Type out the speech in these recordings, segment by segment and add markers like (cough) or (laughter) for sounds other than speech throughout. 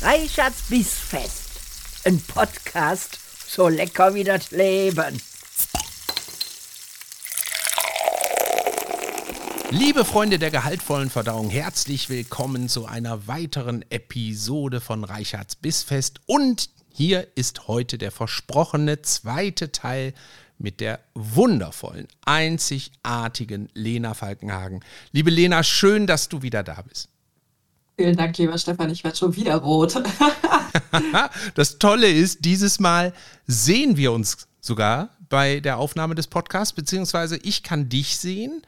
Reichards Bissfest. Ein Podcast, so lecker wie das Leben. Liebe Freunde der gehaltvollen Verdauung, herzlich willkommen zu einer weiteren Episode von Reichards Bissfest. Und hier ist heute der versprochene zweite Teil mit der wundervollen, einzigartigen Lena Falkenhagen. Liebe Lena, schön, dass du wieder da bist. Vielen Dank, lieber Stefan. Ich werde schon wieder rot. (laughs) das Tolle ist, dieses Mal sehen wir uns sogar bei der Aufnahme des Podcasts, beziehungsweise ich kann dich sehen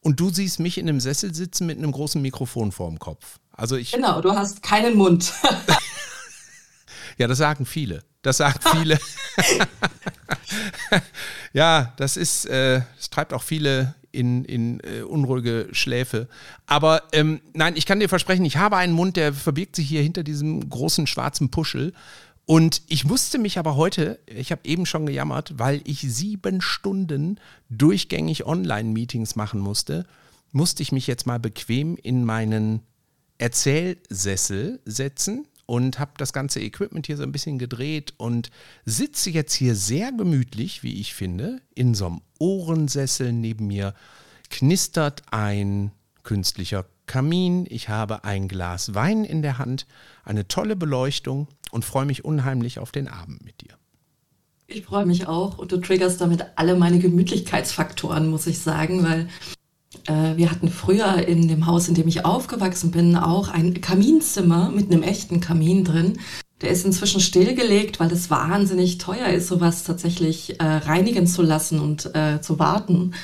und du siehst mich in einem Sessel sitzen mit einem großen Mikrofon vorm Kopf. Also ich. Genau, du hast keinen Mund. (laughs) ja, das sagen viele. Das sagen viele. (laughs) ja, das ist, äh, es treibt auch viele in, in äh, unruhige Schläfe. Aber ähm, nein, ich kann dir versprechen, ich habe einen Mund, der verbirgt sich hier hinter diesem großen schwarzen Puschel. Und ich musste mich aber heute, ich habe eben schon gejammert, weil ich sieben Stunden durchgängig Online-Meetings machen musste, musste ich mich jetzt mal bequem in meinen Erzählsessel setzen und habe das ganze Equipment hier so ein bisschen gedreht und sitze jetzt hier sehr gemütlich, wie ich finde, in so einem Ohrensessel neben mir knistert ein künstlicher Kamin, ich habe ein Glas Wein in der Hand, eine tolle Beleuchtung und freue mich unheimlich auf den Abend mit dir. Ich freue mich auch und du triggerst damit alle meine Gemütlichkeitsfaktoren, muss ich sagen, weil wir hatten früher in dem Haus, in dem ich aufgewachsen bin, auch ein Kaminzimmer mit einem echten Kamin drin. Der ist inzwischen stillgelegt, weil es wahnsinnig teuer ist, sowas tatsächlich äh, reinigen zu lassen und äh, zu warten.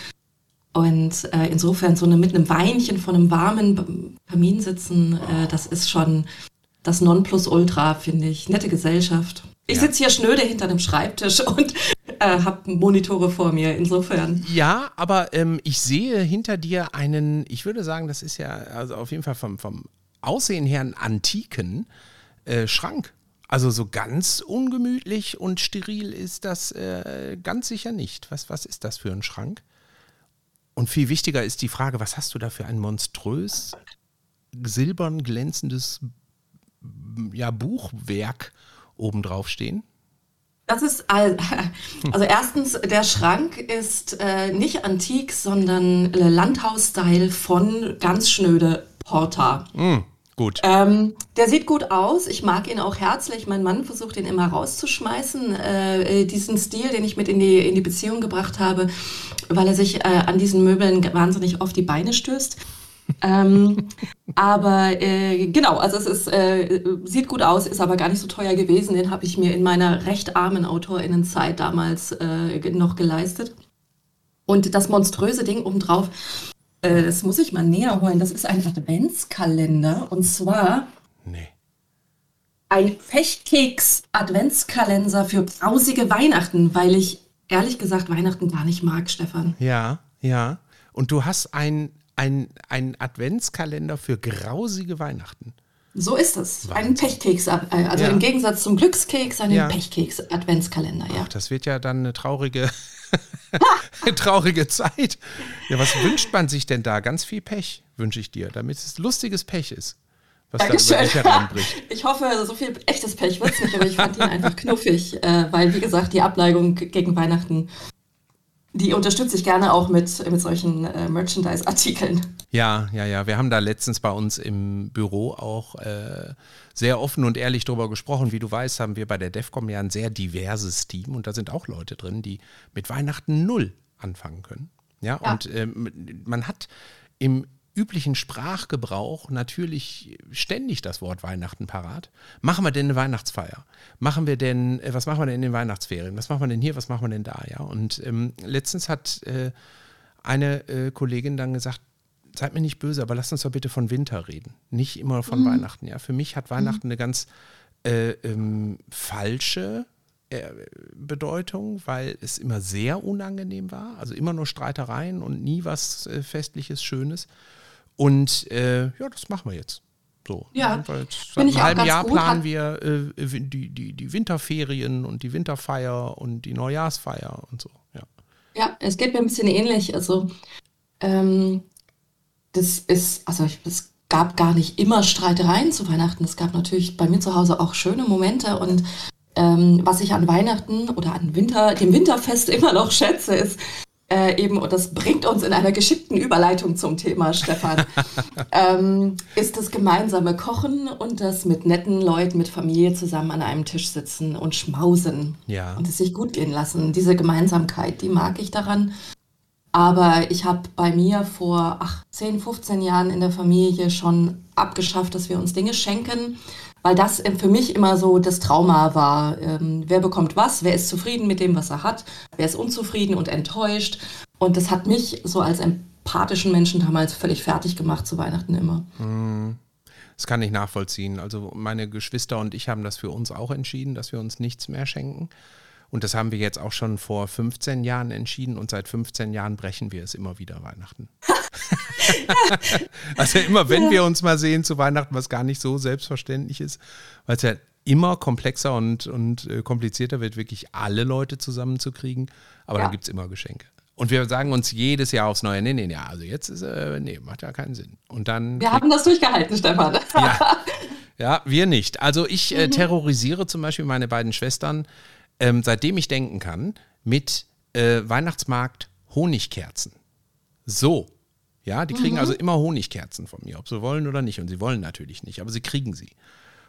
Und äh, insofern so eine, mit einem Weinchen von einem warmen Kamin sitzen, äh, das ist schon das Nonplusultra, finde ich. Nette Gesellschaft. Ich ja. sitze hier schnöde hinter einem Schreibtisch (laughs) und äh, habe Monitore vor mir, insofern. Ja, aber ähm, ich sehe hinter dir einen, ich würde sagen, das ist ja also auf jeden Fall vom, vom Aussehen her einen antiken äh, Schrank. Also so ganz ungemütlich und steril ist das äh, ganz sicher nicht. Was, was ist das für ein Schrank? Und viel wichtiger ist die Frage, was hast du da für ein monströs silbern glänzendes ja, Buchwerk obendrauf stehen? Das ist all, (laughs) also erstens, der Schrank ist äh, nicht antik, sondern Landhaus-Style von ganz schnöde Porta. Mm, gut. Ähm, der sieht gut aus. Ich mag ihn auch herzlich. Mein Mann versucht ihn immer rauszuschmeißen. Äh, diesen Stil, den ich mit in die, in die Beziehung gebracht habe, weil er sich äh, an diesen Möbeln wahnsinnig auf die Beine stößt ähm, aber äh, genau, also es ist, äh, sieht gut aus, ist aber gar nicht so teuer gewesen. Den habe ich mir in meiner recht armen AutorInnenzeit damals äh, noch geleistet. Und das monströse Ding obendrauf, äh, das muss ich mal näher holen. Das ist ein Adventskalender und zwar nee. ein Pechkeks-Adventskalender für grausige Weihnachten, weil ich ehrlich gesagt Weihnachten gar nicht mag, Stefan. Ja, ja. Und du hast ein ein, ein Adventskalender für grausige Weihnachten. So ist es. Ein Pechkeks, äh, also ja. im Gegensatz zum Glückskeks, einen ja. Pechkeks-Adventskalender, ja. Ach, das wird ja dann eine traurige, (laughs) eine traurige Zeit. Ja, was wünscht man sich denn da? Ganz viel Pech wünsche ich dir, damit es lustiges Pech ist. Was Dankeschön. da über dich hereinbricht. (laughs) Ich hoffe, so viel echtes Pech wird es nicht, aber ich fand ihn einfach knuffig, äh, weil, wie gesagt, die Abneigung gegen Weihnachten die unterstütze ich gerne auch mit, mit solchen äh, Merchandise-Artikeln. Ja, ja, ja. Wir haben da letztens bei uns im Büro auch äh, sehr offen und ehrlich drüber gesprochen. Wie du weißt, haben wir bei der DEFCOM ja ein sehr diverses Team und da sind auch Leute drin, die mit Weihnachten null anfangen können. Ja, ja. und ähm, man hat im üblichen Sprachgebrauch natürlich ständig das Wort Weihnachten parat. Machen wir denn eine Weihnachtsfeier? Machen wir denn, äh, was machen wir denn in den Weihnachtsferien? Was machen wir denn hier? Was machen wir denn da? Ja, und ähm, letztens hat äh, eine äh, Kollegin dann gesagt, seid mir nicht böse, aber lasst uns doch bitte von Winter reden, nicht immer von mhm. Weihnachten. Ja, für mich hat Weihnachten mhm. eine ganz äh, ähm, falsche äh, Bedeutung, weil es immer sehr unangenehm war, also immer nur Streitereien und nie was äh, Festliches, Schönes. Und äh, ja, das machen wir jetzt. So. Ja, seit einem halben Jahr gut. planen wir äh, die, die, die Winterferien und die Winterfeier und die Neujahrsfeier und so. Ja, ja es geht mir ein bisschen ähnlich. Also, ähm, das ist, also ich, das gab gar nicht immer Streitereien zu Weihnachten. Es gab natürlich bei mir zu Hause auch schöne Momente und ähm, was ich an Weihnachten oder an Winter, dem Winterfest (laughs) immer noch schätze, ist äh, eben, und das bringt uns in einer geschickten Überleitung zum Thema, Stefan, (laughs) ähm, ist das gemeinsame Kochen und das mit netten Leuten, mit Familie zusammen an einem Tisch sitzen und schmausen ja. und es sich gut gehen lassen. Diese Gemeinsamkeit, die mag ich daran. Aber ich habe bei mir vor ach, 10, 15 Jahren in der Familie schon abgeschafft, dass wir uns Dinge schenken, weil das für mich immer so das Trauma war. Ähm, wer bekommt was? Wer ist zufrieden mit dem, was er hat? Wer ist unzufrieden und enttäuscht? Und das hat mich so als empathischen Menschen damals völlig fertig gemacht zu Weihnachten immer. Hm. Das kann ich nachvollziehen. Also meine Geschwister und ich haben das für uns auch entschieden, dass wir uns nichts mehr schenken. Und das haben wir jetzt auch schon vor 15 Jahren entschieden und seit 15 Jahren brechen wir es immer wieder Weihnachten. (laughs) also immer, wenn wir uns mal sehen zu Weihnachten, was gar nicht so selbstverständlich ist, weil es ja immer komplexer und, und äh, komplizierter wird, wirklich alle Leute zusammenzukriegen. Aber ja. dann gibt es immer Geschenke. Und wir sagen uns jedes Jahr aufs Neue, nee, nee, nee, also jetzt ist, äh, nee, macht ja keinen Sinn. Und dann. Wir haben das durchgehalten, Stefan. ja. ja, wir nicht. Also ich äh, mhm. terrorisiere zum Beispiel meine beiden Schwestern ähm, seitdem ich denken kann, mit äh, Weihnachtsmarkt Honigkerzen. So. Ja, die kriegen mhm. also immer Honigkerzen von mir, ob sie wollen oder nicht. Und sie wollen natürlich nicht, aber sie kriegen sie.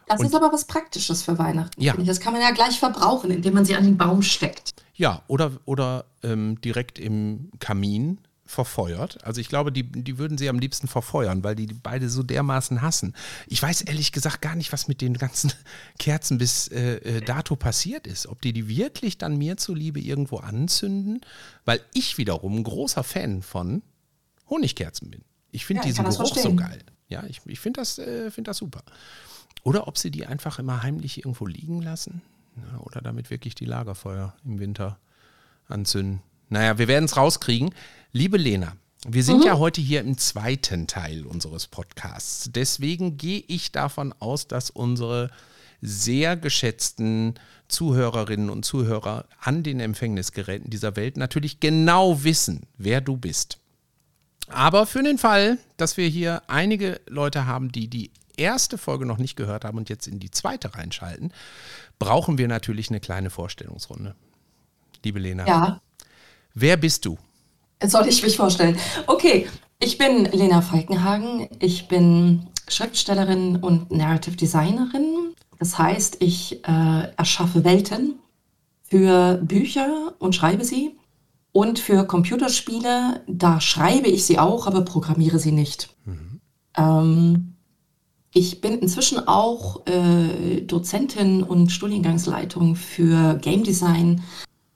Das und, ist aber was Praktisches für Weihnachten. Ja. Das kann man ja gleich verbrauchen, indem man sie an den Baum steckt. Ja, oder, oder ähm, direkt im Kamin verfeuert. Also ich glaube, die, die würden sie am liebsten verfeuern, weil die, die beide so dermaßen hassen. Ich weiß ehrlich gesagt gar nicht, was mit den ganzen (laughs) Kerzen bis äh, äh, dato passiert ist. Ob die die wirklich dann mir zuliebe irgendwo anzünden, weil ich wiederum ein großer Fan von Honigkerzen bin. Ich finde ja, diesen Geruch so geil. Ja, ich, ich finde das, äh, find das super. Oder ob sie die einfach immer heimlich irgendwo liegen lassen. Ja, oder damit wirklich die Lagerfeuer im Winter anzünden. Naja, wir werden es rauskriegen. Liebe Lena, wir sind mhm. ja heute hier im zweiten Teil unseres Podcasts. Deswegen gehe ich davon aus, dass unsere sehr geschätzten Zuhörerinnen und Zuhörer an den Empfängnisgeräten dieser Welt natürlich genau wissen, wer du bist. Aber für den Fall, dass wir hier einige Leute haben, die die erste Folge noch nicht gehört haben und jetzt in die zweite reinschalten, brauchen wir natürlich eine kleine Vorstellungsrunde. Liebe Lena. Ja. Wer bist du? Soll ich mich vorstellen? Okay, ich bin Lena Falkenhagen. Ich bin Schriftstellerin und Narrative Designerin. Das heißt, ich äh, erschaffe Welten für Bücher und schreibe sie. Und für Computerspiele, da schreibe ich sie auch, aber programmiere sie nicht. Mhm. Ähm, ich bin inzwischen auch äh, Dozentin und Studiengangsleitung für Game Design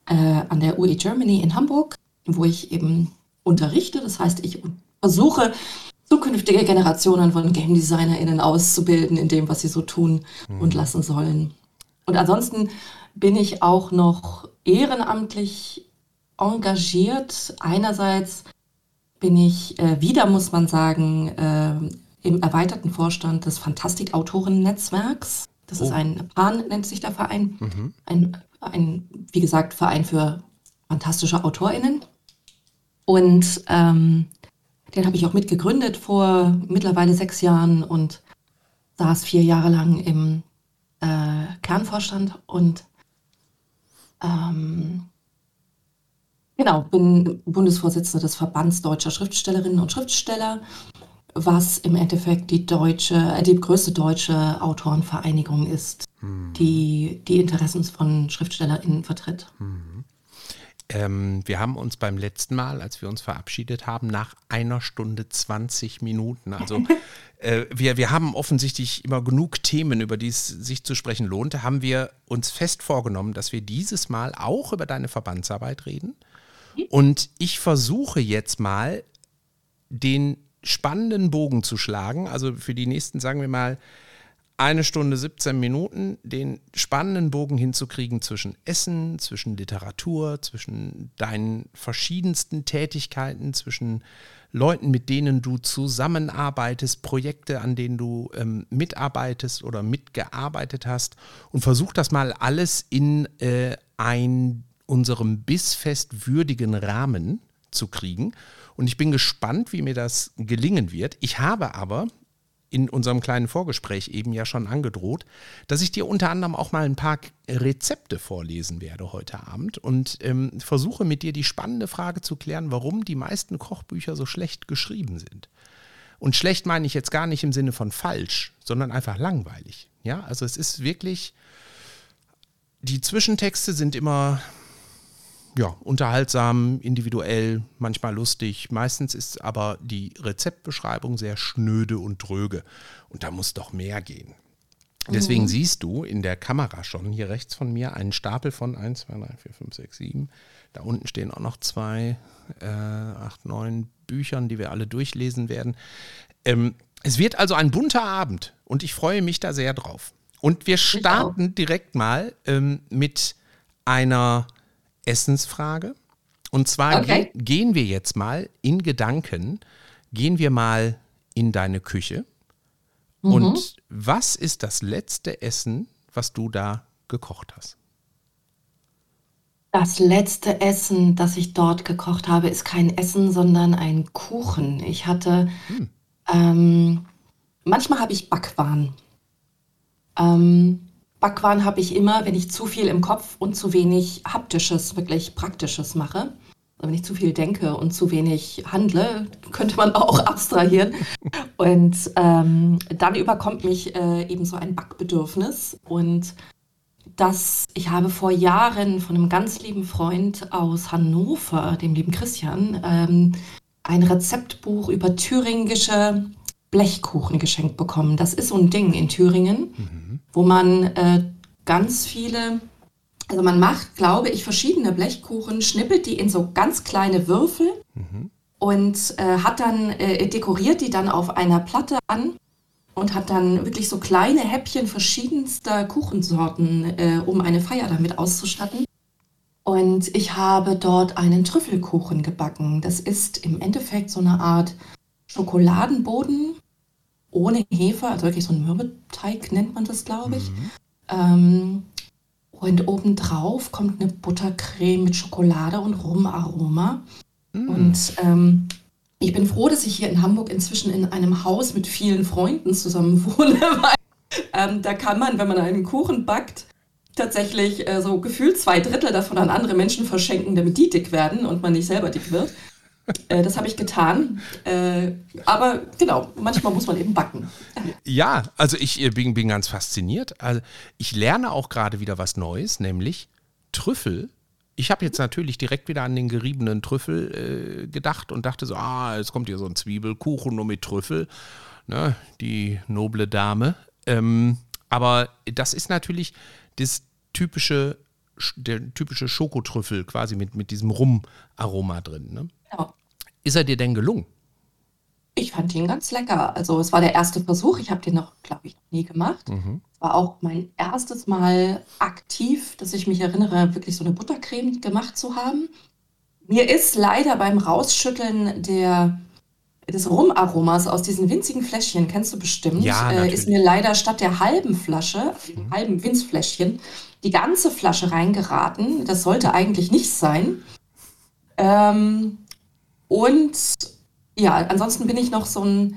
äh, an der UE Germany in Hamburg, wo ich eben unterrichte. Das heißt, ich versuche, zukünftige Generationen von Game DesignerInnen auszubilden in dem, was sie so tun mhm. und lassen sollen. Und ansonsten bin ich auch noch ehrenamtlich engagiert. Einerseits bin ich äh, wieder, muss man sagen, äh, im erweiterten Vorstand des Fantastik-Autoren-Netzwerks. Das oh. ist ein PAN, nennt sich der Verein. Mhm. Ein ein, wie gesagt, Verein für fantastische AutorInnen. Und ähm, den habe ich auch mitgegründet vor mittlerweile sechs Jahren und saß vier Jahre lang im äh, Kernvorstand und ähm, genau, bin Bundesvorsitzende des Verbands Deutscher Schriftstellerinnen und Schriftsteller, was im Endeffekt die deutsche, äh, die größte deutsche Autorenvereinigung ist die die Interessen von SchriftstellerInnen vertritt. Mhm. Ähm, wir haben uns beim letzten Mal, als wir uns verabschiedet haben, nach einer Stunde 20 Minuten, also (laughs) äh, wir, wir haben offensichtlich immer genug Themen, über die es sich zu sprechen lohnte, haben wir uns fest vorgenommen, dass wir dieses Mal auch über deine Verbandsarbeit reden. Und ich versuche jetzt mal den spannenden Bogen zu schlagen, also für die nächsten, sagen wir mal, eine Stunde 17 Minuten den spannenden Bogen hinzukriegen zwischen Essen, zwischen Literatur, zwischen deinen verschiedensten Tätigkeiten, zwischen Leuten, mit denen du zusammenarbeitest, Projekte, an denen du ähm, mitarbeitest oder mitgearbeitet hast und versuch das mal alles in äh, ein unserem bissfest würdigen Rahmen zu kriegen. Und ich bin gespannt, wie mir das gelingen wird. Ich habe aber in unserem kleinen Vorgespräch eben ja schon angedroht, dass ich dir unter anderem auch mal ein paar Rezepte vorlesen werde heute Abend und ähm, versuche mit dir die spannende Frage zu klären, warum die meisten Kochbücher so schlecht geschrieben sind. Und schlecht meine ich jetzt gar nicht im Sinne von falsch, sondern einfach langweilig. Ja, also es ist wirklich, die Zwischentexte sind immer ja, unterhaltsam, individuell, manchmal lustig. Meistens ist aber die Rezeptbeschreibung sehr schnöde und dröge. Und da muss doch mehr gehen. Deswegen mhm. siehst du in der Kamera schon hier rechts von mir einen Stapel von 1, 2, 3, 4, 5, 6, 7. Da unten stehen auch noch zwei, äh, acht, neun Büchern, die wir alle durchlesen werden. Ähm, es wird also ein bunter Abend und ich freue mich da sehr drauf. Und wir starten direkt mal ähm, mit einer Essensfrage. Und zwar okay. ge gehen wir jetzt mal in Gedanken, gehen wir mal in deine Küche. Mhm. Und was ist das letzte Essen, was du da gekocht hast? Das letzte Essen, das ich dort gekocht habe, ist kein Essen, sondern ein Kuchen. Ich hatte, hm. ähm, manchmal habe ich Backwaren. Ähm, Backwaren habe ich immer, wenn ich zu viel im Kopf und zu wenig haptisches, wirklich praktisches mache. Also wenn ich zu viel denke und zu wenig handle, könnte man auch (laughs) abstrahieren. Und ähm, dann überkommt mich äh, eben so ein Backbedürfnis. Und das, ich habe vor Jahren von einem ganz lieben Freund aus Hannover, dem lieben Christian, ähm, ein Rezeptbuch über thüringische Blechkuchen geschenkt bekommen. Das ist so ein Ding in Thüringen. Mhm wo man äh, ganz viele, also man macht, glaube ich, verschiedene Blechkuchen, schnippelt die in so ganz kleine Würfel mhm. und äh, hat dann, äh, dekoriert die dann auf einer Platte an und hat dann wirklich so kleine Häppchen verschiedenster Kuchensorten, äh, um eine Feier damit auszustatten. Und ich habe dort einen Trüffelkuchen gebacken. Das ist im Endeffekt so eine Art Schokoladenboden ohne Hefe, also wirklich so ein Mürbeteig nennt man das, glaube ich. Mhm. Ähm, und obendrauf kommt eine Buttercreme mit Schokolade und Rumaroma. Mhm. Und ähm, ich bin froh, dass ich hier in Hamburg inzwischen in einem Haus mit vielen Freunden zusammen (laughs) wohne, weil ähm, da kann man, wenn man einen Kuchen backt, tatsächlich äh, so gefühlt zwei Drittel davon an andere Menschen verschenken, damit die dick werden und man nicht selber dick wird. Äh, das habe ich getan. Äh, aber genau, manchmal muss man eben backen. Ja, also ich äh, bin, bin ganz fasziniert. Also ich lerne auch gerade wieder was Neues, nämlich Trüffel. Ich habe jetzt natürlich direkt wieder an den geriebenen Trüffel äh, gedacht und dachte so, ah, jetzt kommt hier so ein Zwiebelkuchen nur mit Trüffel. Ne, die noble Dame. Ähm, aber das ist natürlich das typische, der typische Schokotrüffel quasi mit, mit diesem Rum-Aroma drin. Ne? Ist er dir denn gelungen? Ich fand ihn ganz lecker. Also es war der erste Versuch. Ich habe den noch, glaube ich, noch nie gemacht. Mhm. War auch mein erstes Mal aktiv, dass ich mich erinnere, wirklich so eine Buttercreme gemacht zu haben. Mir ist leider beim Rausschütteln der, des Rumaromas aus diesen winzigen Fläschchen, kennst du bestimmt, ja, äh, ist mir leider statt der halben Flasche, mhm. halben Winzfläschchen, die ganze Flasche reingeraten. Das sollte eigentlich nicht sein. Ähm, und ja, ansonsten bin ich noch so ein,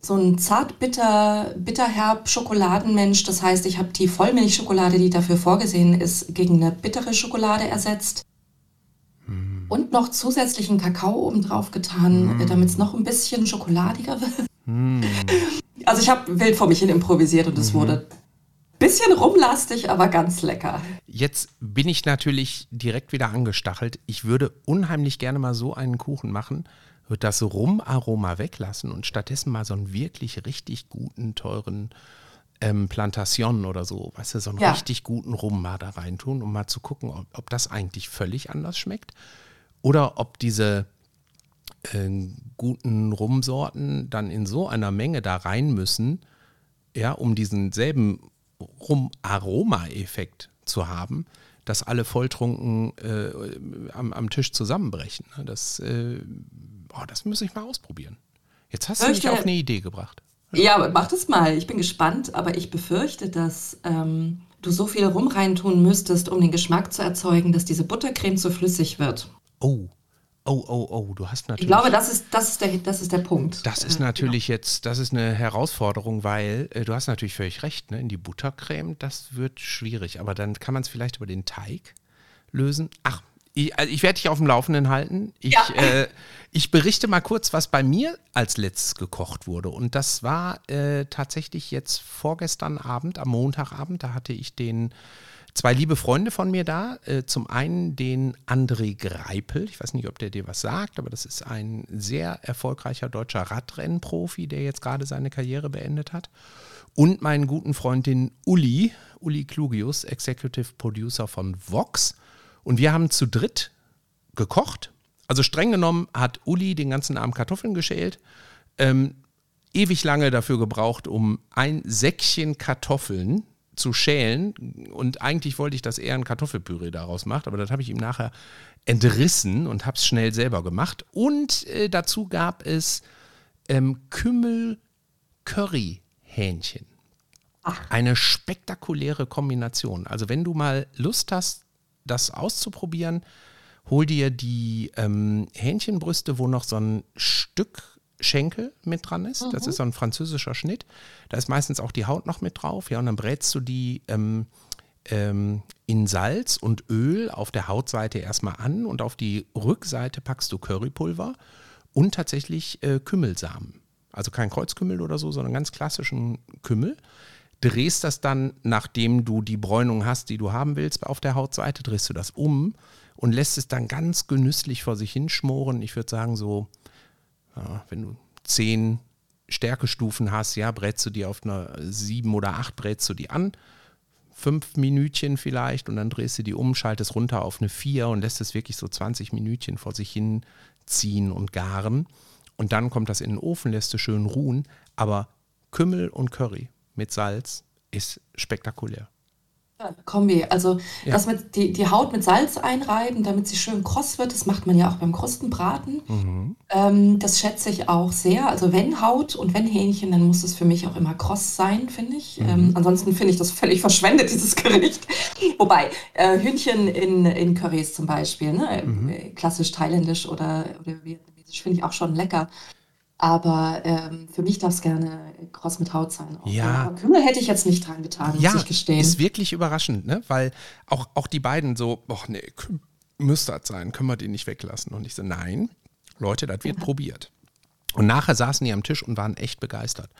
so ein zart-bitter, bitterherb Schokoladenmensch. Das heißt, ich habe die Vollmilchschokolade, die dafür vorgesehen ist, gegen eine bittere Schokolade ersetzt. Mm. Und noch zusätzlichen Kakao obendrauf getan, mm. damit es noch ein bisschen schokoladiger wird. Mm. (laughs) Also ich habe wild vor mich hin improvisiert und es mhm. wurde Bisschen rumlastig, aber ganz lecker. Jetzt bin ich natürlich direkt wieder angestachelt. Ich würde unheimlich gerne mal so einen Kuchen machen, würde das Rumaroma weglassen und stattdessen mal so einen wirklich richtig guten, teuren ähm, Plantation oder so, weißt du, so einen ja. richtig guten Rum mal da reintun, um mal zu gucken, ob, ob das eigentlich völlig anders schmeckt oder ob diese äh, guten Rumsorten dann in so einer Menge da rein müssen, ja, um diesen selben Aroma-Effekt zu haben, dass alle volltrunken äh, am, am, Tisch zusammenbrechen. Ne? Das, äh, oh, das muss ich mal ausprobieren. Jetzt hast du mich auf eine Idee gebracht. Ja, mach das mal. Ich bin gespannt, aber ich befürchte, dass ähm, du so viel Rum reintun müsstest, um den Geschmack zu erzeugen, dass diese Buttercreme zu flüssig wird. Oh, Oh, oh, oh, du hast natürlich. Ich glaube, das ist, das ist, der, das ist der Punkt. Das ist natürlich genau. jetzt, das ist eine Herausforderung, weil äh, du hast natürlich völlig recht, ne? In die Buttercreme, das wird schwierig. Aber dann kann man es vielleicht über den Teig lösen. Ach, ich, also ich werde dich auf dem Laufenden halten. Ich, Ja. äh, ich berichte mal kurz, was bei mir als letztes gekocht wurde. Und das war äh, tatsächlich jetzt vorgestern Abend, am Montagabend, da hatte ich den zwei liebe Freunde von mir da. Äh, zum einen den André Greipel. Ich weiß nicht, ob der dir was sagt, aber das ist ein sehr erfolgreicher deutscher Radrennprofi, der jetzt gerade seine Karriere beendet hat. Und meinen guten Freund, den Uli, Uli Klugius, Executive Producer von Vox. Und wir haben zu dritt gekocht. Also streng genommen hat Uli den ganzen Abend Kartoffeln geschält. Ähm, ewig lange dafür gebraucht, um ein Säckchen Kartoffeln zu schälen. Und eigentlich wollte ich, dass er ein Kartoffelpüree daraus macht, aber das habe ich ihm nachher entrissen und habe es schnell selber gemacht. Und äh, dazu gab es ähm, Kümmel-Curry-Hähnchen. Eine spektakuläre Kombination. Also wenn du mal Lust hast, das auszuprobieren, hol dir die ähm, Hähnchenbrüste, wo noch so ein Stück Schenkel mit dran ist. Das ist so ein französischer Schnitt. Da ist meistens auch die Haut noch mit drauf. Ja, und dann brätst du die ähm, ähm, in Salz und Öl auf der Hautseite erstmal an und auf die Rückseite packst du Currypulver und tatsächlich äh, Kümmelsamen. Also kein Kreuzkümmel oder so, sondern ganz klassischen Kümmel. Drehst das dann, nachdem du die Bräunung hast, die du haben willst auf der Hautseite, drehst du das um und lässt es dann ganz genüsslich vor sich hinschmoren. Ich würde sagen, so, wenn du zehn Stärkestufen hast, ja, brätst du die auf einer sieben oder acht, brätst du die an fünf Minütchen vielleicht und dann drehst du die um, schaltest runter auf eine vier und lässt es wirklich so 20 Minütchen vor sich hin ziehen und garen. Und dann kommt das in den Ofen, lässt es schön ruhen. Aber Kümmel und Curry mit Salz ist spektakulär. Kombi. Also Ja. das mit die, die Haut mit Salz einreiben, damit sie schön kross wird, das macht man ja auch beim Krustenbraten. Mhm. Ähm, das schätze ich auch sehr. Also wenn Haut und wenn Hähnchen, dann muss es für mich auch immer kross sein, finde ich. Mhm. Ähm, ansonsten finde ich das völlig (laughs) verschwendet, dieses Gericht. Wobei, äh, Hühnchen in, in Currys zum Beispiel, ne? Mhm. äh, klassisch thailändisch oder, oder vietnamesisch, finde ich auch schon lecker. Aber ähm, für mich darf es gerne kross mit Haut sein. Auch. Ja. Aber Kümmel hätte ich jetzt nicht dran getan, Ja, muss ich gestehen. ist wirklich überraschend, ne? Weil auch, auch die beiden so, ach nee, müsste das sein, können wir die nicht weglassen. Und ich so, nein, Leute, das wird probiert. Und nachher saßen die am Tisch und waren echt begeistert.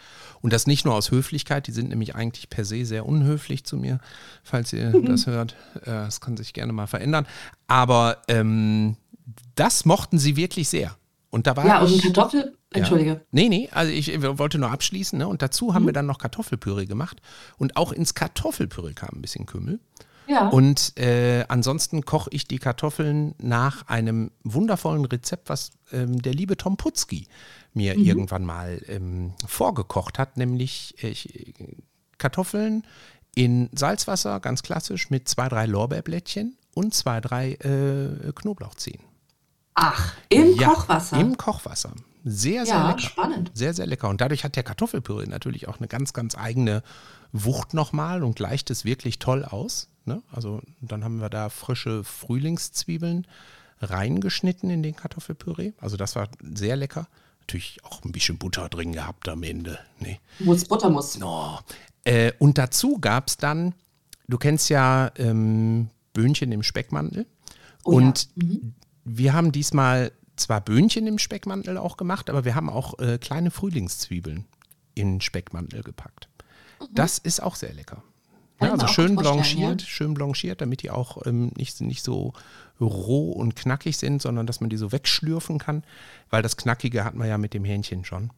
Und das nicht nur aus Höflichkeit, die sind nämlich eigentlich per se sehr unhöflich zu mir, falls ihr (laughs) das hört. Äh, Das kann sich gerne mal verändern. Aber ähm, das mochten sie wirklich sehr. Und da war Ja, und Kartoffel, entschuldige. Mhm. ja. Nee, nee, also ich wollte nur abschließen. Ne? Und dazu haben wir dann noch Kartoffelpüree gemacht. Und auch ins Kartoffelpüree kam ein bisschen Kümmel. Ja. Und äh, ansonsten koche ich die Kartoffeln nach einem wundervollen Rezept, was ähm, der liebe Tom Putzki mir Mhm. irgendwann mal ähm, vorgekocht hat, nämlich äh, Kartoffeln in Salzwasser, ganz klassisch, mit zwei, drei Lorbeerblättchen und zwei, drei äh, Knoblauchzehen. Ach, im Ja, Kochwasser. Im Kochwasser. Sehr, sehr Ja, lecker. spannend. Sehr, sehr lecker. Und dadurch hat der Kartoffelpüree natürlich auch eine ganz, ganz eigene Wucht nochmal und gleicht es wirklich toll aus. Ne? Also dann haben wir da frische Frühlingszwiebeln reingeschnitten in den Kartoffelpüree. Also das war sehr lecker. Natürlich auch ein bisschen Butter drin gehabt am Ende. Nee. Muss Butter muss. Oh. Äh, und dazu gab es dann, du kennst ja ähm, Böhnchen im Speckmantel. Oh ja. und wir haben diesmal zwar Böhnchen im Speckmantel auch gemacht, aber wir haben auch äh, kleine Frühlingszwiebeln in Speckmantel gepackt. Das ist auch sehr lecker. Mhm. Ja, ich also schön blanchiert, ja. schön blanchiert, damit die auch ähm, nicht, nicht so roh und knackig sind, sondern dass man die so wegschlürfen kann, weil das Knackige hat man ja mit dem Hähnchen schon.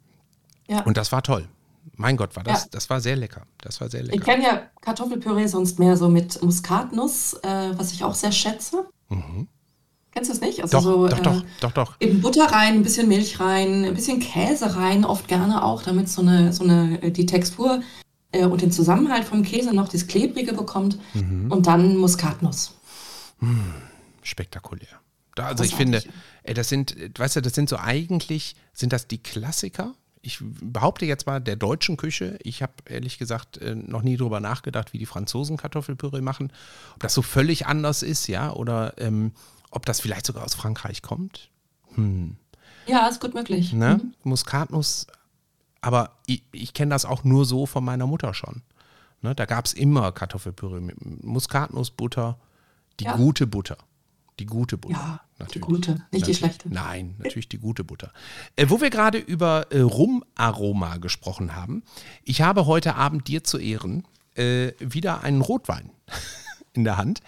Ja. Und das war toll. Mein Gott, war das, das war sehr lecker. Das war sehr Ich lecker. kenne ja Kartoffelpüree sonst mehr so mit Muskatnuss, äh, was ich auch sehr schätze. Kennst du es nicht? Also. Doch, so, doch, äh, doch, doch, doch. Eben Butter rein, ein bisschen Milch rein, ein bisschen Käse rein, oft gerne auch, damit so eine, so eine, äh, die Textur äh, und den Zusammenhalt vom Käse noch das Klebrige bekommt. Mhm. Und dann Muskatnuss. Spektakulär. Da, also ich finde, ey, das sind, weißt du, das sind so eigentlich, sind das die Klassiker? Ich behaupte jetzt mal der deutschen Küche. Ich habe ehrlich gesagt äh, noch nie drüber nachgedacht, wie die Franzosen Kartoffelpüree machen. Ob das so völlig anders ist, ja, oder ähm, ob das vielleicht sogar aus Frankreich kommt. Hm. Ja, ist gut möglich. Ne? Mhm. Muskatnuss, aber ich, ich kenne das auch nur so von meiner Mutter schon. Ne? Da gab es immer Kartoffelpüree mit Muskatnussbutter, die Ja. gute Butter. Die gute Butter. Ja, die natürlich. gute, nicht die Natürlich. schlechte. Nein, natürlich die gute Butter. Äh, wo wir gerade über äh, Rumaroma gesprochen haben, ich habe heute Abend dir zu Ehren äh, wieder einen Rotwein (laughs) in der Hand.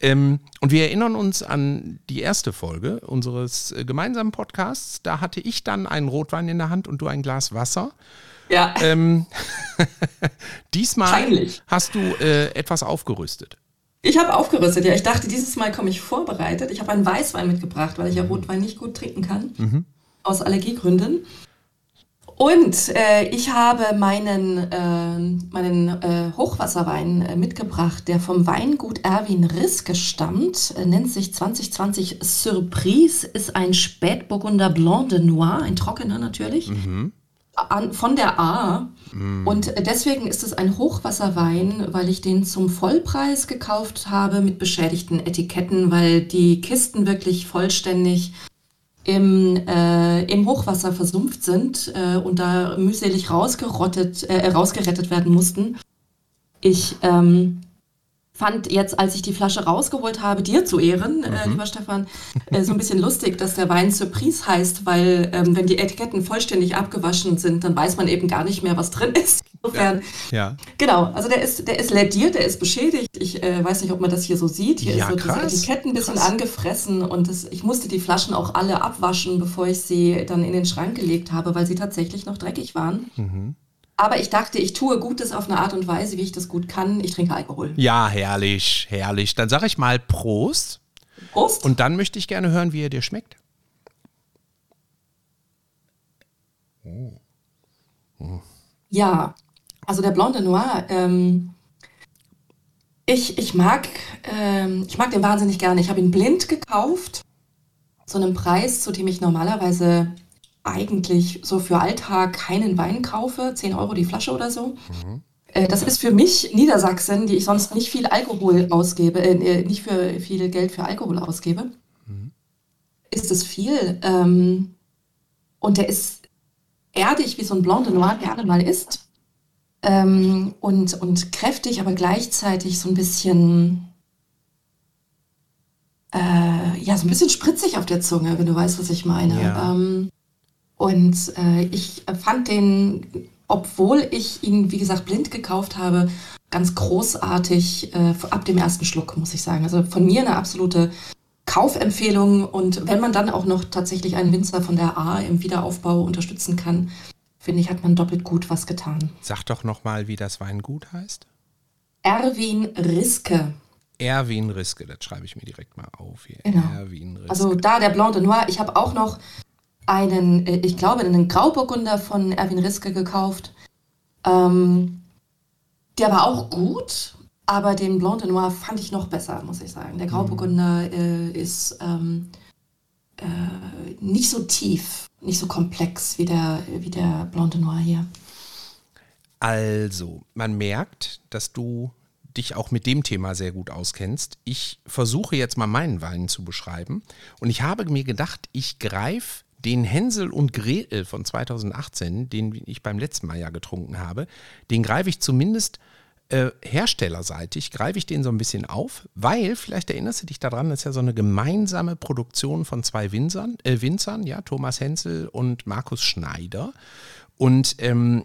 Ähm, und wir erinnern uns an die erste Folge unseres äh, gemeinsamen Podcasts. Da hatte ich dann einen Rotwein in der Hand und du ein Glas Wasser. Ja, Ähm, (laughs) diesmal Peinlich. hast du äh, etwas aufgerüstet. ich habe aufgerüstet. Ja, ich dachte, dieses Mal komme ich vorbereitet. Ich habe einen Weißwein mitgebracht, weil ich ja Rotwein nicht gut trinken kann. Aus Allergiegründen. Und äh, ich habe meinen, äh, meinen äh, Hochwasserwein äh, mitgebracht, der vom Weingut Erwin Riske stammt, äh, nennt sich 2020 Surprise, ist ein Spätburgunder Blanc de Noir, ein trockener natürlich, an, von der A. Und deswegen ist es ein Hochwasserwein, weil ich den zum Vollpreis gekauft habe mit beschädigten Etiketten, weil die Kisten wirklich vollständig im, äh, im Hochwasser versumpft sind äh, und da mühselig rausgerottet, äh, rausgerettet werden mussten. Ich ähm, fand jetzt, als ich die Flasche rausgeholt habe, dir zu Ehren, äh, lieber Stefan, äh, so ein bisschen lustig, dass der Wein Surprise heißt, weil ähm, wenn die Etiketten vollständig abgewaschen sind, dann weiß man eben gar nicht mehr, was drin ist. Insofern, Ja. genau, also der ist, der ist lädiert, der ist beschädigt. Ich äh, weiß nicht, ob man das hier so sieht. Hier Ja, ist so krass. das Etikett ein bisschen Krass. angefressen und das, ich musste die Flaschen auch alle abwaschen, bevor ich sie dann in den Schrank gelegt habe, weil sie tatsächlich noch dreckig waren. Mhm. Aber ich dachte, ich tue Gutes auf eine Art und Weise, wie ich das gut kann. Ich trinke Alkohol. Ja, herrlich, herrlich. Dann sage ich mal Prost. Prost! Und dann möchte ich gerne hören, wie er dir schmeckt. Ja, also der Blanc de Noir, ähm, ich, ich, mag, ähm, ich mag den wahnsinnig gerne. Ich habe ihn blind gekauft, zu einem Preis, zu dem ich normalerweise eigentlich so für Alltag keinen Wein kaufe, 10 Euro die Flasche oder so. Äh, Das ist für mich Niedersachsen, die ich sonst nicht viel Alkohol ausgebe, äh, nicht für viel Geld für Alkohol ausgebe, ist es viel. Ähm, und der ist erdig, wie so ein Blanc de Noir gerne mal ist. Ähm, und, und kräftig, aber gleichzeitig so ein bisschen, äh, ja, so ein bisschen spritzig auf der Zunge, wenn du weißt, was ich meine. Ja. Ähm, und äh, ich fand den, obwohl ich ihn, wie gesagt, blind gekauft habe, ganz großartig äh, ab dem ersten Schluck, muss ich sagen. Also von mir eine absolute Kaufempfehlung. Und wenn man dann auch noch tatsächlich einen Winzer von der A im Wiederaufbau unterstützen kann, finde ich, hat man doppelt gut was getan. Sag doch nochmal, wie das Weingut heißt. Erwin Riske. Erwin Riske, das schreibe ich mir direkt mal auf hier. Genau. Erwin Riske. Also da der Blanc de Noir. Ich habe auch noch einen, äh, ich glaube, einen Grauburgunder von Erwin Riske gekauft. Ähm, der war auch gut, aber den Blanc de Noir fand ich noch besser, muss ich sagen. Der Grauburgunder äh, ist ähm, äh, nicht so tief, nicht so komplex wie der, wie der Blanc de Noir hier. Also, man merkt, dass du dich auch mit dem Thema sehr gut auskennst. Ich versuche jetzt mal meinen Wein zu beschreiben und ich habe mir gedacht, ich greife den Hänsel und Gretel von 2018, den ich beim letzten Mal ja getrunken habe, den greife ich zumindest äh, herstellerseitig, greife ich den so ein bisschen auf, weil, vielleicht erinnerst du dich daran, das ist ja so eine gemeinsame Produktion von zwei Winzern, äh, Winzern ja, Thomas Hensel und Markus Schneider. Und ähm,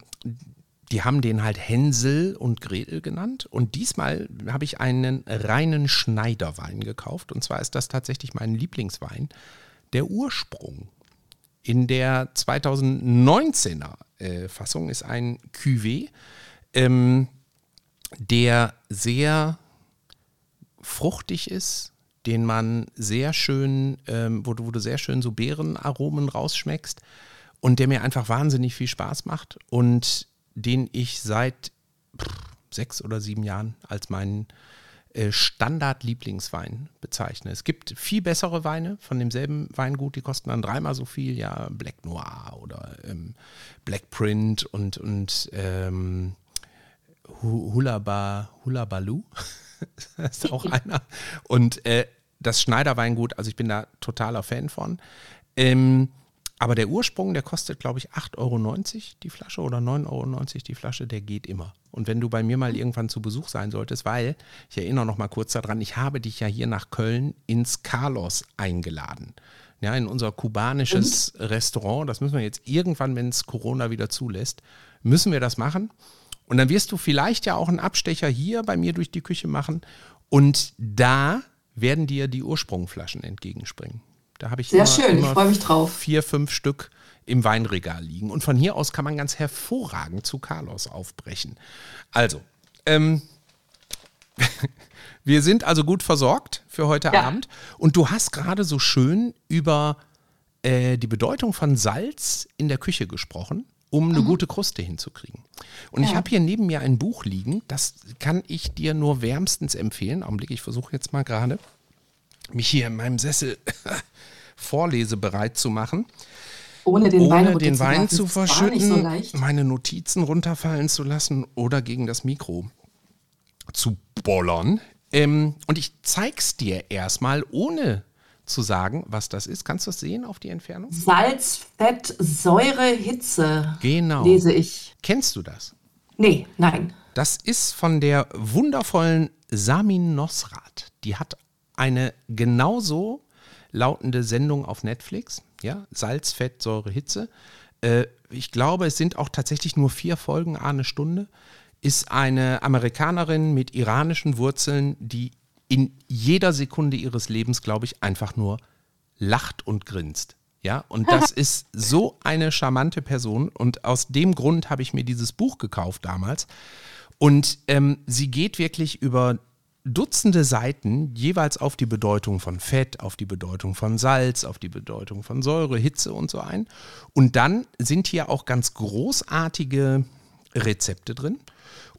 die haben den halt Hänsel und Gretel genannt. Und diesmal habe ich einen reinen Schneiderwein gekauft. Und zwar ist das tatsächlich mein Lieblingswein, der Ursprung. In der 2019er äh, Fassung ist ein Cuvée, ähm, der sehr fruchtig ist, den man sehr schön, ähm, wo, du, wo du sehr schön so Beerenaromen rausschmeckst und der mir einfach wahnsinnig viel Spaß macht und den ich seit pff, sechs oder sieben Jahren als meinen Standard-Lieblingswein bezeichne. Es gibt viel bessere Weine von demselben Weingut, die kosten dann dreimal so viel, ja, Black Noir oder ähm, Black Print und, und ähm, Hu- Hulaba, Hulabaloo. (laughs) das ist auch (laughs) einer. Und äh, das Schneider Weingut, also ich bin da totaler Fan von. Ähm, aber der Ursprung, der kostet, glaube ich, 8,90 Euro die Flasche oder 9,90 Euro die Flasche, der geht immer. Und wenn du bei mir mal irgendwann zu Besuch sein solltest, weil, ich erinnere noch mal kurz daran, ich habe dich ja hier nach Köln ins Carlos eingeladen. Ja, in unser kubanisches Und? Restaurant. Das müssen wir jetzt irgendwann, wenn es Corona wieder zulässt, müssen wir das machen. Und dann wirst du vielleicht ja auch einen Abstecher hier bei mir durch die Küche machen. Und da werden dir die Ursprungflaschen entgegenspringen. Da habe ich Sehr immer, schön, immer ich freue mich drauf. Vier, fünf Stück im Weinregal liegen. Und von hier aus kann man ganz hervorragend zu Carlos aufbrechen. Also, ähm, (laughs) wir sind also gut versorgt für heute ja. Abend. Und du hast gerade so schön über äh, die Bedeutung von Salz in der Küche gesprochen, um eine mhm. gute Kruste hinzukriegen. Und ja. ich habe hier neben mir ein Buch liegen, das kann ich dir nur wärmstens empfehlen. Augenblick, ich versuche jetzt mal gerade mich hier in meinem Sessel (laughs) vorlesebereit zu machen. Ohne den Wein, Ohne den Wein zu, verschütten, so meine Notizen runterfallen zu lassen oder gegen das Mikro zu bollern. Ähm, und ich zeig's dir erstmal, ohne zu sagen, was das ist. Kannst du es sehen auf die Entfernung? Salz, Fett, Säure, Hitze. Genau. Lese ich. Kennst du das? Nee, nein. Das ist von der wundervollen Samin Nosrat. Die hat eine genauso lautende Sendung auf Netflix. Ja, Salz, Fett, Säure, Hitze. Äh, ich glaube, es sind auch tatsächlich nur vier Folgen, eine Stunde. Ist eine Amerikanerin mit iranischen Wurzeln, die in jeder Sekunde ihres Lebens, glaube ich, einfach nur lacht und grinst. Ja, und das (laughs) ist so eine charmante Person. Und aus dem Grund habe ich mir dieses Buch gekauft damals. Und ähm, sie geht wirklich über Dutzende Seiten jeweils auf die Bedeutung von Fett, auf die Bedeutung von Salz, auf die Bedeutung von Säure, Hitze und so ein. Und dann sind hier auch ganz großartige Rezepte drin.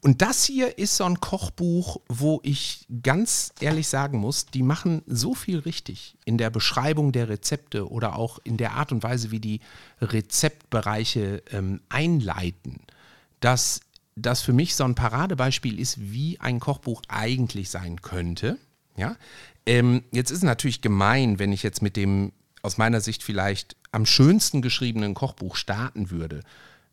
Und das hier ist so ein Kochbuch, wo ich ganz ehrlich sagen muss, die machen so viel richtig in der Beschreibung der Rezepte oder auch in der Art und Weise, wie die Rezeptbereiche ähm, einleiten, dass das für mich so ein Paradebeispiel ist, wie ein Kochbuch eigentlich sein könnte. Ja? Ähm, jetzt ist es natürlich gemein, wenn ich jetzt mit dem aus meiner Sicht vielleicht am schönsten geschriebenen Kochbuch starten würde.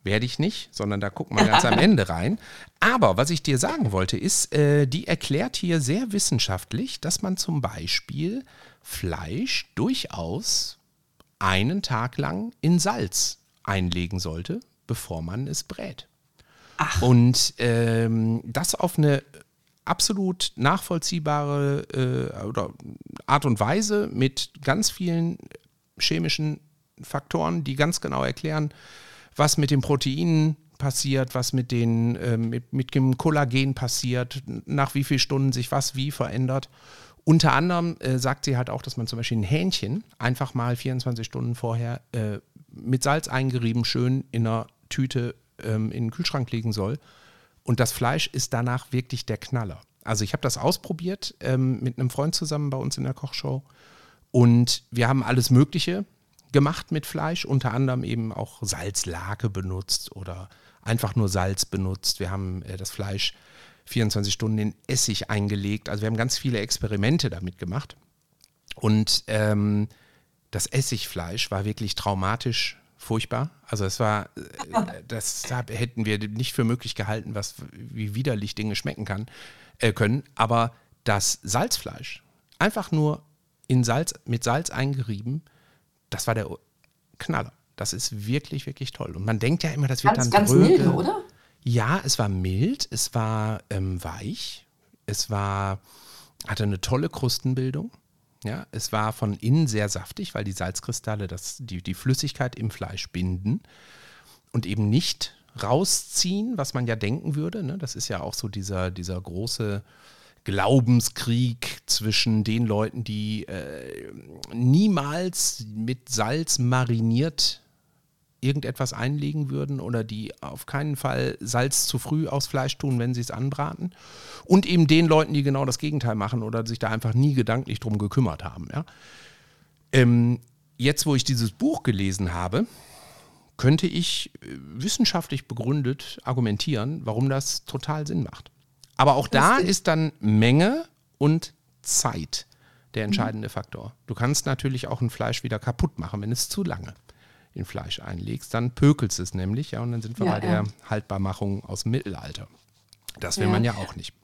Werde ich nicht, sondern da guckt man ganz am (laughs) Ende rein. Aber was ich dir sagen wollte, ist, äh, die erklärt hier sehr wissenschaftlich, dass man zum Beispiel Fleisch durchaus einen Tag lang in Salz einlegen sollte, bevor man es brät. Ach. Und ähm, das auf eine absolut nachvollziehbare äh, oder Art und Weise mit ganz vielen chemischen Faktoren, die ganz genau erklären, was mit den Proteinen passiert, was mit, den, äh, mit, mit dem Kollagen passiert, nach wie vielen Stunden sich was wie verändert. Unter anderem äh, sagt sie halt auch, dass man zum Beispiel ein Hähnchen einfach mal 24 Stunden vorher äh, mit Salz eingerieben schön in einer Tüte ähm, in den Kühlschrank legen soll. Und das Fleisch ist danach wirklich der Knaller. Also ich habe das ausprobiert ähm, mit einem Freund zusammen bei uns in der Kochshow. Und wir haben alles Mögliche gemacht mit Fleisch, unter anderem eben auch Salzlake benutzt oder einfach nur Salz benutzt. Wir haben äh, das Fleisch 24 Stunden in Essig eingelegt. Also wir haben ganz viele Experimente damit gemacht. Und ähm, das Essigfleisch war wirklich traumatisch furchtbar. Also es war, (laughs) äh, das hätten wir nicht für möglich gehalten, was wie widerlich Dinge schmecken kann, äh, können. Aber das Salzfleisch, einfach nur in Salz, mit Salz eingerieben, das war der Knaller. Das ist wirklich, wirklich toll. Und man denkt ja immer, das wird ganz, dann ganz milde, oder? Ja, es war mild, es war ähm, weich, es war, hatte eine tolle Krustenbildung. Ja, es war von innen sehr saftig, weil die Salzkristalle das, die, die Flüssigkeit im Fleisch binden und eben nicht rausziehen, was man ja denken würde. Ne? Das ist ja auch so dieser, dieser große Glaubenskrieg zwischen den Leuten, die äh, niemals mit Salz mariniert irgendetwas einlegen würden oder die auf keinen Fall Salz zu früh aufs Fleisch tun, wenn sie es anbraten. Und eben den Leuten, die genau das Gegenteil machen oder sich da einfach nie gedanklich drum gekümmert haben. Ja. Ähm, jetzt, wo ich dieses Buch gelesen habe, könnte ich äh, wissenschaftlich begründet argumentieren, warum das total Sinn macht. Aber auch da ist dann Menge und Zeit der entscheidende mhm. Faktor. Du kannst natürlich auch ein Fleisch wieder kaputt machen, wenn es zu lange in Fleisch einlegst. Dann pökelst es nämlich, ja, und dann sind wir ja, bei ja. der Haltbarmachung aus dem Mittelalter. Das will ja. man ja auch nicht.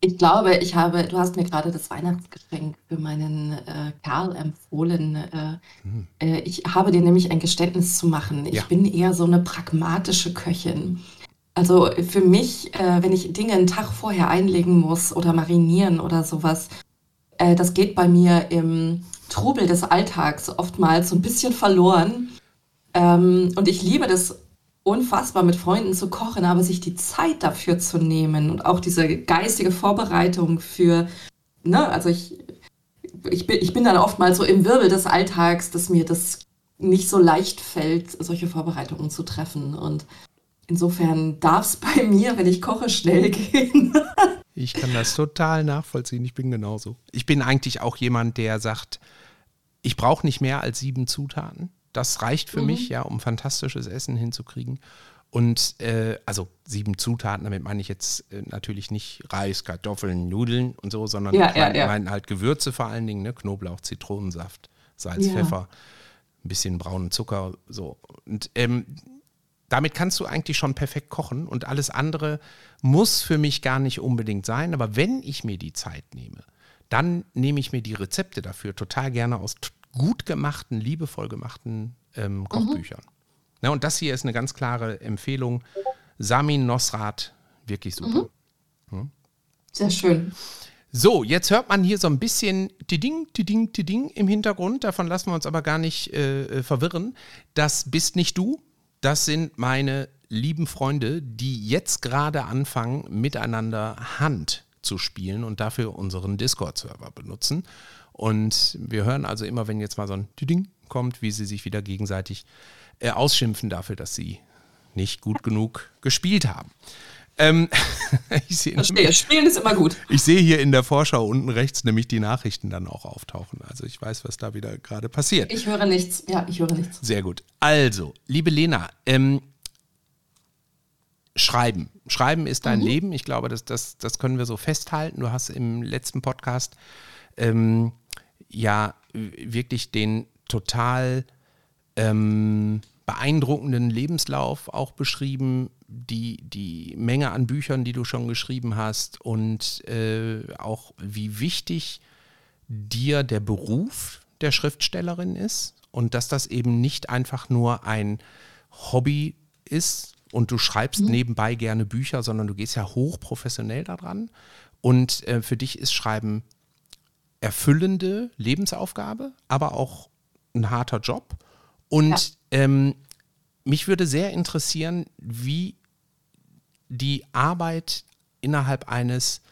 Ich glaube, ich habe, du hast mir gerade das Weihnachtsgeschenk für meinen äh, Karl empfohlen. Äh, mhm. äh, ich habe dir nämlich ein Geständnis zu machen. Ich bin eher so eine pragmatische Köchin. Also für mich, äh, wenn ich Dinge einen Tag vorher einlegen muss oder marinieren oder sowas, äh, das geht bei mir im Trubel des Alltags oftmals so ein bisschen verloren. Ähm, und ich liebe das unfassbar mit Freunden zu kochen, aber sich die Zeit dafür zu nehmen und auch diese geistige Vorbereitung für, ne, also ich, ich, bin, ich bin dann oftmals so im Wirbel des Alltags, dass mir das nicht so leicht fällt, solche Vorbereitungen zu treffen. Und Insofern darf es bei mir, wenn ich koche, schnell (laughs) gehen. Ich kann das total nachvollziehen. Ich bin genauso. Ich bin eigentlich auch jemand, der sagt, ich brauche nicht mehr als sieben Zutaten. Das reicht für mhm. mich, ja, um fantastisches Essen hinzukriegen. Und äh, also sieben Zutaten, damit meine ich jetzt äh, natürlich nicht Reis, Kartoffeln, Nudeln und so, sondern ja, ja, ja. mein halt Gewürze vor allen Dingen, ne? Knoblauch, Zitronensaft, Salz, Pfeffer, ein bisschen braunen Zucker, so. Und ähm, damit kannst du eigentlich schon perfekt kochen und alles andere muss für mich gar nicht unbedingt sein. Aber wenn ich mir die Zeit nehme, dann nehme ich mir die Rezepte dafür total gerne aus gut gemachten, liebevoll gemachten ähm, mhm. Kochbüchern. Mhm. Na, und das hier ist eine ganz klare Empfehlung. Samin Nosrat, wirklich super. Mhm. Hm? Sehr schön. So, jetzt hört man hier so ein bisschen Ding, Ding, Ding im Hintergrund. Davon lassen wir uns aber gar nicht äh, äh verwirren. Das bist nicht du, das sind meine lieben Freunde, die jetzt gerade anfangen, miteinander Hand zu spielen und dafür unseren Discord-Server benutzen. Und wir hören also immer, wenn jetzt mal so ein Ding kommt, wie sie sich wieder gegenseitig äh, ausschimpfen dafür, dass sie nicht gut genug gespielt haben. Ähm, (laughs) ich sehe Verstehe, Spielen ist immer gut. Ich sehe hier in der Vorschau unten rechts nämlich die Nachrichten dann auch auftauchen. Also ich weiß, was da wieder gerade passiert. Ich höre nichts. Ja, ich höre nichts. Sehr gut. Also, liebe Lena, ähm, Schreiben. Schreiben ist dein mhm. Leben. Ich glaube, das, das, das können wir so festhalten. Du hast im letzten Podcast ähm, ja wirklich den total ähm, beeindruckenden Lebenslauf auch beschrieben, die, die Menge an Büchern, die du schon geschrieben hast und äh, auch wie wichtig dir der Beruf der Schriftstellerin ist und dass das eben nicht einfach nur ein Hobby ist und du schreibst mhm. nebenbei gerne Bücher, sondern du gehst ja hochprofessionell daran und äh, für dich ist Schreiben erfüllende Lebensaufgabe, aber auch ein harter Job und ja. Ähm, mich würde sehr interessieren, wie die Arbeit innerhalb eines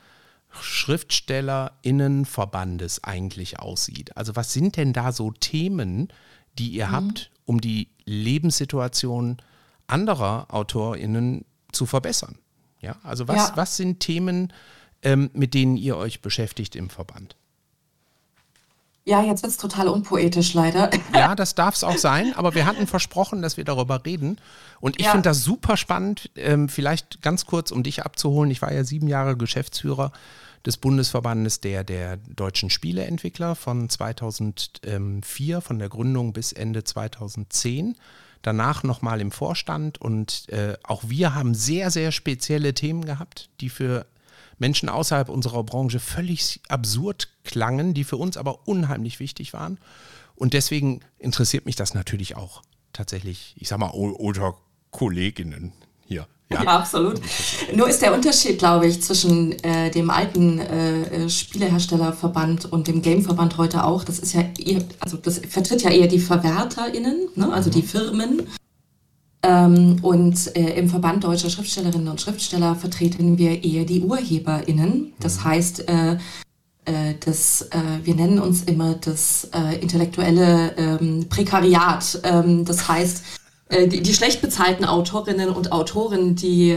Schriftstellerinnenverbandes eigentlich aussieht. Also was sind denn da so Themen, die ihr mhm. habt, um die Lebenssituation anderer AutorInnen zu verbessern? Ja, also was, ja. was sind Themen, ähm, mit denen ihr euch beschäftigt im Verband? Ja, jetzt wird es total unpoetisch, leider. Ja, (laughs) das darf es auch sein, aber wir hatten versprochen, dass wir darüber reden. Und ich ja. finde das super spannend. Ähm, vielleicht ganz kurz, um dich abzuholen. Ich war ja sieben Jahre Geschäftsführer des Bundesverbandes der, der deutschen Spieleentwickler von 2004, von der Gründung bis Ende 2010. Danach nochmal im Vorstand und äh, auch wir haben sehr, sehr spezielle Themen gehabt, die für Menschen außerhalb unserer Branche völlig absurd klangen, die für uns aber unheimlich wichtig waren. Und deswegen interessiert mich das natürlich auch tatsächlich, ich sag mal, unter Kolleginnen hier. Ja. ja, absolut. Nur ist der Unterschied, glaube ich, zwischen äh, dem alten äh, Spieleherstellerverband und dem Gameverband heute auch, das ist ja eher, also das vertritt ja eher die VerwerterInnen, ne? also die mhm. Firmen. Ähm, und äh, im Verband deutscher Schriftstellerinnen und Schriftsteller vertreten wir eher die UrheberInnen. Das mhm. heißt, äh, äh, das, äh, wir nennen uns immer das äh, intellektuelle ähm, Prekariat. Ähm, das heißt, äh, die, die, schlecht bezahlten Autorinnen und Autoren, die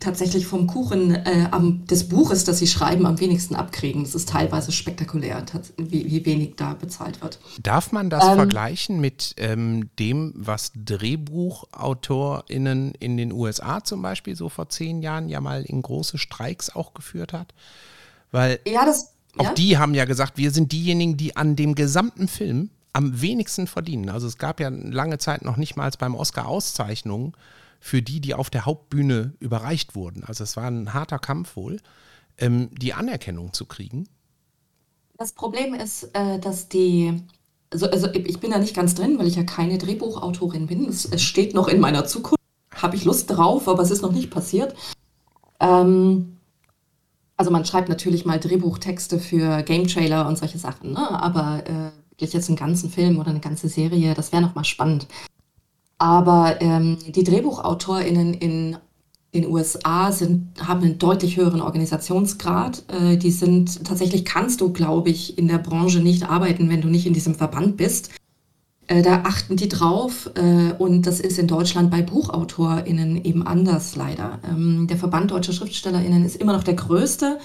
tatsächlich vom Kuchen äh, am, des Buches, das sie schreiben, am wenigsten abkriegen. Das ist teilweise spektakulär, wie, wie wenig da bezahlt wird. Darf man das ähm, vergleichen mit ähm, dem, was DrehbuchautorInnen in den USA zum Beispiel so vor zehn Jahren ja mal in große Streiks auch geführt hat? Weil ja, das, Auch Ja? die haben ja gesagt, wir sind diejenigen, die an dem gesamten Film am wenigsten verdienen. Also es gab ja lange Zeit noch nicht mal beim Oscar Auszeichnungen für die, die auf der Hauptbühne überreicht wurden. Also es war ein harter Kampf wohl, ähm, die Anerkennung zu kriegen. Das Problem ist, äh, dass die, also, also ich bin da nicht ganz drin, weil ich ja keine Drehbuchautorin bin. Es, es steht noch in meiner Zukunft. Habe ich Lust drauf, aber es ist noch nicht passiert. Ähm, also man schreibt natürlich mal Drehbuchtexte für Game Trailer und solche Sachen, ne? aber äh, jetzt einen ganzen Film oder eine ganze Serie, das wäre noch mal spannend. Aber ähm, die DrehbuchautorInnen in den USA sind, haben einen deutlich höheren Organisationsgrad. Äh, die sind tatsächlich kannst du, glaube ich, in der Branche nicht arbeiten, wenn du nicht in diesem Verband bist. Äh, da achten die drauf äh, und das ist in Deutschland bei BuchautorInnen eben anders leider. Ähm, der Verband Deutscher SchriftstellerInnen ist immer noch der größte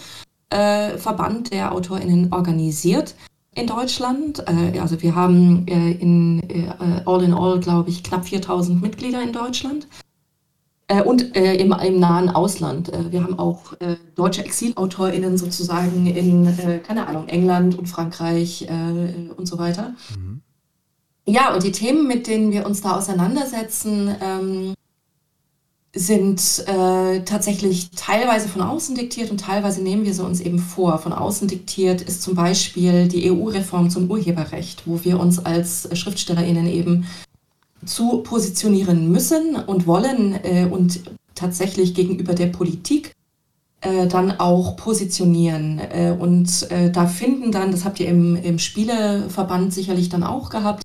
äh, Verband, der AutorInnen organisiert in Deutschland. Äh, also wir haben äh, in äh, all in all, glaube ich, knapp 4000 Mitglieder in Deutschland. Äh, und äh, im, im nahen Ausland. Äh, wir haben auch äh, deutsche ExilautorInnen sozusagen in, äh, keine Ahnung, England und Frankreich äh, und so weiter. Ja, und die Themen, mit denen wir uns da auseinandersetzen, ähm, sind äh, tatsächlich teilweise von außen diktiert und teilweise nehmen wir sie uns eben vor. Von außen diktiert ist zum Beispiel die EU-Reform zum Urheberrecht, wo wir uns als SchriftstellerInnen eben zu positionieren müssen und wollen äh, und tatsächlich gegenüber der Politik äh, dann auch positionieren. Äh, und äh, da finden dann, das habt ihr im, im Spieleverband sicherlich dann auch gehabt,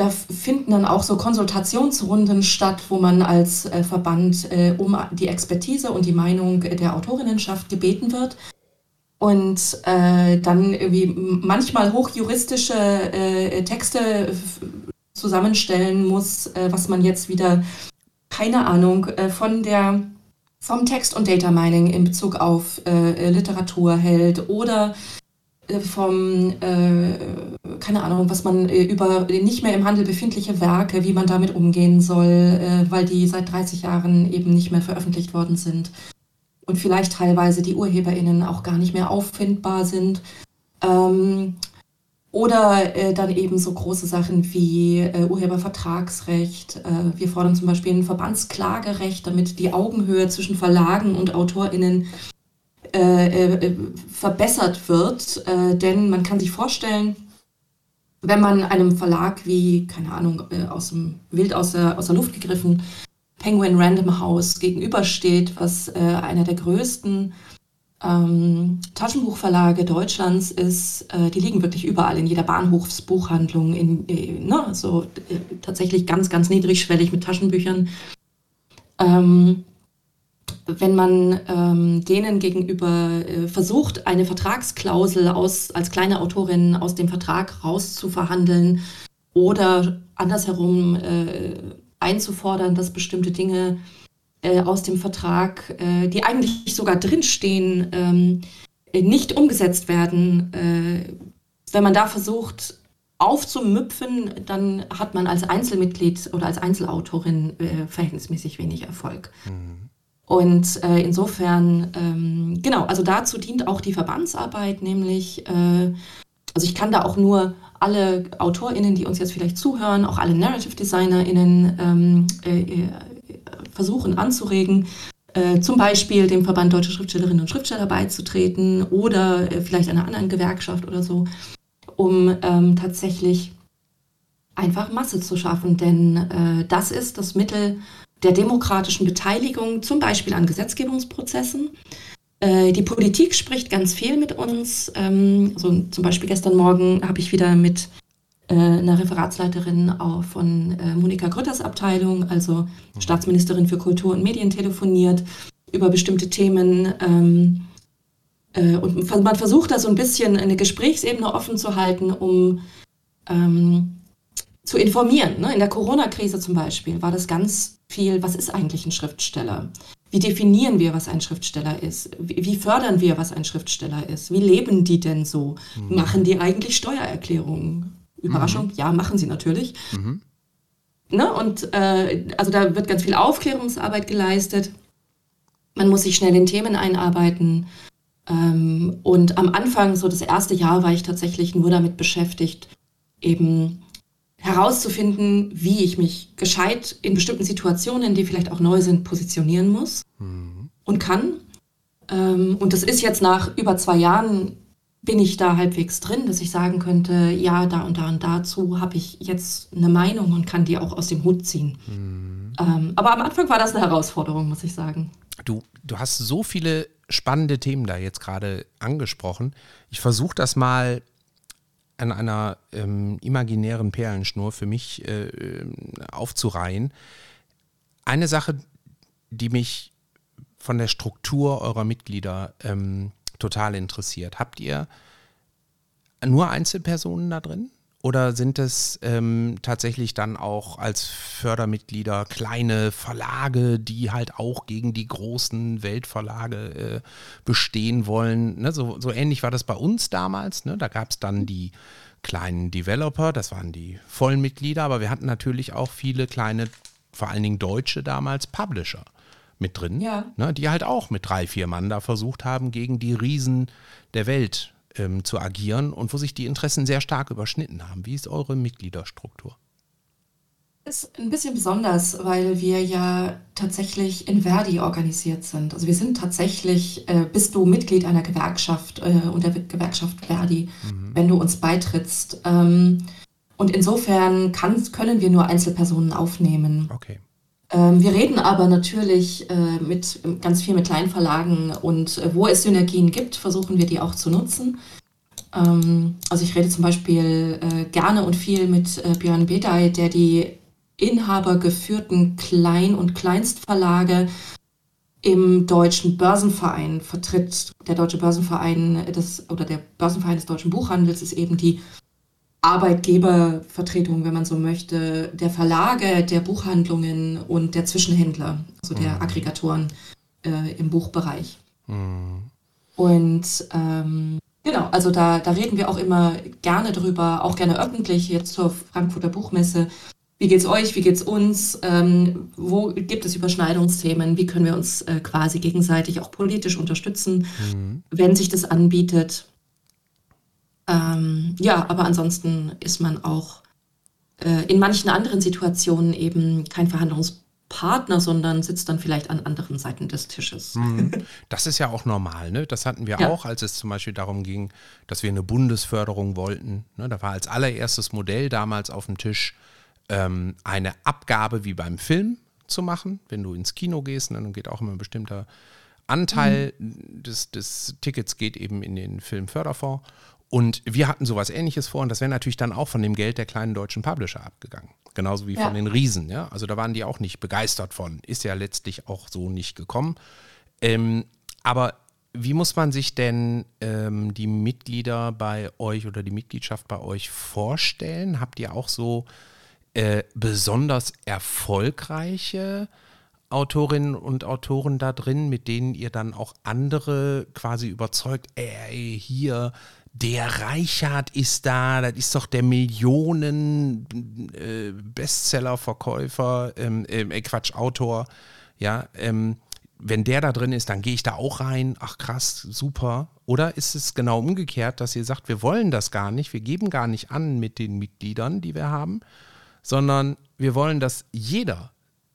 da finden dann auch so Konsultationsrunden statt, wo man als äh, Verband äh, um die Expertise und die Meinung der Autorinnenschaft gebeten wird. Und äh, dann irgendwie manchmal hochjuristische äh, Texte zusammenstellen muss, äh, was man jetzt wieder, keine Ahnung, äh, von der vom Text- und Data Mining in Bezug auf Literatur hält oder vom, äh, keine Ahnung, was man äh, über nicht mehr im Handel befindliche Werke, wie man damit umgehen soll, äh, weil die seit 30 Jahren eben nicht mehr veröffentlicht worden sind und vielleicht teilweise die UrheberInnen auch gar nicht mehr auffindbar sind. Ähm, oder äh, dann eben so große Sachen wie äh, Urhebervertragsrecht. Äh, wir fordern zum Beispiel ein Verbandsklagerecht, damit die Augenhöhe zwischen Verlagen und AutorInnen äh, äh, verbessert wird. Äh, denn man kann sich vorstellen, wenn man einem Verlag wie, keine Ahnung, äh, aus dem Wild aus der, aus der Luft gegriffen, Penguin Random House gegenübersteht, was äh, einer der größten ähm, Taschenbuchverlage Deutschlands ist, äh, die liegen wirklich überall, in jeder Bahnhofsbuchhandlung, in, ne, so tatsächlich ganz, ganz niedrigschwellig mit Taschenbüchern. Ähm, wenn man ähm, denen gegenüber äh, versucht, eine Vertragsklausel aus, als kleine Autorin aus dem Vertrag rauszuverhandeln oder andersherum äh, einzufordern, dass bestimmte Dinge äh, aus dem Vertrag, äh, die eigentlich sogar drinstehen, ähm, äh, nicht umgesetzt werden. Äh, wenn man da versucht aufzumüpfen, dann hat man als Einzelmitglied oder als Einzelautorin äh, verhältnismäßig wenig Erfolg. Und äh, insofern, ähm, genau, also dazu dient auch die Verbandsarbeit, nämlich, äh, also ich kann da auch nur alle AutorInnen, die uns jetzt vielleicht zuhören, auch alle Narrative DesignerInnen ähm, äh, äh, versuchen anzuregen, äh, zum Beispiel dem Verband Deutsche Schriftstellerinnen und Schriftsteller beizutreten oder äh, vielleicht einer anderen Gewerkschaft oder so, um ähm, tatsächlich einfach Masse zu schaffen. Denn äh, das ist das Mittel der demokratischen Beteiligung, zum Beispiel an Gesetzgebungsprozessen. Äh, die Politik spricht ganz viel mit uns. Also zum Beispiel gestern Morgen habe ich wieder mit äh, einer Referatsleiterin auch von äh, Monika Grütters Abteilung, also Staatsministerin für Kultur und Medien, telefoniert über bestimmte Themen. Ähm, äh, und man versucht da so ein bisschen eine Gesprächsebene offen zu halten, um ähm, zu informieren. Ne? In der Corona-Krise zum Beispiel war das ganz viel, was ist eigentlich ein Schriftsteller? Wie definieren wir, was ein Schriftsteller ist? Wie, fördern wir, was ein Schriftsteller ist? Wie leben die denn so? Machen die eigentlich Steuererklärungen? Überraschung, ja, machen sie natürlich. Ne? Und äh, also da wird ganz viel Aufklärungsarbeit geleistet. Man muss sich schnell in Themen einarbeiten. Ähm, und am Anfang, so das erste Jahr, war ich tatsächlich nur damit beschäftigt, eben herauszufinden, wie ich mich gescheit in bestimmten Situationen, die vielleicht auch neu sind, positionieren muss mhm. und kann. Ähm, und das ist jetzt nach über zwei Jahren, bin ich da halbwegs drin, dass ich sagen könnte, ja, da und da und dazu habe ich jetzt eine Meinung und kann die auch aus dem Hut ziehen. Mhm. Ähm, aber am Anfang war das eine Herausforderung, muss ich sagen. Du, du hast so viele spannende Themen da jetzt gerade angesprochen. Ich versuche das mal an einer ähm, imaginären Perlenschnur für mich äh, aufzureihen. Eine Sache, die mich von der Struktur eurer Mitglieder ähm, total interessiert. Habt ihr nur Einzelpersonen da drin? Oder sind es ähm, tatsächlich dann auch als Fördermitglieder kleine Verlage, die halt auch gegen die großen Weltverlage äh, bestehen wollen? Ne? So, so, ähnlich war das bei uns damals. Ne? Da gab es dann die kleinen Developer, das waren die vollen Mitglieder, aber wir hatten natürlich auch viele kleine, vor allen Dingen deutsche damals, Publisher mit drin, ja. ne? die halt auch mit drei, vier Mann da versucht haben, gegen die Riesen der Welt ähm, zu agieren und wo sich die Interessen sehr stark überschnitten haben. Wie ist eure Mitgliederstruktur? Ist ein bisschen besonders, weil wir ja tatsächlich in Verdi organisiert sind. Also wir sind tatsächlich, äh, bist du Mitglied einer Gewerkschaft äh, und der Gewerkschaft Verdi, mhm. wenn du uns beitrittst. Ähm, und insofern kann, können wir nur Einzelpersonen aufnehmen. Okay. Ähm, wir reden aber natürlich äh, mit ganz viel mit Kleinverlagen und äh, wo es Synergien gibt, versuchen wir die auch zu nutzen. Ähm, also ich rede zum Beispiel äh, gerne und viel mit Björn Bedey, der die inhabergeführten Klein- und Kleinstverlage im Deutschen Börsenverein vertritt. Der Deutsche Börsenverein des, oder der Börsenverein des deutschen Buchhandels ist eben die Arbeitgebervertretung, wenn man so möchte, der Verlage, der Buchhandlungen und der Zwischenhändler, also der mhm. Aggregatoren äh, im Buchbereich. Mhm. Und ähm, genau, also da, da reden wir auch immer gerne drüber, auch gerne öffentlich, jetzt zur Frankfurter Buchmesse. Wie geht's euch? Wie geht's uns? Ähm, wo gibt es Überschneidungsthemen? Wie können wir uns äh, quasi gegenseitig auch politisch unterstützen, mhm. wenn sich das anbietet? Ähm, ja, aber ansonsten ist man auch äh, in manchen anderen Situationen eben kein Verhandlungspartner, sondern sitzt dann vielleicht an anderen Seiten des Tisches. Mhm. Das ist ja auch normal, ne? Das hatten wir ja. auch, als es zum Beispiel darum ging, dass wir eine Bundesförderung wollten. Ne? Da war als allererstes Modell damals auf dem Tisch ähm, eine Abgabe wie beim Film zu machen. Wenn du ins Kino gehst, ne, dann geht auch immer ein bestimmter Anteil mhm. des, des Tickets geht eben in den Filmförderfonds. Und wir hatten sowas ähnliches vor und das wäre natürlich dann auch von dem Geld der kleinen deutschen Publisher abgegangen. Genauso wie ja. von den Riesen, ja. Also da waren die auch nicht begeistert von. Ist ja letztlich auch so nicht gekommen. Ähm, aber wie muss man sich denn ähm, die Mitglieder bei euch oder die Mitgliedschaft bei euch vorstellen? Habt ihr auch so äh, besonders erfolgreiche Autorinnen und Autoren da drin, mit denen ihr dann auch andere quasi überzeugt, ey, hier der Reichard ist da, das ist doch der Millionen äh, Bestseller-Verkäufer, ähm, äh, Quatsch, Autor, ja, ähm, wenn der da drin ist, dann gehe ich da auch rein, ach krass, super. Oder ist es genau umgekehrt, dass ihr sagt, wir wollen das gar nicht, wir geben gar nicht an mit den Mitgliedern, die wir haben, sondern wir wollen, dass jeder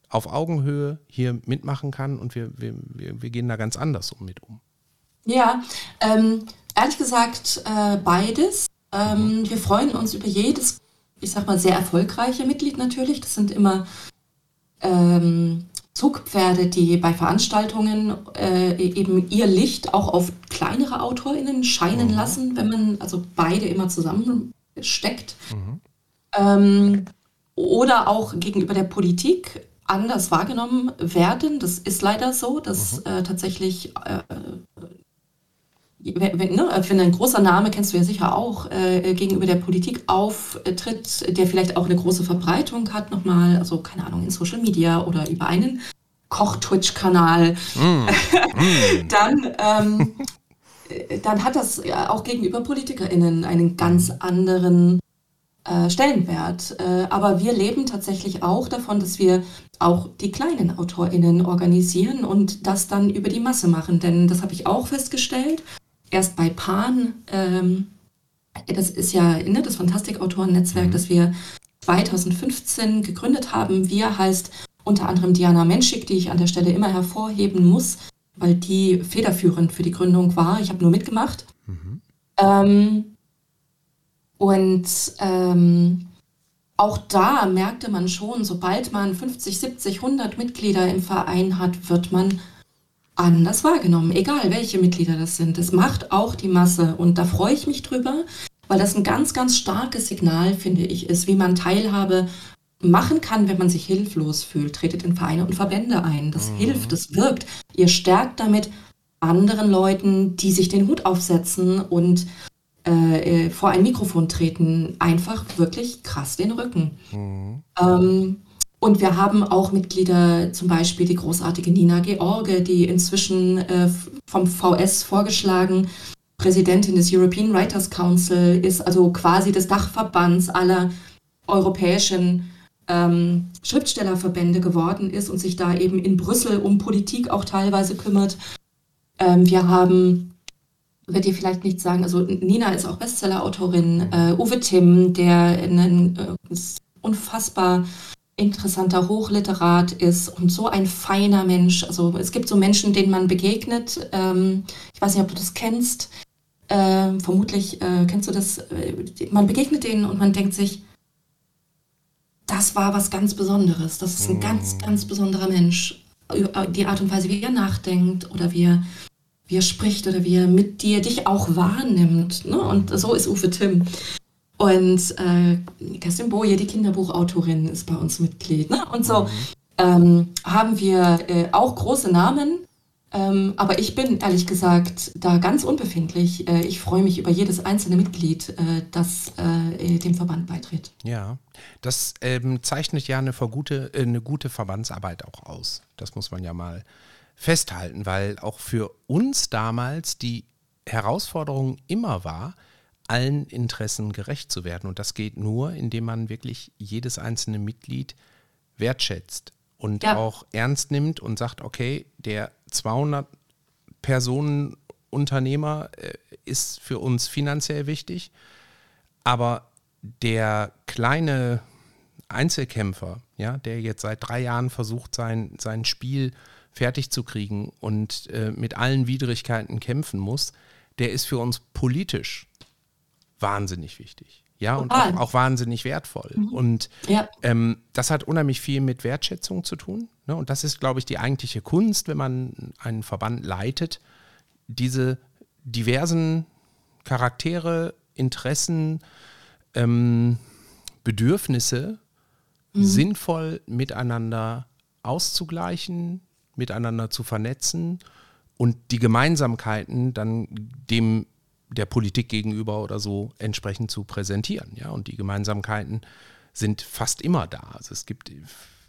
auf Augenhöhe hier mitmachen kann und wir, wir, wir, wir gehen da ganz anders um mit um. Ja, ähm, Ehrlich gesagt, äh, beides. Ähm, mhm. wir freuen uns über jedes, ich sag mal, sehr erfolgreiche Mitglied natürlich. Das sind immer ähm, Zugpferde, die bei Veranstaltungen äh, eben ihr Licht auch auf kleinere AutorInnen scheinen mhm. lassen, wenn man also beide immer zusammensteckt. Mhm. Ähm, oder auch gegenüber der Politik anders wahrgenommen werden. Das ist leider so, dass mhm. äh, tatsächlich äh, wenn, ne, wenn ein großer Name, kennst du ja sicher auch, äh, gegenüber der Politik auftritt, der vielleicht auch eine große Verbreitung hat, nochmal, also keine Ahnung, in Social Media oder über einen Koch-Twitch-Kanal, mm. (laughs) mm. dann, ähm, dann hat das auch gegenüber PolitikerInnen einen ganz anderen äh, Stellenwert. Äh, aber wir leben tatsächlich auch davon, dass wir auch die kleinen AutorInnen organisieren und das dann über die Masse machen. Denn das habe ich auch festgestellt erst bei Pan, ähm, das ist ja ne, das Fantastikautoren-Netzwerk, mhm. das wir 2015 gegründet haben. Wir heißt unter anderem Diana Menschik, die ich an der Stelle immer hervorheben muss, weil die federführend für die Gründung war. Ich habe nur mitgemacht. Mhm. Ähm, und ähm, auch da merkte man schon, sobald man 50, 70, 100 Mitglieder im Verein hat, wird man anders wahrgenommen, egal welche Mitglieder das sind. Das macht auch die Masse und da freue ich mich drüber, weil das ein ganz, ganz starkes Signal, finde ich, ist, wie man Teilhabe machen kann, wenn man sich hilflos fühlt. Tretet in Vereine und Verbände ein. Das mhm. hilft, das wirkt. Ihr stärkt damit anderen Leuten, die sich den Hut aufsetzen und äh, äh vor ein Mikrofon treten, einfach wirklich krass den Rücken. Mhm. Ähm, und wir haben auch Mitglieder, zum Beispiel die großartige Nina George, die inzwischen äh, vom VS vorgeschlagen Präsidentin des European Writers Council ist, also quasi des Dachverbands aller europäischen ähm, Schriftstellerverbände geworden ist und sich da eben in Brüssel um Politik auch teilweise kümmert. Ähm, wir haben, wird ihr vielleicht nicht sagen, also Nina ist auch Bestsellerautorin, äh, Uwe Timm, der ein äh, unfassbar interessanter Hochliterat ist und so ein feiner Mensch. Also es gibt so Menschen, denen man begegnet. Ähm, ich weiß nicht, ob du das kennst. Äh, vermutlich äh, kennst du das. Äh, man begegnet denen und man denkt sich, das war was ganz Besonderes. Das ist ein mhm. ganz, ganz besonderer Mensch. Die Art und Weise, wie er nachdenkt oder wie er, wie er spricht oder wie er mit dir dich auch wahrnimmt. Ne? Und so ist Uwe Timm. Und äh, Kerstin Boje, die Kinderbuchautorin, ist bei uns Mitglied. Ne? Und so mhm. ähm, haben wir äh, auch große Namen, ähm, aber ich bin ehrlich gesagt da ganz unbefindlich. Äh, ich freue mich über jedes einzelne Mitglied, äh, das äh, dem Verband beitritt. Ja, das ähm, zeichnet ja eine, gute, äh, eine gute Verbandsarbeit auch aus. Das muss man ja mal festhalten, weil auch für uns damals die Herausforderung immer war, allen Interessen gerecht zu werden. Und das geht nur, indem man wirklich jedes einzelne Mitglied wertschätzt und ja. auch ernst nimmt und sagt, okay, der 200 Personen Unternehmer äh, ist für uns finanziell wichtig, aber der kleine Einzelkämpfer, ja, der jetzt seit drei Jahren versucht, sein, sein Spiel fertig zu kriegen und äh, mit allen Widrigkeiten kämpfen muss, der ist für uns politisch wahnsinnig wichtig. Ja, und auch, auch, wahnsinnig wertvoll. Mhm. Und ja. ähm, das hat unheimlich viel mit Wertschätzung zu tun. Ne? Und das ist, glaube ich, die eigentliche Kunst, wenn man einen Verband leitet, diese diversen Charaktere, Interessen, ähm, Bedürfnisse mhm. sinnvoll miteinander auszugleichen, miteinander zu vernetzen und die Gemeinsamkeiten dann dem der Politik gegenüber oder so entsprechend zu präsentieren. Ja? Und die Gemeinsamkeiten sind fast immer da. Also es gibt,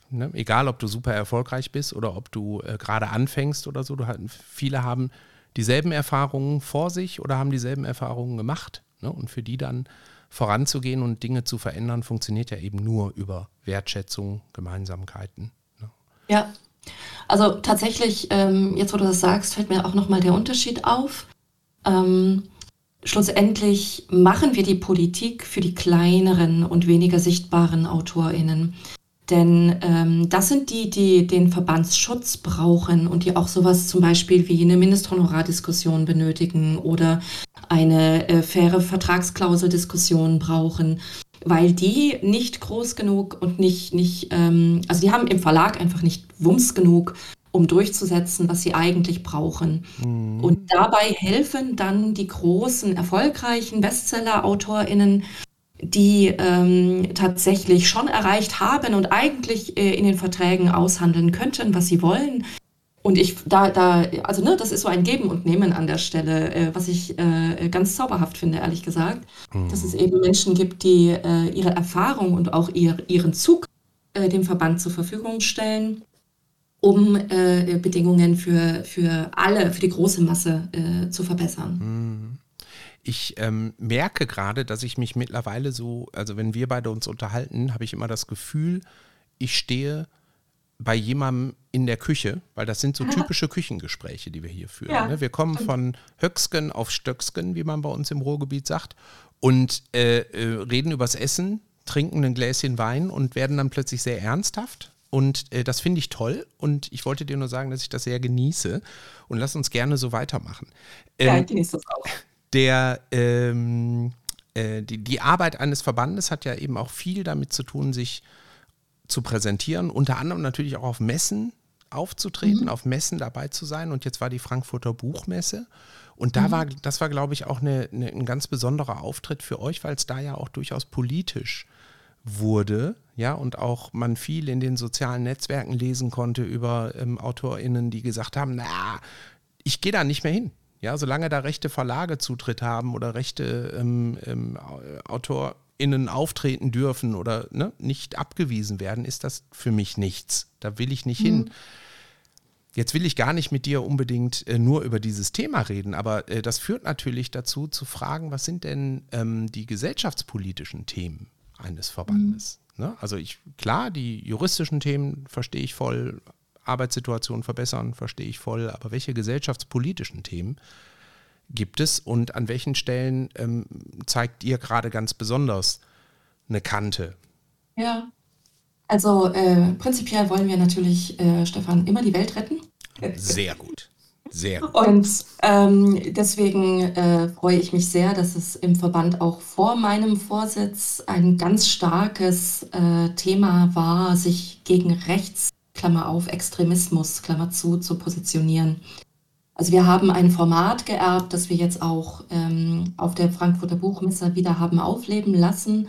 ne, egal ob du super erfolgreich bist oder ob du äh, gerade anfängst oder so, du viele haben dieselben Erfahrungen vor sich oder haben dieselben Erfahrungen gemacht. Ne? Und für die dann voranzugehen und Dinge zu verändern, funktioniert ja eben nur über Wertschätzung, Gemeinsamkeiten. Ne? Ja, also tatsächlich, ähm, jetzt wo du das sagst, fällt mir auch nochmal der Unterschied auf. Ähm, schlussendlich machen wir die Politik für die kleineren und weniger sichtbaren AutorInnen. Denn ähm, das sind die, die den Verbandsschutz brauchen und die auch sowas zum Beispiel wie eine Mindesthonorardiskussion benötigen oder eine äh, faire Vertragsklauseldiskussion brauchen, weil die nicht groß genug und nicht, nicht ähm, also die haben im Verlag einfach nicht Wumms genug, um durchzusetzen, was sie eigentlich brauchen. Mhm. Und dabei helfen dann die großen, erfolgreichen Bestseller-AutorInnen, die ähm, tatsächlich schon erreicht haben und eigentlich äh, in den Verträgen aushandeln könnten, was sie wollen. Und ich, da, da, also ne, das ist so ein Geben und Nehmen an der Stelle, äh, was ich äh, ganz zauberhaft finde, ehrlich gesagt. Mhm. Dass es eben Menschen gibt, die äh, ihre Erfahrung und auch ihr, ihren Zug äh, dem Verband zur Verfügung stellen um äh, Bedingungen für, für alle, für die große Masse äh, zu verbessern. Mhm. Ich ähm, merke gerade, dass ich mich mittlerweile so, also wenn wir beide uns unterhalten, habe ich immer das Gefühl, ich stehe bei jemandem in der Küche, weil das sind so typische Küchengespräche, die wir hier führen. Ja, ne? Wir kommen von Höcksken auf Stöcksken, wie man bei uns im Ruhrgebiet sagt, und äh, äh, reden übers Essen, trinken ein Gläschen Wein und werden dann plötzlich sehr ernsthaft. Und äh, das finde ich toll. Und ich wollte dir nur sagen, dass ich das sehr genieße. Und lass uns gerne so weitermachen. ja, Ähm, ich genieße das auch. der, ähm, äh, die, die Arbeit eines Verbandes hat ja eben auch viel damit zu tun, sich zu präsentieren, unter anderem natürlich auch auf Messen aufzutreten, auf Messen dabei zu sein. Und jetzt war die Frankfurter Buchmesse. Und da war, das war, glaube ich, auch eine, eine, ein ganz besonderer Auftritt für euch, weil es da ja auch durchaus politisch wurde, ja, und auch man viel in den sozialen Netzwerken lesen konnte über ähm, AutorInnen, die gesagt haben, na, ich gehe da nicht mehr hin. Ja, solange da rechte Verlage Zutritt haben oder rechte ähm, ähm, Au- AutorInnen auftreten dürfen oder ne, nicht abgewiesen werden, ist das für mich nichts. Da will ich nicht hin. Jetzt will ich gar nicht mit dir unbedingt äh, nur über dieses Thema reden, aber äh, das führt natürlich dazu, zu fragen, was sind denn ähm, die gesellschaftspolitischen Themen eines Verbandes? Ne? Also ich, klar, die juristischen Themen verstehe ich voll, Arbeitssituation verbessern verstehe ich voll, aber welche gesellschaftspolitischen Themen gibt es und an welchen Stellen ähm, zeigt ihr gerade ganz besonders eine Kante? Ja. Also äh, prinzipiell wollen wir natürlich, äh, Stefan, immer die Welt retten. Sehr gut. Sehr. Und ähm, deswegen äh, freue ich mich sehr, dass es im Verband auch vor meinem Vorsitz ein ganz starkes äh, Thema war, sich gegen Rechts, Klammer auf, Extremismus, Klammer zu, zu positionieren. Also wir haben ein Format geerbt, das wir jetzt auch ähm, auf der Frankfurter Buchmesse wieder haben aufleben lassen.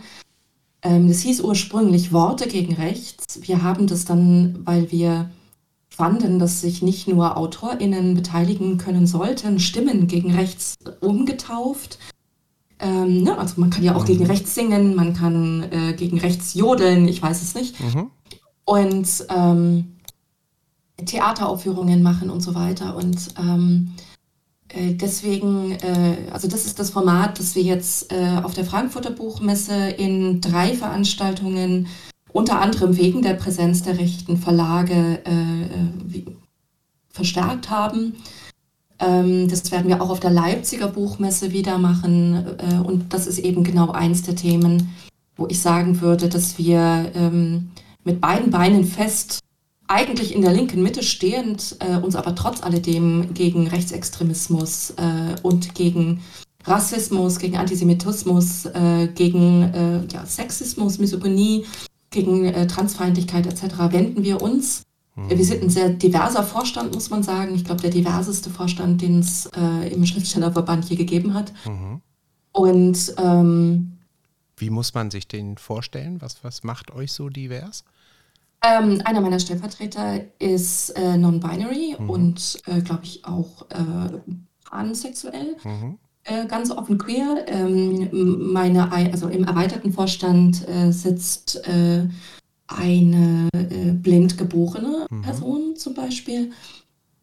Ähm, das hieß ursprünglich Worte gegen Rechts. Wir haben das dann, weil wir fanden, dass sich nicht nur AutorInnen beteiligen können sollten, Stimmen gegen rechts umgetauft. Ähm, ne, also man kann ja auch gegen rechts singen, man kann äh, gegen rechts jodeln, ich weiß es nicht. Mhm. Und ähm, Theateraufführungen machen und so weiter. Und ähm, äh, deswegen, äh, also das ist das Format, das wir jetzt äh, auf der Frankfurter Buchmesse in drei Veranstaltungen unter anderem wegen der Präsenz der rechten Verlage äh, äh, verstärkt haben. Ähm, das werden wir auch auf der Leipziger Buchmesse wieder machen. Äh, und das ist eben genau eins der Themen, wo ich sagen würde, dass wir ähm, mit beiden Beinen fest, eigentlich in der linken Mitte stehend, äh, uns aber trotz alledem gegen Rechtsextremismus äh, und gegen Rassismus, gegen Antisemitismus, äh, gegen ja, Sexismus, Misogynie, gegen äh, Transfeindlichkeit etc. wenden wir uns. Äh, Wir sind ein sehr diverser Vorstand, muss man sagen. Ich glaube, der diverseste Vorstand, den es äh, im Schriftstellerverband je gegeben hat. Mhm. Und ähm, Wie muss man sich den vorstellen? Was, was macht euch so divers? ähm, einer meiner Stellvertreter ist äh, non-binary und, äh, glaube ich, auch äh, pansexuell. Mhm. Äh, ganz offen queer. Ähm, meine, Ei- also im erweiterten Vorstand äh, sitzt äh, eine äh, blind geborene Person zum Beispiel.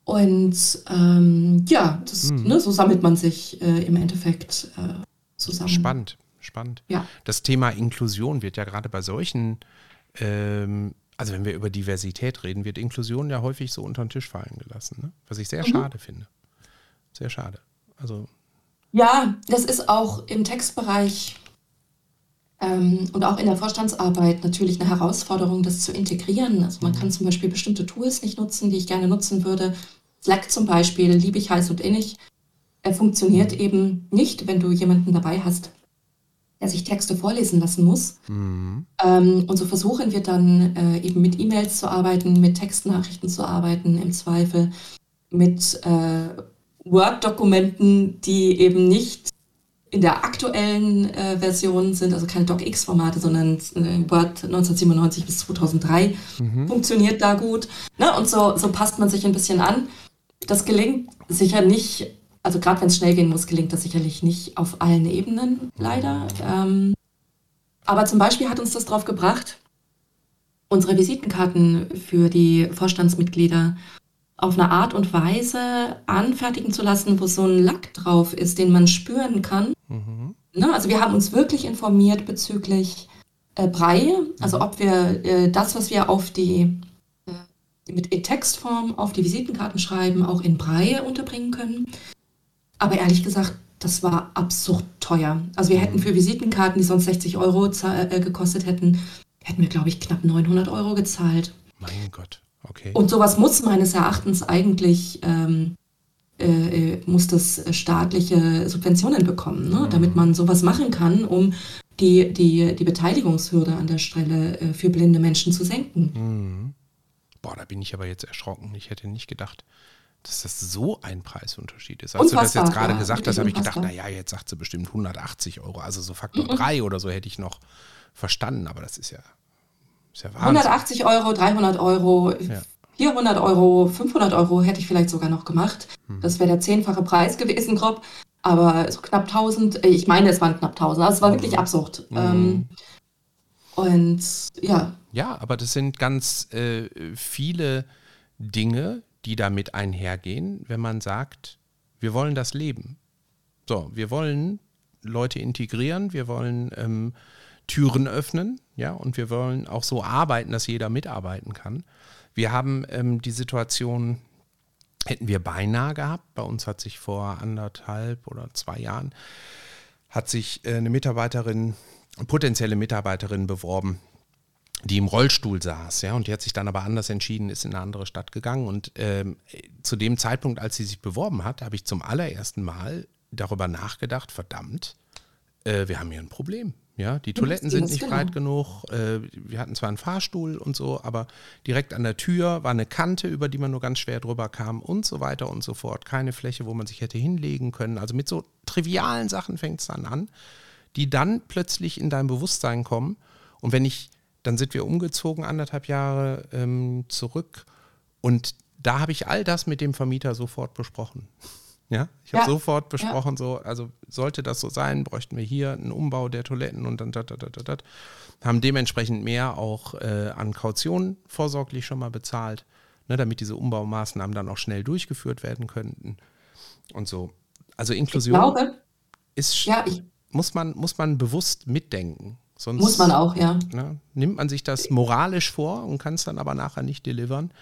Und ähm, ja, das, ne, so sammelt man sich äh, im Endeffekt zusammen. Spannend, spannend. Ja. Das Thema Inklusion wird ja gerade bei solchen, ähm, also wenn wir über Diversität reden, wird Inklusion ja häufig so unter den Tisch fallen gelassen, ne? was ich sehr schade finde. Sehr schade. Also, Ja, das ist auch im Textbereich ähm, und auch in der Vorstandsarbeit natürlich eine Herausforderung, das zu integrieren. Also man kann zum Beispiel bestimmte Tools nicht nutzen, die ich gerne nutzen würde. Slack zum Beispiel, liebe ich heiß und innig. Er funktioniert eben nicht, wenn du jemanden dabei hast, der sich Texte vorlesen lassen muss. mhm. Ähm, und so versuchen wir dann äh, eben mit E-Mails zu arbeiten, mit Textnachrichten zu arbeiten, im Zweifel mit äh, Word-Dokumenten, die eben nicht in der aktuellen äh, Version sind, also keine DocX-Formate, sondern äh, Word 1997 bis 2003 funktioniert da gut. Ne? Und so, so passt man sich ein bisschen an. Das gelingt sicher nicht, also gerade wenn es schnell gehen muss, gelingt das sicherlich nicht auf allen Ebenen, leider. Ähm, aber zum Beispiel hat uns das drauf gebracht, unsere Visitenkarten für die Vorstandsmitglieder auf eine Art und Weise anfertigen zu lassen, wo so ein Lack drauf ist, den man spüren kann. Ne? Also wir haben uns wirklich informiert bezüglich äh, Brei, also ob wir äh, das, was wir auf die äh, mit in Textform auf die Visitenkarten schreiben, auch in Breie unterbringen können. Aber ehrlich gesagt, das war absurd teuer. Also wir hätten für Visitenkarten, die sonst 60 Euro äh, gekostet hätten, hätten wir, glaube ich, knapp 900 Euro gezahlt. Mein Gott, okay. Und sowas muss meines Erachtens eigentlich, ähm, äh, äh muss das staatliche Subventionen bekommen, ne? Mhm. damit man sowas machen kann, um die, die, die Beteiligungshürde an der Stelle äh, für blinde Menschen zu senken. Mhm. Boah, da bin ich aber jetzt erschrocken. Ich hätte nicht gedacht, dass das so ein Preisunterschied ist. Als unfassbar, du das jetzt gerade ja, gesagt hast, habe ich gedacht, naja, jetzt sagt sie bestimmt 180 Euro. Also so Faktor mhm. 3 oder so hätte ich noch verstanden, aber das ist ja, ja Wahnsinn. 180 Euro, 300 Euro, ja. 400 Euro, 500 Euro hätte ich vielleicht sogar noch gemacht. Mhm. Das wäre der zehnfache Preis gewesen, grob. Aber so knapp 1000, äh, ich meine, es waren knapp 1000. Also es war wirklich mhm. absurd. Mhm. Ähm, und ja. Ja, aber das sind ganz äh, viele Dinge, die damit einhergehen, wenn man sagt, wir wollen das Leben. So, wir wollen Leute integrieren, wir wollen ähm, Türen öffnen, ja, und wir wollen auch so arbeiten, dass jeder mitarbeiten kann. Wir haben ähm, die Situation, hätten wir beinahe gehabt. Bei uns hat sich vor anderthalb oder zwei Jahren hat sich äh, eine Mitarbeiterin, eine potenzielle Mitarbeiterin beworben, die im Rollstuhl saß, ja, und die hat sich dann aber anders entschieden, ist in eine andere Stadt gegangen. Und ähm, zu dem Zeitpunkt, als sie sich beworben hat, habe ich zum allerersten Mal darüber nachgedacht, verdammt, äh, wir haben hier ein Problem. Ja, die Toiletten sind nicht breit genug. Äh, wir hatten zwar einen Fahrstuhl und so, aber direkt an der Tür war eine Kante, über die man nur ganz schwer drüber kam und so weiter und so fort. Keine Fläche, wo man sich hätte hinlegen können. Also mit so trivialen Sachen fängt es dann an, die dann plötzlich in dein Bewusstsein kommen. Und wenn ich, dann sind wir umgezogen anderthalb Jahre ähm, zurück und da habe ich all das mit dem Vermieter sofort besprochen. Ja, ich habe ja. sofort besprochen, ja. so, also sollte das so sein, bräuchten wir hier einen Umbau der Toiletten und dann dat, dat, dat, dat. haben dementsprechend mehr auch äh, an Kaution vorsorglich schon mal bezahlt, ne, damit diese Umbaumaßnahmen dann auch schnell durchgeführt werden könnten und so. Also Inklusion glaube, ist, ja, ich, muss, man, muss man bewusst mitdenken. Sonst, muss man auch, ja. Ne, nimmt man sich das moralisch vor und kann es dann aber nachher nicht delivern,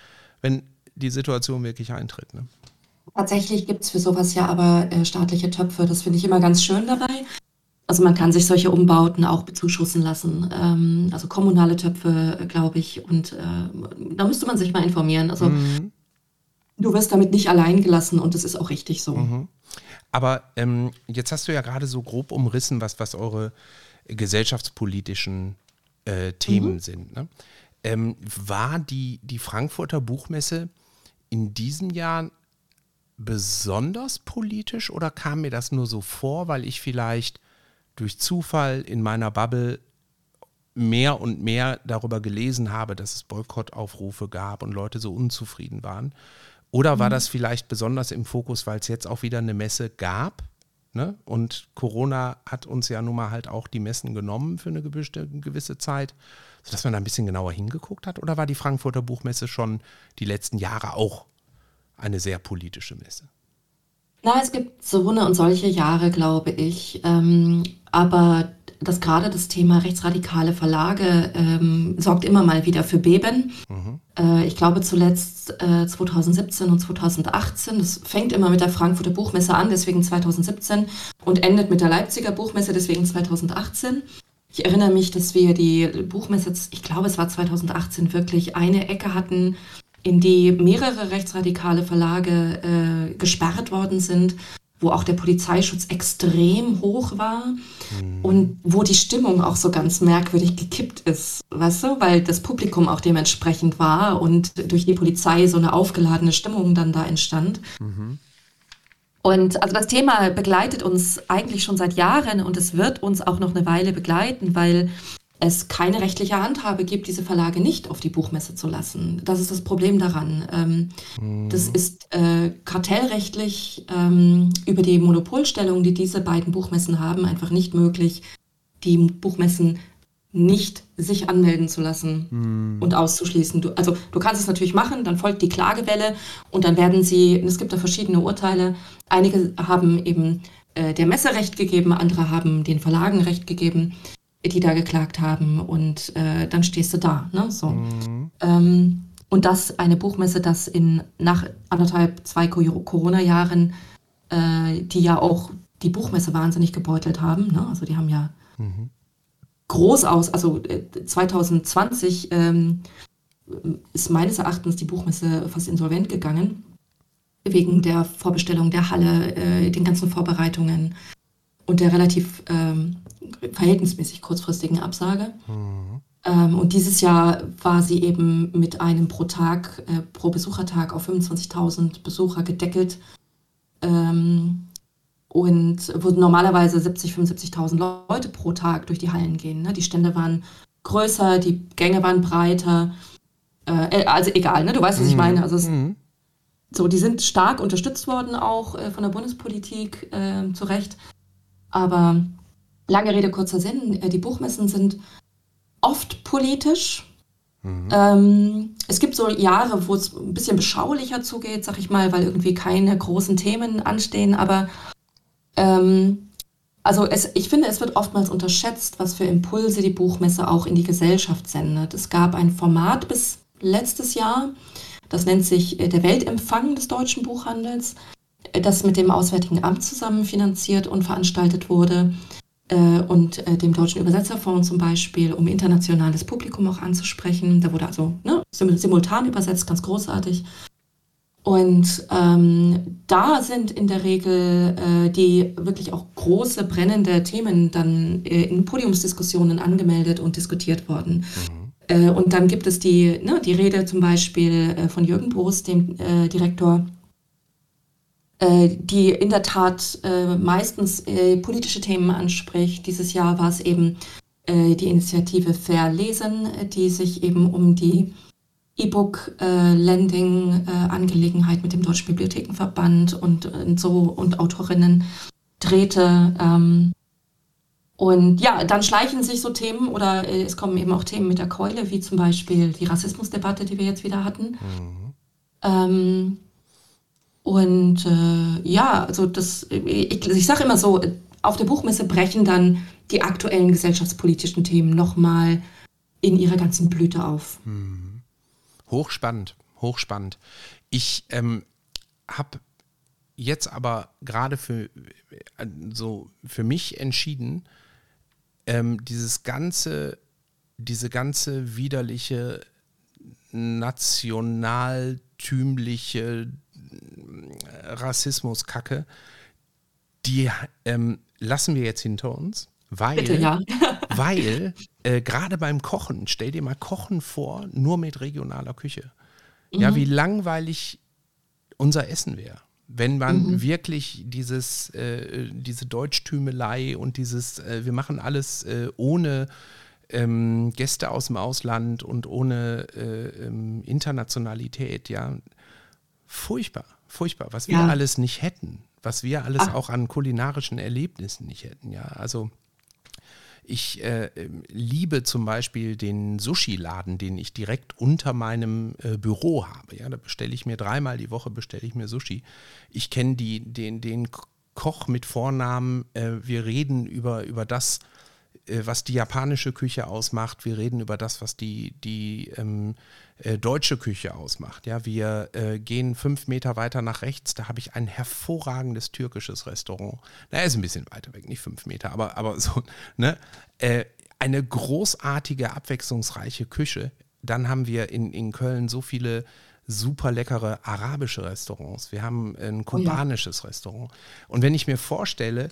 wenn die Situation wirklich eintritt. Ne? Tatsächlich gibt es für sowas ja aber äh, staatliche Töpfe. Das finde ich immer ganz schön dabei. Also man kann sich solche Umbauten auch bezuschussen lassen. Ähm, also kommunale Töpfe, äh, glaube ich. Und äh, da müsste man sich mal informieren. Also mhm. du wirst damit nicht allein gelassen und das ist auch richtig so. Mhm. Aber ähm, jetzt hast du ja gerade so grob umrissen, was, was eure gesellschaftspolitischen äh, Themen mhm. sind. Ne? Ähm, war die, die Frankfurter Buchmesse in diesem Jahr besonders politisch oder kam mir das nur so vor, weil ich vielleicht durch Zufall in meiner Bubble mehr und mehr darüber gelesen habe, dass es Boykottaufrufe gab und Leute so unzufrieden waren? Oder war mhm. das vielleicht besonders im Fokus, weil es jetzt auch wieder eine Messe gab? Ne? Und Corona hat uns ja nun mal halt auch die Messen genommen für eine gewisse Zeit, sodass man da ein bisschen genauer hingeguckt hat? Oder war die Frankfurter Buchmesse schon die letzten Jahre auch eine sehr politische Messe. Na, es gibt so eine und solche Jahre, glaube ich. Ähm, aber das gerade das Thema rechtsradikale Verlage ähm, sorgt immer mal wieder für Beben. Mhm. Äh, ich glaube zuletzt äh, 2017 und 2018. Das fängt immer mit der Frankfurter Buchmesse an, deswegen 2017, und endet mit der Leipziger Buchmesse, deswegen 2018. Ich erinnere mich, dass wir die Buchmesse, ich glaube, es war 2018 wirklich eine Ecke hatten, in die mehrere rechtsradikale Verlage äh, gesperrt worden sind, wo auch der Polizeischutz extrem hoch war mhm. und wo die Stimmung auch so ganz merkwürdig gekippt ist, weißt du, weil das Publikum auch dementsprechend war und durch die Polizei so eine aufgeladene Stimmung dann da entstand. Mhm. Und also das Thema begleitet uns eigentlich schon seit Jahren und es wird uns auch noch eine Weile begleiten, weil es keine rechtliche Handhabe gibt, diese Verlage nicht auf die Buchmesse zu lassen. Das ist das Problem daran. Ähm, mhm. Das ist äh, kartellrechtlich ähm, über die Monopolstellung, die diese beiden Buchmessen haben, einfach nicht möglich, die Buchmessen nicht sich anmelden zu lassen mhm. und auszuschließen. Du, also du kannst es natürlich machen, dann folgt die Klagewelle und dann werden sie, es gibt da verschiedene Urteile, einige haben eben äh, der Messe Recht gegeben, andere haben den Verlagen Recht gegeben die da geklagt haben und äh, dann stehst du da. Ne? So. Mhm. Ähm, Und das eine Buchmesse, das in nach anderthalb, zwei Corona-Jahren, äh, die ja auch die Buchmesse wahnsinnig gebeutelt haben. Ne? Also die haben ja mhm. groß aus, also äh, 2020 ähm, ist meines Erachtens die Buchmesse fast insolvent gegangen, wegen der Vorbestellung der Halle, äh, den ganzen Vorbereitungen und der relativ ähm, verhältnismäßig kurzfristigen Absage. Mhm. Ähm, und dieses Jahr war sie eben mit einem pro Tag, äh, pro Besuchertag auf 25.000 Besucher gedeckelt. Ähm, und wo normalerweise 70, 75.000 Leute pro Tag durch die Hallen gehen. Ne? Die Stände waren größer, die Gänge waren breiter. Äh, äh also egal, ne? du weißt, was ich mhm. meine. Also es, mhm. so, die sind stark unterstützt worden auch äh, von der Bundespolitik äh, zu Recht. Aber lange Rede, kurzer Sinn, äh, die Buchmessen sind oft politisch. Mhm. Ähm, es gibt so Jahre, wo es ein bisschen beschaulicher zugeht, sag ich mal, weil irgendwie keine großen Themen anstehen. Aber ähm, also es, ich finde, es wird oftmals unterschätzt, was für Impulse die Buchmesse auch in die Gesellschaft sendet. Es gab ein Format bis letztes Jahr, das nennt sich äh, der Weltempfang des deutschen Buchhandels, äh, das mit dem Auswärtigen Amt zusammen finanziert und veranstaltet wurde und äh, dem Deutschen Übersetzerfonds zum Beispiel, um internationales Publikum auch anzusprechen. Da wurde also ne, simultan übersetzt, ganz großartig. Und ähm, da sind in der Regel äh, die wirklich auch große, brennende Themen dann äh, in Podiumsdiskussionen angemeldet und diskutiert worden. Mhm. Äh, und dann gibt es die, ne, die Rede zum Beispiel äh, von Jürgen Boos, dem Direktor äh, die in der Tat äh, meistens äh, politische Themen anspricht. Dieses Jahr war es eben die Initiative Verlesen, die sich eben um die E-Book-Landing-Angelegenheit mit dem Deutschen Bibliothekenverband und, und, so und Autorinnen drehte. Ähm, und ja, dann schleichen sich so Themen oder es kommen eben auch Themen mit der Keule, wie zum Beispiel die Rassismusdebatte, die wir jetzt wieder hatten. Mhm. Ähm, und äh, ja, also das, ich, ich sage immer so, auf der Buchmesse brechen dann die aktuellen gesellschaftspolitischen Themen nochmal in ihrer ganzen Blüte auf. Hm. Hochspannend, hochspannend. Ich ähm, habe jetzt aber gerade für, so für mich entschieden, ähm, dieses ganze, diese ganze widerliche nationaltümliche Rassismus-Kacke, die ähm, lassen wir jetzt hinter uns, weil, Bitte, ja. (laughs) weil äh, gerade beim Kochen, stell dir mal Kochen vor, nur mit regionaler Küche. Mhm. Ja, wie langweilig unser Essen wäre. Wenn man mhm. wirklich dieses, äh, diese Deutschtümelei und dieses, äh, wir machen alles äh, ohne ähm, Gäste aus dem Ausland und ohne äh, ähm, Internationalität, ja, furchtbar, furchtbar, was wir ja. alles nicht hätten, was wir alles Ach. auch an kulinarischen Erlebnissen nicht hätten, ja. Also ich äh, liebe zum Beispiel den Sushi-Laden, den ich direkt unter meinem äh, Büro habe. Ja, da bestelle ich mir dreimal die Woche bestelle ich mir Sushi. Ich kenne den, den Koch mit Vornamen. Äh, wir reden über, über das, äh, was die japanische Küche ausmacht. Wir reden über das, was die, die ähm, äh, deutsche Küche ausmacht. Ja, wir äh, gehen fünf Meter weiter nach rechts. Da habe ich ein hervorragendes türkisches Restaurant. Na, ist ein bisschen weiter weg, nicht fünf Meter, aber, aber so, ne? Äh, eine großartige, abwechslungsreiche Küche. Dann haben wir in, in Köln so viele super leckere arabische Restaurants. Wir haben ein kubanisches oh ja. Restaurant. Und wenn ich mir vorstelle,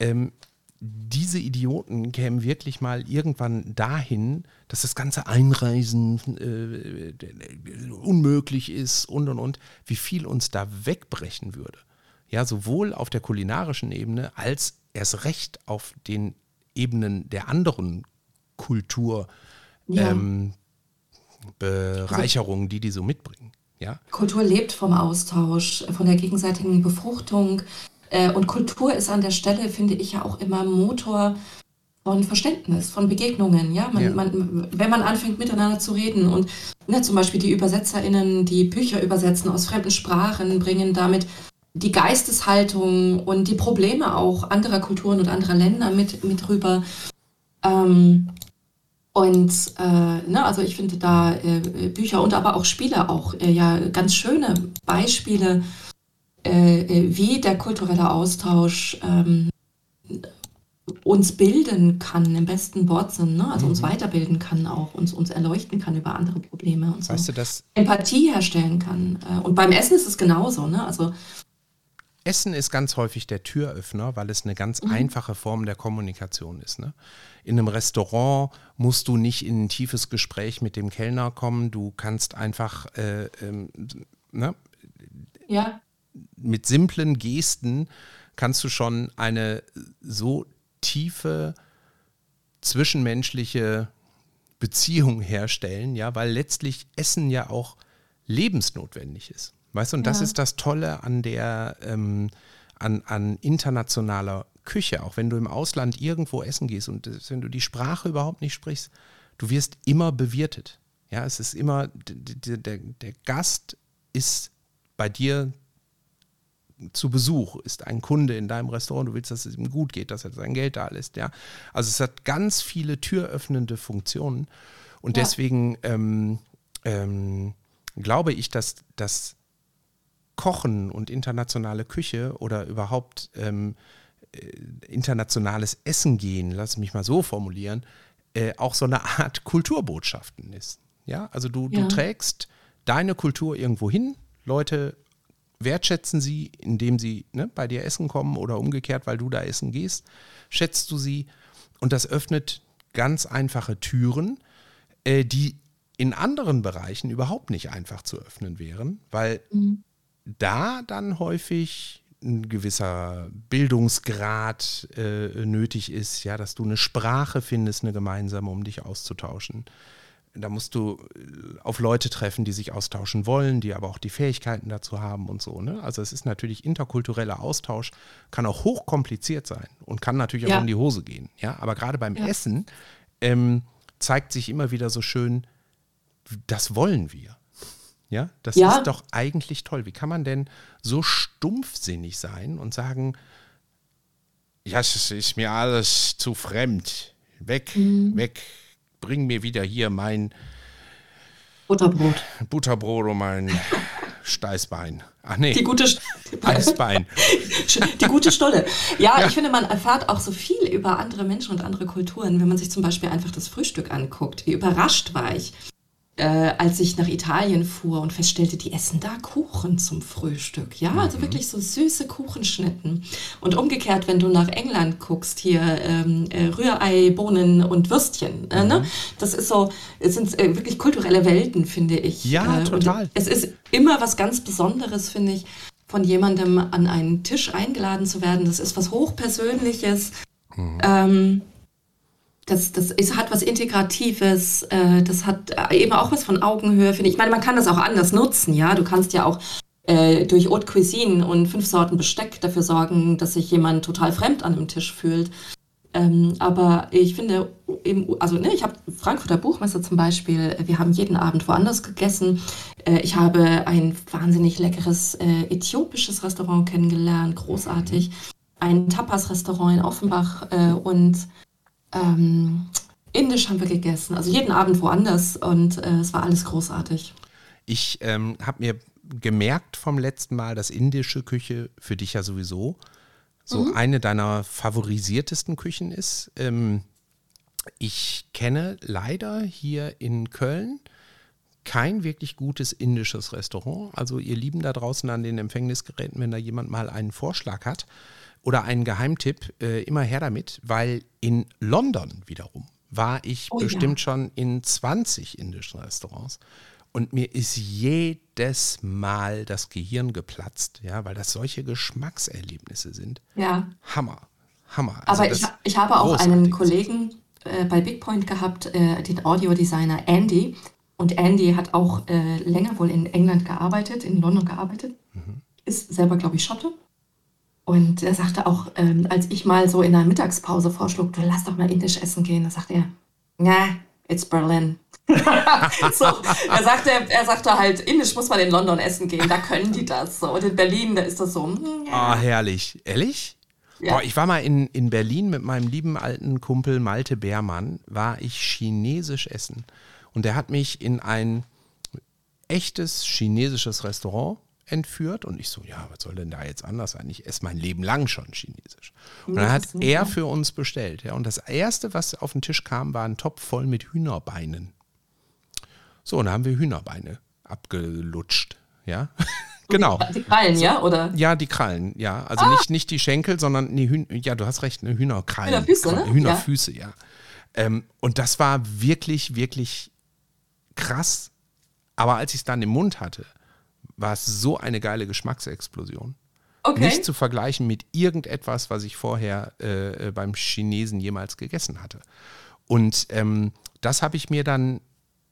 ähm, diese Idioten kämen wirklich mal irgendwann dahin, dass das ganze Einreisen äh, unmöglich ist und und und, wie viel uns da wegbrechen würde. Ja, sowohl auf der kulinarischen Ebene als erst recht auf den Ebenen der anderen Kultur. Ja. Ähm, Bereicherungen, die die so mitbringen. Ja? Kultur lebt vom Austausch, von der gegenseitigen Befruchtung, und Kultur ist an der Stelle, finde ich ja auch immer Motor von Verständnis, von Begegnungen. Ja? Man, ja. Man, wenn man anfängt miteinander zu reden und ne, zum Beispiel die ÜbersetzerInnen, die Bücher übersetzen aus fremden Sprachen, bringen damit die Geisteshaltung und die Probleme auch anderer Kulturen und anderer Länder mit, mit rüber. Ähm, Und äh, ne, also ich finde da äh, Bücher und aber auch Spiele auch äh, ja ganz schöne Beispiele, äh, äh, wie der kulturelle Austausch ähm, uns bilden kann, im besten Wortsinn, ne? also mhm. uns weiterbilden kann auch, uns, uns erleuchten kann über andere Probleme und so. Weißt du, das Empathie herstellen kann. Äh, und beim Essen ist es genauso. Ne? Also Essen ist ganz häufig der Türöffner, weil es eine ganz mhm. einfache Form der Kommunikation ist. Ne? In einem Restaurant musst du nicht in ein tiefes Gespräch mit dem Kellner kommen. Du kannst einfach äh, ähm, ne? ja. Mit simplen Gesten kannst du schon eine so tiefe zwischenmenschliche Beziehung herstellen, ja, weil letztlich Essen ja auch lebensnotwendig ist. Weißt du, und ja. das ist das Tolle an der, ähm, an, an internationaler Küche, auch wenn du im Ausland irgendwo essen gehst und wenn du die Sprache überhaupt nicht sprichst, du wirst immer bewirtet. Ja, es ist immer, der, der, der Gast ist bei dir zu Besuch, ist ein Kunde in deinem Restaurant, du willst, dass es ihm gut geht, dass er sein Geld da lässt, ja. Also es hat ganz viele türöffnende Funktionen und ja. deswegen ähm, ähm, glaube ich, dass, dass Kochen und internationale Küche oder überhaupt ähm, äh, internationales Essen gehen, lass mich mal so formulieren, äh, auch so eine Art Kulturbotschaften ist. Ja, also du, ja. du trägst deine Kultur irgendwo hin, Leute wertschätzen sie, indem sie ne, bei dir essen kommen oder umgekehrt, weil du da essen gehst, schätzt du sie und das öffnet ganz einfache Türen, äh, die in anderen Bereichen überhaupt nicht einfach zu öffnen wären, weil mhm da dann häufig ein gewisser Bildungsgrad äh, nötig ist, ja, dass du eine Sprache findest, eine gemeinsame, um dich auszutauschen. Da musst du äh, auf Leute treffen, die sich austauschen wollen, die aber auch die Fähigkeiten dazu haben und so. Ne? Also es ist natürlich interkultureller Austausch, kann auch hochkompliziert sein und kann natürlich auch in die Hose gehen. Ja, aber gerade beim ja. Essen ähm, zeigt sich immer wieder so schön, das wollen wir. Ja, das ja. ist doch eigentlich toll. Wie kann man denn so stumpfsinnig sein und sagen, ja, es ist mir alles zu fremd. Weg, mhm. weg, bring mir wieder hier mein Butterbrot. Butterbrot und mein Steißbein. Ach nee. Die gute Eisbein. (laughs) Die gute Stolle. Ja, ja, ich finde, man erfahrt auch so viel über andere Menschen und andere Kulturen, wenn man sich zum Beispiel einfach das Frühstück anguckt. Wie überrascht war ich, äh, als ich nach Italien fuhr und feststellte, die essen da Kuchen zum Frühstück. Ja, also mhm. wirklich so süße Kuchenschnitten. Und umgekehrt, wenn du nach England guckst, hier ähm, äh, Rührei, Bohnen und Würstchen. Äh, ne? Mhm. Das ist so, es sind äh, wirklich kulturelle Welten, finde ich. Ja, äh, total. es ist immer was ganz Besonderes, finde ich, von jemandem an einen Tisch eingeladen zu werden. Das ist was Hochpersönliches. Mhm. Ähm, das, das ist, hat was Integratives, äh, das hat äh, eben auch was von Augenhöhe, finde ich. Ich meine, man kann das auch anders nutzen, ja. Du kannst ja auch äh, durch Haute Cuisine und fünf Sorten Besteck dafür sorgen, dass sich jemand total fremd an einem Tisch fühlt. Ähm, aber ich finde, eben, also ne, ich habe Frankfurter Buchmesse zum Beispiel, wir haben jeden Abend woanders gegessen. Äh, ich habe ein wahnsinnig leckeres äh, äthiopisches Restaurant kennengelernt, großartig. Ein Tapas-Restaurant in Offenbach äh, und ähm, Indisch haben wir gegessen, also jeden Abend woanders und äh, es war alles großartig. Ich ähm, habe mir gemerkt vom letzten Mal, dass indische Küche für dich ja sowieso so mhm. eine deiner favorisiertesten Küchen ist. Ähm, ich kenne leider hier in Köln kein wirklich gutes indisches Restaurant. Also ihr Lieben da draußen an den Empfängnisgeräten, wenn da jemand mal einen Vorschlag hat, oder einen Geheimtipp, äh, immer her damit, weil in London wiederum war ich oh, bestimmt ja. schon in 20 indischen Restaurants und mir ist jedes Mal das Gehirn geplatzt, ja, weil das solche Geschmackserlebnisse sind. Ja. Hammer, Hammer. Also Aber ich, ich habe auch einen Kollegen äh, bei Bigpoint gehabt, äh, den Audiodesigner Andy. Und Andy hat auch äh, länger wohl in England gearbeitet, in London gearbeitet. Mhm. Ist selber, glaube ich, Schotte. Und er sagte auch, ähm, als ich mal so in der Mittagspause vorschlug, du lass doch mal indisch essen gehen, da sagte er, na, it's Berlin. (laughs) so, er sagte, er sagte halt, indisch muss man in London essen gehen, da können die das. So. Und in Berlin, da ist das so. Ah, herrlich. Ehrlich? Ja. Boah, ich war mal in, in Berlin mit meinem lieben alten Kumpel Malte Beermann, war ich chinesisch essen. Und der hat mich in ein echtes chinesisches Restaurant entführt und ich so, ja, was soll denn da jetzt anders sein? Ich esse mein Leben lang schon Chinesisch. Und dann hat er für uns bestellt. Ja, und das Erste, was auf den Tisch kam, war ein Topf voll mit Hühnerbeinen. So, und dann haben wir Hühnerbeine abgelutscht. Ja, (laughs) genau. Die Krallen, ja? Oder? Ja, die Krallen, ja. Also ah. nicht, nicht die Schenkel, sondern nee, Hühn, ja, du hast recht, eine Hühnerkrallen. Hühnerfüße, ne? Hühnerfüße, ja. ja. Ähm, und das war wirklich, wirklich krass. Aber als ich es dann im Mund hatte, war es so eine geile Geschmacksexplosion. Okay. Nicht zu vergleichen mit irgendetwas, was ich vorher äh, äh, beim Chinesen jemals gegessen hatte. Und ähm, das habe ich mir dann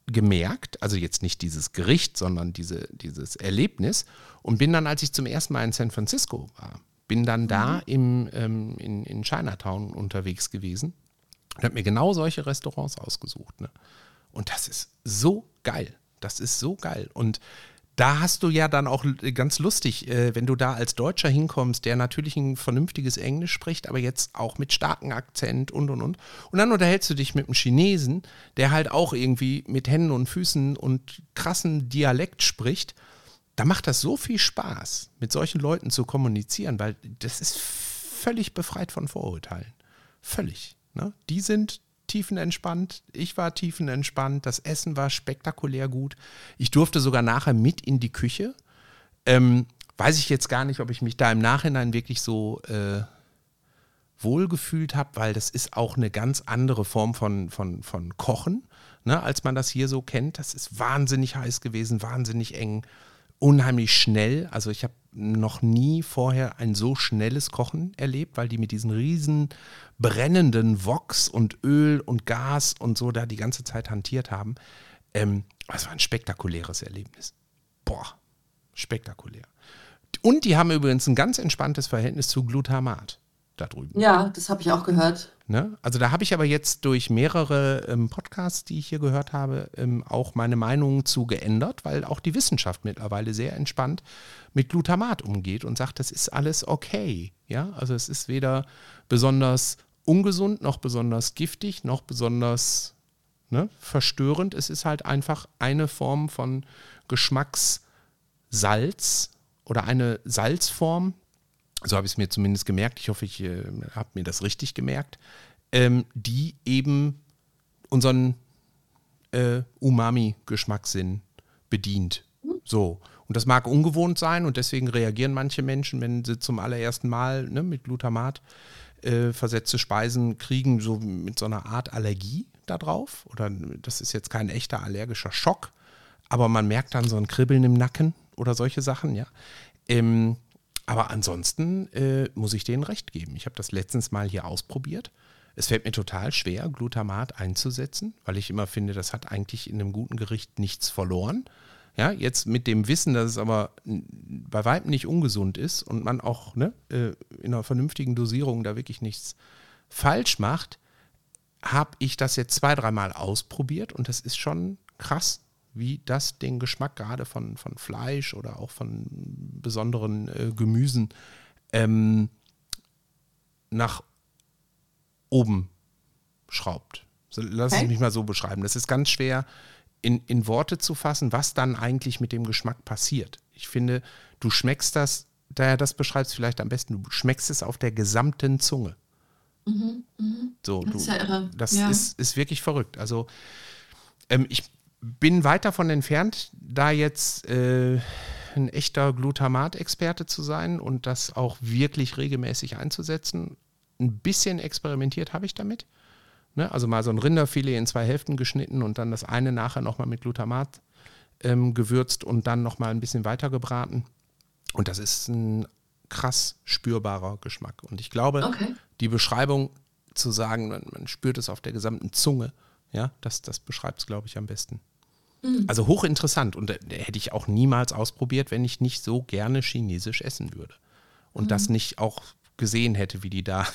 gemerkt, also jetzt nicht dieses Gericht, sondern diese, dieses Erlebnis und bin dann, als ich zum ersten Mal in San Francisco war, bin dann da mhm. im, ähm, in, in Chinatown unterwegs gewesen und habe mir genau solche Restaurants ausgesucht. Ne? Und das ist so geil. Das ist so geil. Und da hast du ja dann auch ganz lustig, äh, wenn du da als Deutscher hinkommst, der natürlich ein vernünftiges Englisch spricht, aber jetzt auch mit starkem Akzent und und und. Und dann unterhältst du dich mit einem Chinesen, der halt auch irgendwie mit Händen und Füßen und krassen Dialekt spricht. Da macht das so viel Spaß, mit solchen Leuten zu kommunizieren, weil das ist völlig befreit von Vorurteilen. Völlig. Ne? Die sind tiefenentspannt. Ich war tiefenentspannt. Das Essen war spektakulär gut. Ich durfte sogar nachher mit in die Küche. Ähm, weiß ich jetzt gar nicht, ob ich mich da im Nachhinein wirklich so äh, wohlgefühlt habe, weil das ist auch eine ganz andere Form von, von, von Kochen, ne, als man das hier so kennt. Das ist wahnsinnig heiß gewesen, wahnsinnig eng, unheimlich schnell. Also ich habe noch nie vorher ein so schnelles Kochen erlebt, weil die mit diesen riesen brennenden Vox und Öl und Gas und so da die ganze Zeit hantiert haben. Ähm, das war ein spektakuläres Erlebnis. Boah, spektakulär. Und die haben übrigens ein ganz entspanntes Verhältnis zu Glutamat da drüben. Ja, das habe ich auch gehört. Ne? Also da habe ich aber jetzt durch mehrere ähm, Podcasts, die ich hier gehört habe, ähm, auch meine Meinung zu geändert, weil auch die Wissenschaft mittlerweile sehr entspannt mit Glutamat umgeht und sagt, das ist alles okay. Ja, also es ist weder besonders ungesund, noch besonders giftig, noch besonders ne, verstörend. Es ist halt einfach eine Form von Geschmackssalz oder eine Salzform, so habe ich es mir zumindest gemerkt, ich hoffe, ich äh, habe mir das richtig gemerkt, ähm, die eben unseren äh, Umami-Geschmackssinn bedient. So. Und das mag ungewohnt sein und deswegen reagieren manche Menschen, wenn sie zum allerersten Mal ne, mit Glutamat äh, versetzte Speisen kriegen, so mit so einer Art Allergie darauf. Oder das ist jetzt kein echter allergischer Schock, aber man merkt dann so ein Kribbeln im Nacken oder solche Sachen, ja. Ähm, aber ansonsten äh, muss ich denen recht geben. Ich habe das letztens mal hier ausprobiert. Es fällt mir total schwer, Glutamat einzusetzen, weil ich immer finde, das hat eigentlich in einem guten Gericht nichts verloren. Ja, jetzt mit dem Wissen, dass es aber bei weitem nicht ungesund ist und man auch ne, äh, in einer vernünftigen Dosierung da wirklich nichts falsch macht, habe ich das jetzt zwei, dreimal ausprobiert und das ist schon krass, wie das den Geschmack gerade von, von Fleisch oder auch von besonderen äh, Gemüsen ähm, nach oben schraubt. So, lass okay. es mich mal so beschreiben. Das ist ganz schwer in, in Worte zu fassen, was dann eigentlich mit dem Geschmack passiert. Ich finde, du schmeckst das, daher das beschreibst vielleicht am besten, du schmeckst es auf der gesamten Zunge. Mhm, mh. So, das, du, ist, ja das ja. Ist, ist wirklich verrückt. Also ähm, ich bin weit davon entfernt, da jetzt äh, ein echter Glutamat-Experte zu sein und das auch wirklich regelmäßig einzusetzen. Ein bisschen experimentiert habe ich damit. Ne? Also mal so ein Rinderfilet in zwei Hälften geschnitten und dann das eine nachher nochmal mit Glutamat ähm, gewürzt und dann nochmal ein bisschen weiter gebraten. Und das ist ein krass spürbarer Geschmack. Und ich glaube, okay. die Beschreibung zu sagen, man, man, spürt es auf der gesamten Zunge, ja, das, das beschreibt es, glaube ich, am besten. Mhm. Also hochinteressant und äh, hätte ich auch niemals ausprobiert, wenn ich nicht so gerne chinesisch essen würde. Und mhm. das nicht auch gesehen hätte, wie die da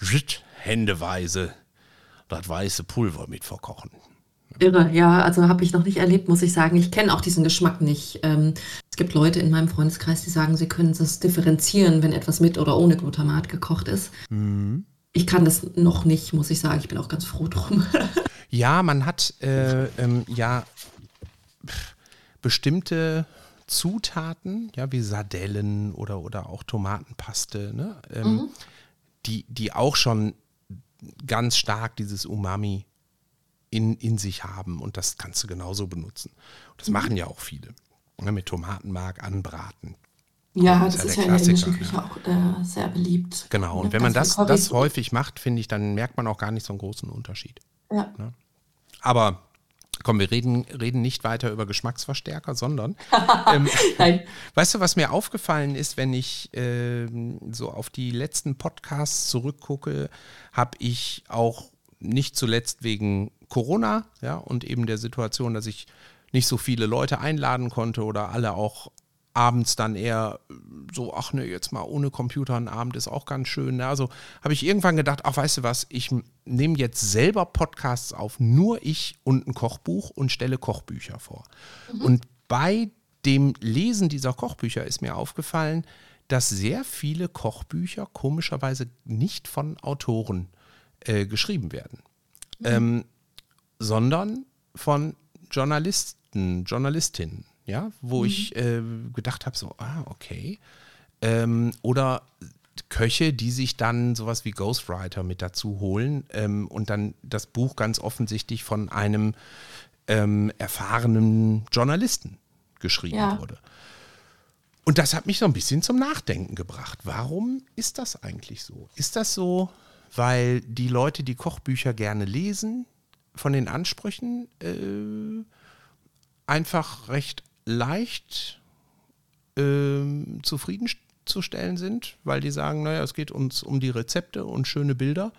(laughs) händeweise das weiße Pulver mit verkochen. Irre, ja, also habe ich noch nicht erlebt, muss ich sagen. Ich kenne auch diesen Geschmack nicht. Ähm, es gibt Leute in meinem Freundeskreis, die sagen, sie können es differenzieren, wenn etwas mit oder ohne Glutamat gekocht ist. Mhm. Ich kann das noch nicht, muss ich sagen. Ich bin auch ganz froh drum. (laughs) ja, man hat äh, ähm, ja bestimmte Zutaten, ja, wie Sardellen oder, oder auch Tomatenpaste, ne? Ähm, mhm. die, die auch schon ganz stark dieses Umami in, in sich haben und das kannst du genauso benutzen. Und das mhm. machen ja auch viele. Ne, mit Tomatenmark anbraten. Ja, das, das ist ja, in der indischen Küche ja. auch äh, sehr beliebt. Genau, und wenn man das, das häufig macht, finde ich, dann merkt man auch gar nicht so einen großen Unterschied. Ja. Ne? Aber komm, wir reden, reden nicht weiter über Geschmacksverstärker, sondern (laughs) ähm, weißt du, was mir aufgefallen ist, wenn ich äh, so auf die letzten Podcasts zurückgucke, habe ich auch nicht zuletzt wegen Corona, ja, und eben der Situation, dass ich nicht so viele Leute einladen konnte oder alle auch abends dann eher so, ach ne, jetzt mal ohne Computer ein Abend ist auch ganz schön. Ne? Also habe ich irgendwann gedacht, ach weißt du was, ich nehme jetzt selber Podcasts auf, nur ich und ein Kochbuch und stelle Kochbücher vor. Mhm. Und bei dem Lesen dieser Kochbücher ist mir aufgefallen, dass sehr viele Kochbücher komischerweise nicht von Autoren äh, geschrieben werden. Mhm. Ähm, sondern von Journalisten, Journalistinnen, ja, wo mhm. ich äh, gedacht habe, so, ah, okay. Ähm, oder Köche, die sich dann sowas wie Ghostwriter mit dazu holen ähm, und dann das Buch ganz offensichtlich von einem ähm, erfahrenen Journalisten geschrieben ja. wurde. Und das hat mich so ein bisschen zum Nachdenken gebracht. Warum ist das eigentlich so? Ist das so, weil die Leute die Kochbücher gerne lesen, von den Ansprüchen äh, einfach recht leicht äh, zufriedenzustellen sind, weil die sagen, naja, es geht uns um die Rezepte und schöne Bilder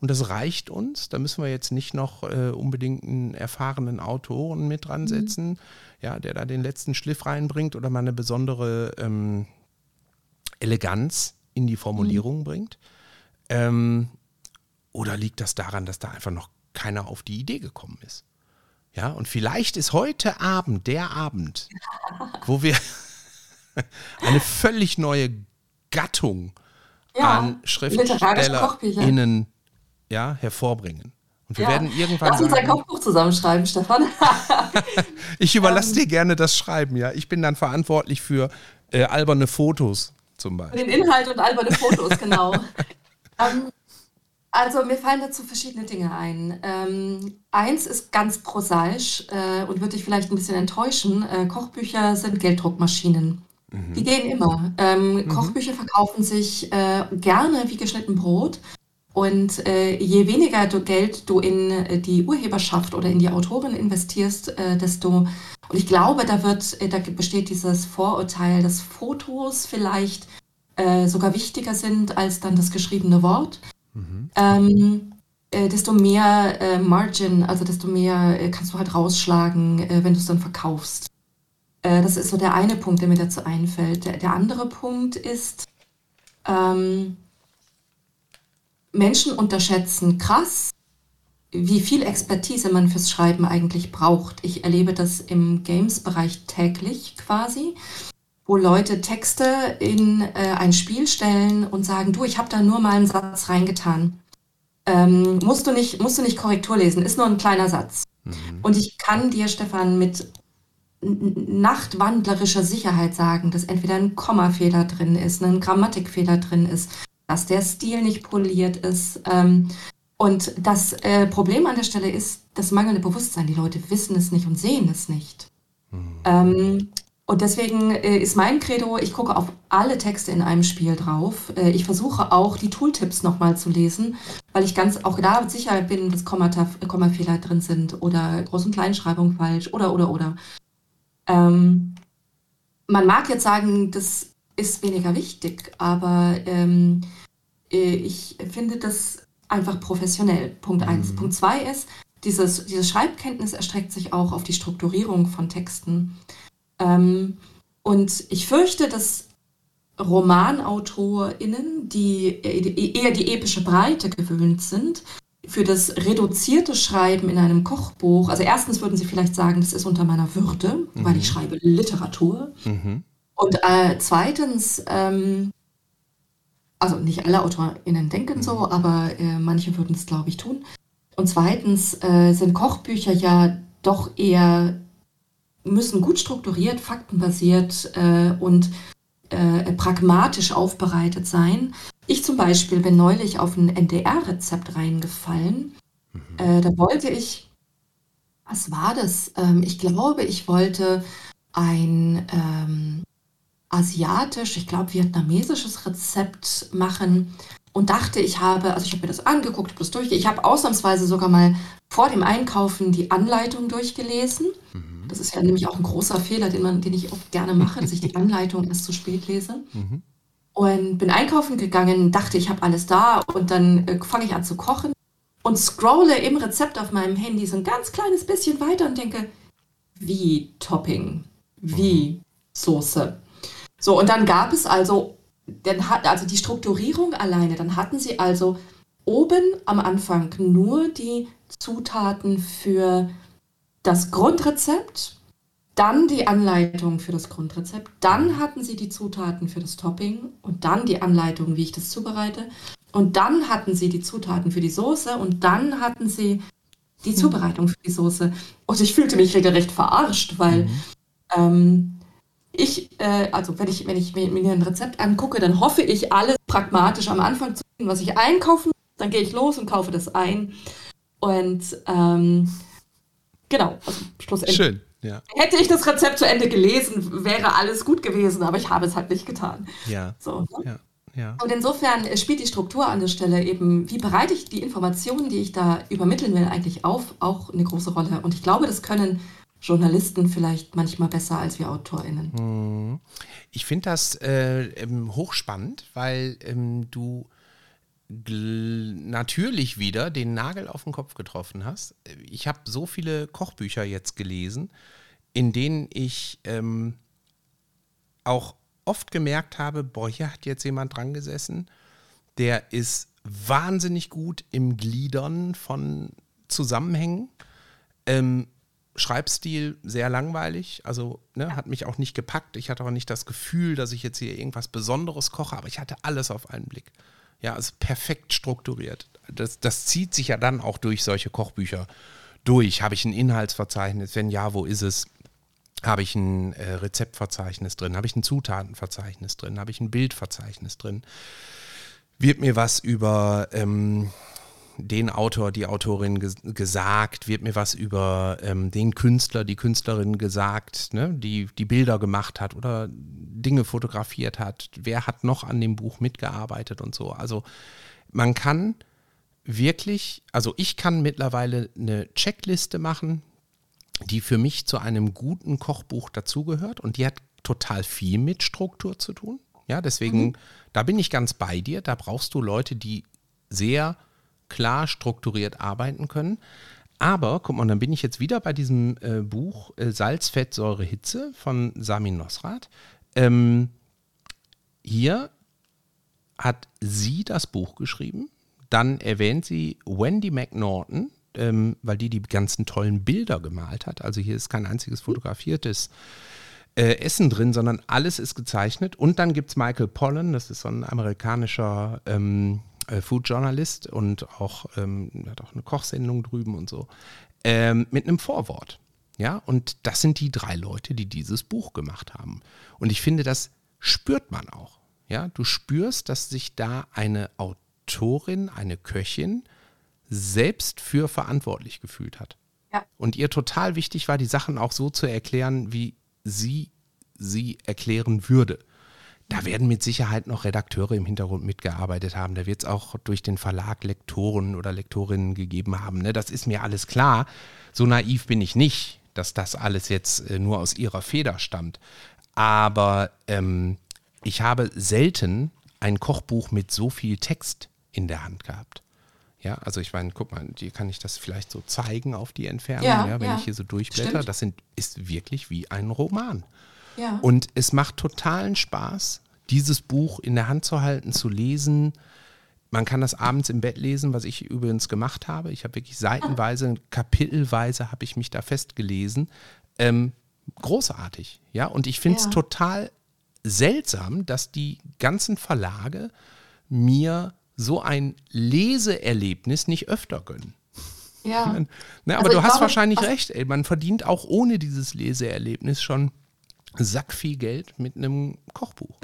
und das reicht uns. Da müssen wir jetzt nicht noch äh, unbedingt einen erfahrenen Autoren mit dran setzen, mhm. ja, der da den letzten Schliff reinbringt oder mal eine besondere ähm, Eleganz in die Formulierung mhm. bringt. Ähm, oder liegt das daran, dass da einfach noch keiner auf die Idee gekommen ist. Ja, und vielleicht ist heute Abend der Abend, wo wir (laughs) eine völlig neue Gattung ja, an SchriftstellerInnen ja, hervorbringen. Und wir ja. werden irgendwann. Lass uns ein Kochbuch zusammenschreiben, Stefan. (laughs) ich überlasse (laughs) dir gerne das Schreiben, ja. Ich bin dann verantwortlich für äh, alberne Fotos zum Beispiel. Den Inhalt und alberne Fotos, genau. ähm, also mir fallen dazu verschiedene Dinge ein. Ähm, eins ist ganz prosaisch äh, und wird dich vielleicht ein bisschen enttäuschen. Äh, Kochbücher sind Gelddruckmaschinen. Mhm. Die gehen immer. Ähm, mhm. Kochbücher verkaufen sich äh, gerne wie geschnitten Brot. Und äh, je weniger du Geld du in äh, die Urheberschaft oder in die Autorin investierst, äh, desto, und ich glaube, da wird, da besteht dieses Vorurteil, dass Fotos vielleicht sogar wichtiger sind als dann das geschriebene Wort mhm. ähm, äh, desto mehr äh, Margin, also desto mehr äh, kannst du halt rausschlagen, äh, wenn du es dann verkaufst. Äh, das ist so der eine Punkt, der mir dazu einfällt. Der, der andere Punkt ist, ähm, Menschen unterschätzen krass, wie viel Expertise man fürs Schreiben eigentlich braucht. Ich erlebe das im Games-Bereich täglich quasi wo Leute Texte in äh, ein Spiel stellen und sagen, du, ich habe da nur mal einen Satz reingetan. Ähm, musst, du nicht, musst du nicht Korrektur lesen, ist nur ein kleiner Satz. Mhm. Und ich kann dir, Stefan, mit nachtwandlerischer Sicherheit sagen, dass entweder ein Kommafehler drin ist, ein Grammatikfehler drin ist, dass der Stil nicht poliert ist. Ähm, und das äh, Problem an der Stelle ist das mangelnde Bewusstsein. Die Leute wissen es nicht und sehen es nicht. Mhm. Ähm, und deswegen äh, ist mein Credo, ich gucke auf alle Texte in einem Spiel drauf. Äh, ich versuche auch die Tooltips nochmal zu lesen, weil ich ganz auch da sicher bin, dass Kommata, Kommafehler drin sind oder Groß- und Kleinschreibung falsch oder, oder, oder. Ähm, man mag jetzt sagen, das ist weniger wichtig, aber ähm, äh, ich finde das einfach professionell. Punkt eins. Mhm. Punkt zwei ist, dieses, diese Schreibkenntnis erstreckt sich auch auf die Strukturierung von Texten. Ähm, und ich fürchte, dass RomanautorInnen, die eher die epische Breite gewöhnt sind, für das reduzierte Schreiben in einem Kochbuch, also erstens würden Sie vielleicht sagen, das ist unter meiner Würde, mhm. weil ich schreibe Literatur. Mhm. Und äh, zweitens, ähm, also nicht alle AutorInnen denken so, mhm. aber äh, manche würden es, glaube ich, tun. Und zweitens äh, sind Kochbücher ja doch eher, müssen gut strukturiert, faktenbasiert äh, und äh, pragmatisch aufbereitet sein. Ich zum Beispiel bin neulich auf ein NDR-Rezept reingefallen. Mhm. Äh, da wollte ich, was war das? Ähm, ich glaube, ich wollte ein ähm, asiatisch, ich glaube vietnamesisches Rezept machen und dachte, ich habe, also ich habe mir das angeguckt, das durch, ich habe ausnahmsweise sogar mal vor dem Einkaufen die Anleitung durchgelesen. Mhm. Das ist ja nämlich auch ein großer Fehler, den, man, den ich auch gerne mache, dass ich die (laughs) Anleitung erst zu spät lese. Mhm. Und bin einkaufen gegangen, dachte, ich habe alles da und dann äh, fange ich an zu kochen und scrolle im Rezept auf meinem Handy so ein ganz kleines bisschen weiter und denke, wie Topping, wie mhm. Soße. So, und dann gab es also, dann hat, also die Strukturierung alleine, dann hatten sie also oben am Anfang nur die Zutaten für das Grundrezept, dann die Anleitung für das Grundrezept, dann hatten sie die Zutaten für das Topping und dann die Anleitung, wie ich das zubereite. Und dann hatten sie die Zutaten für die Soße und dann hatten sie die Zubereitung für die Soße. Und ich fühlte mich regelrecht verarscht, weil mhm. ähm, ich, äh, also wenn ich, wenn ich mir, ein Rezept angucke, dann hoffe ich, alles pragmatisch am Anfang zu tun, was ich einkaufen Dann gehe ich los und kaufe das ein. Und ähm, genau, also schlussendlich. Schön. Ja. Hätte ich das Rezept zu Ende gelesen, wäre alles gut gewesen, aber ich habe es halt nicht getan. Ja. So, ne? ja. Ja. Und insofern spielt die Struktur an der Stelle eben, wie bereite ich die Informationen, die ich da übermitteln will, eigentlich auf, auch eine große Rolle. Und ich glaube, das können Journalisten vielleicht manchmal besser als wir AutorInnen. Hm. Ich finde das äh, ähm, hochspannend, weil ähm, du natürlich wieder den Nagel auf den Kopf getroffen hast. Ich habe so viele Kochbücher jetzt gelesen, in denen ich ähm, auch oft gemerkt habe, boah, hier hat jetzt jemand dran gesessen, der ist wahnsinnig gut im Gliedern von Zusammenhängen. Ähm, Schreibstil sehr langweilig, also ne, hat mich auch nicht gepackt. Ich hatte auch nicht das Gefühl, dass ich jetzt hier irgendwas Besonderes koche, aber ich hatte alles auf einen Blick. Ja, also perfekt strukturiert. Das, das zieht sich ja dann auch durch solche Kochbücher durch. Habe ich ein Inhaltsverzeichnis? Wenn ja, wo ist es? Habe ich ein äh, Rezeptverzeichnis drin? Habe ich ein Zutatenverzeichnis drin? Habe ich ein Bildverzeichnis drin? Wird mir was über ähm, den Autor, die Autorin ges gesagt, wird mir was über ähm, den Künstler, die Künstlerin gesagt, ne, die die Bilder gemacht hat oder Dinge fotografiert hat, wer hat noch an dem Buch mitgearbeitet und so. Also man kann wirklich, also ich kann mittlerweile eine Checkliste machen, die für mich zu einem guten Kochbuch dazugehört und die hat total viel mit Struktur zu tun. Ja, deswegen, mhm. da bin ich ganz bei dir. Da brauchst du Leute, die sehr klar strukturiert arbeiten können. Aber, guck mal, dann bin ich jetzt wieder bei diesem äh, Buch äh, Salz, Fett, Säure, Hitze von Samin Nosrat. Ähm, hier hat sie das Buch geschrieben. Dann erwähnt sie Wendy McNaughton, ähm, weil die die ganzen tollen Bilder gemalt hat. Also hier ist kein einziges fotografiertes äh, Essen drin, sondern alles ist gezeichnet. Und dann gibt es Michael Pollan, das ist so ein amerikanischer ähm, äh, Food Journalist und auch, ähm, hat auch eine Kochsendung drüben und so, ähm, mit einem Vorwort. Ja, und das sind die drei Leute, die dieses Buch gemacht haben. Und ich finde, das spürt man auch. Ja, du spürst, dass sich da eine Autorin, eine Köchin selbst für verantwortlich gefühlt hat. Ja. Und ihr total wichtig war, die Sachen auch so zu erklären, wie sie sie erklären würde. Da werden mit Sicherheit noch Redakteure im Hintergrund mitgearbeitet haben. Da wird es auch durch den Verlag Lektoren oder Lektorinnen gegeben haben. Ne? Das ist mir alles klar. So naiv bin ich nicht, dass das alles jetzt äh, nur aus ihrer Feder stammt. Aber ähm, ich habe selten ein Kochbuch mit so viel Text in der Hand gehabt. Ja, also ich meine, guck mal, hier kann ich das vielleicht so zeigen auf die Entfernung, ja, ja wenn ja. ich hier so durchblätter. Stimmt. Das sind, ist wirklich wie ein Roman. Ja. Und es macht totalen Spaß, dieses Buch in der Hand zu halten, zu lesen, Man kann das abends im Bett lesen, was ich übrigens gemacht habe. Ich habe wirklich seitenweise, kapitelweise habe ich mich da festgelesen. Ähm, großartig, ja. Und ich finde es Ja. total seltsam, dass die ganzen Verlage mir so ein Leseerlebnis nicht öfter gönnen. Ja. (laughs) Ne, aber Also du hast glaube, wahrscheinlich recht, ey. Man verdient auch ohne dieses Leseerlebnis schon sack viel Geld mit einem Kochbuch.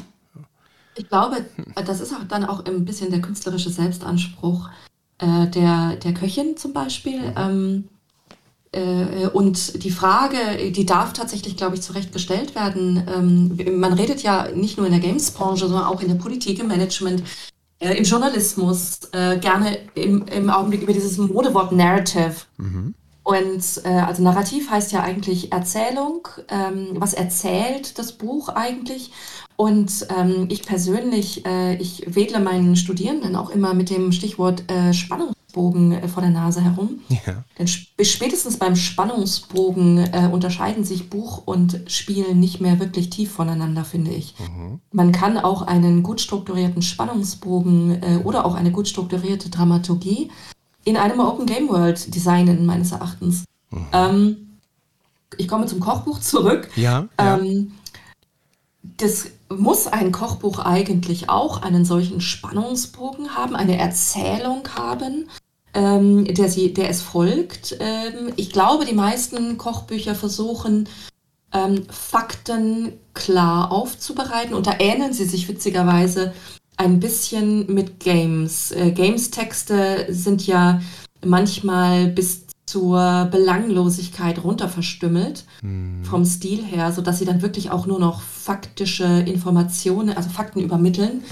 Ich glaube, das ist auch dann auch ein bisschen der künstlerische Selbstanspruch äh, der, der Köchin zum Beispiel. Ähm, äh, und die Frage, die darf tatsächlich, glaube ich, zu Recht gestellt werden. Ähm, man redet ja nicht nur in der Games-Branche, sondern auch in der Politik, im Management, äh, im Journalismus, äh, gerne im, im Augenblick über dieses Modewort Narrative. Und äh, also Narrativ heißt ja eigentlich Erzählung. Ähm, was erzählt das Buch eigentlich? Und ähm, ich persönlich, äh, ich wedle meinen Studierenden auch immer mit dem Stichwort äh, Spannungsbogen äh, vor der Nase herum. Ja. Denn sp spätestens beim Spannungsbogen äh, unterscheiden sich Buch und Spiel nicht mehr wirklich tief voneinander, finde ich. Man kann auch einen gut strukturierten Spannungsbogen äh, oder auch eine gut strukturierte Dramaturgie in einem Open Game World designen, meines Erachtens. Ähm, ich komme zum Kochbuch zurück. Ja, ja. Ähm, das muss ein Kochbuch eigentlich auch einen solchen Spannungsbogen haben, eine Erzählung haben, ähm, der, sie, der es folgt. Ähm, ich glaube, die meisten Kochbücher versuchen, ähm, Fakten klar aufzubereiten und da ähneln sie sich witzigerweise ein bisschen mit Games. Äh, Games-Texte sind ja manchmal bis zur Belanglosigkeit runterverstümmelt vom Stil her, sodass sie dann wirklich auch nur noch faktische Informationen, also Fakten übermitteln.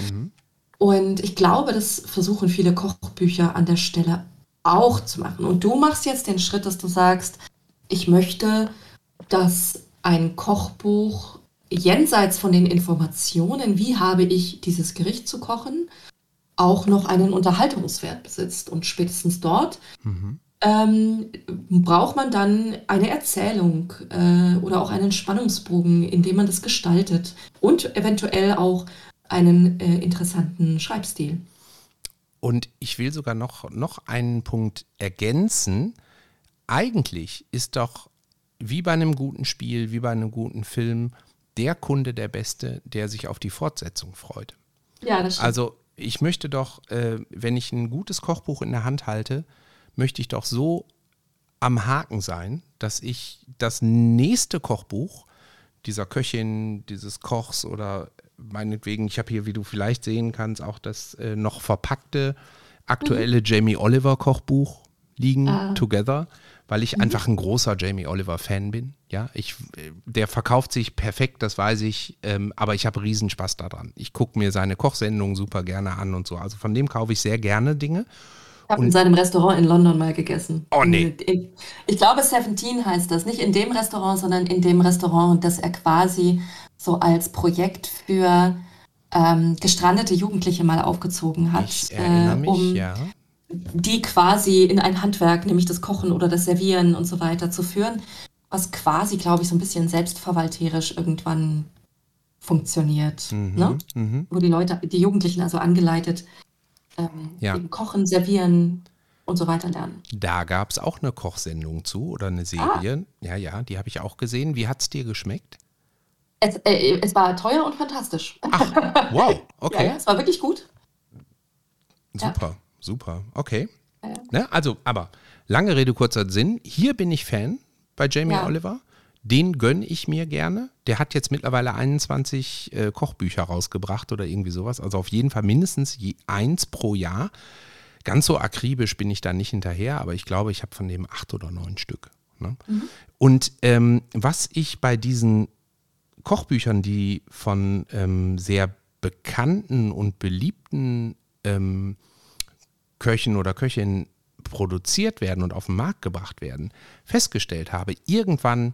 Und ich glaube, das versuchen viele Kochbücher an der Stelle auch zu machen. Und du machst jetzt den Schritt, dass du sagst, ich möchte, dass ein Kochbuch jenseits von den Informationen, wie habe ich dieses Gericht zu kochen, auch noch einen Unterhaltungswert besitzt. Und spätestens dort ähm, braucht man dann eine Erzählung äh, oder auch einen Spannungsbogen, in dem man das gestaltet und eventuell auch einen äh, interessanten Schreibstil. Und ich will sogar noch, noch einen Punkt ergänzen. Eigentlich ist doch wie bei einem guten Spiel, wie bei einem guten Film, der Kunde der Beste, der sich auf die Fortsetzung freut. Ja, das stimmt. Also ich möchte doch, äh, wenn ich ein gutes Kochbuch in der Hand halte, möchte ich doch so am Haken sein, dass ich das nächste Kochbuch dieser Köchin, dieses Kochs oder meinetwegen, ich habe hier, wie du vielleicht sehen kannst, auch das äh, noch verpackte aktuelle Jamie Oliver Kochbuch liegen, Together, weil ich einfach ein großer Jamie Oliver Fan bin. Ja, ich, äh, der verkauft sich perfekt, das weiß ich, ähm, aber ich habe riesen Spaß daran. Ich gucke mir seine Kochsendungen super gerne an und so. Also von dem kaufe ich sehr gerne Dinge. Ich habe in seinem Restaurant in London mal gegessen. Oh, nee. Ich, ich glaube, Seventeen heißt das. Nicht in dem Restaurant, sondern in dem Restaurant, das er quasi so als Projekt für ähm, gestrandete Jugendliche mal aufgezogen hat. Ich erinnere mich, um ja. Die quasi in ein Handwerk, nämlich das Kochen oder das Servieren und so weiter zu führen, was quasi, glaube ich, so ein bisschen selbstverwalterisch irgendwann funktioniert. ne? Mhm. Wo die Leute, die Jugendlichen also angeleitet ähm, Ja. kochen, servieren und so weiter lernen. Da gab es auch eine Kochsendung zu oder eine Serie. Ja, ja, die habe ich auch gesehen. Wie hat es dir geschmeckt? Es, äh, es war teuer und fantastisch. Ach, wow, (laughs) Ja, okay. ja, es war wirklich gut. Ja. Super, okay. Ja. Ne? Also, aber lange Rede, kurzer Sinn. Hier bin ich Fan bei Jamie Ja. Oliver. Den gönne ich mir gerne. Der hat jetzt mittlerweile 21 äh, Kochbücher rausgebracht oder irgendwie sowas. Also auf jeden Fall mindestens je eins pro Jahr. Ganz so akribisch bin ich da nicht hinterher, aber ich glaube, ich habe von dem acht oder neun Stück. Ne? Und ähm, was ich bei diesen Kochbüchern, die von ähm, sehr bekannten und beliebten ähm, Köchen oder Köchinnen produziert werden und auf den Markt gebracht werden, festgestellt habe, irgendwann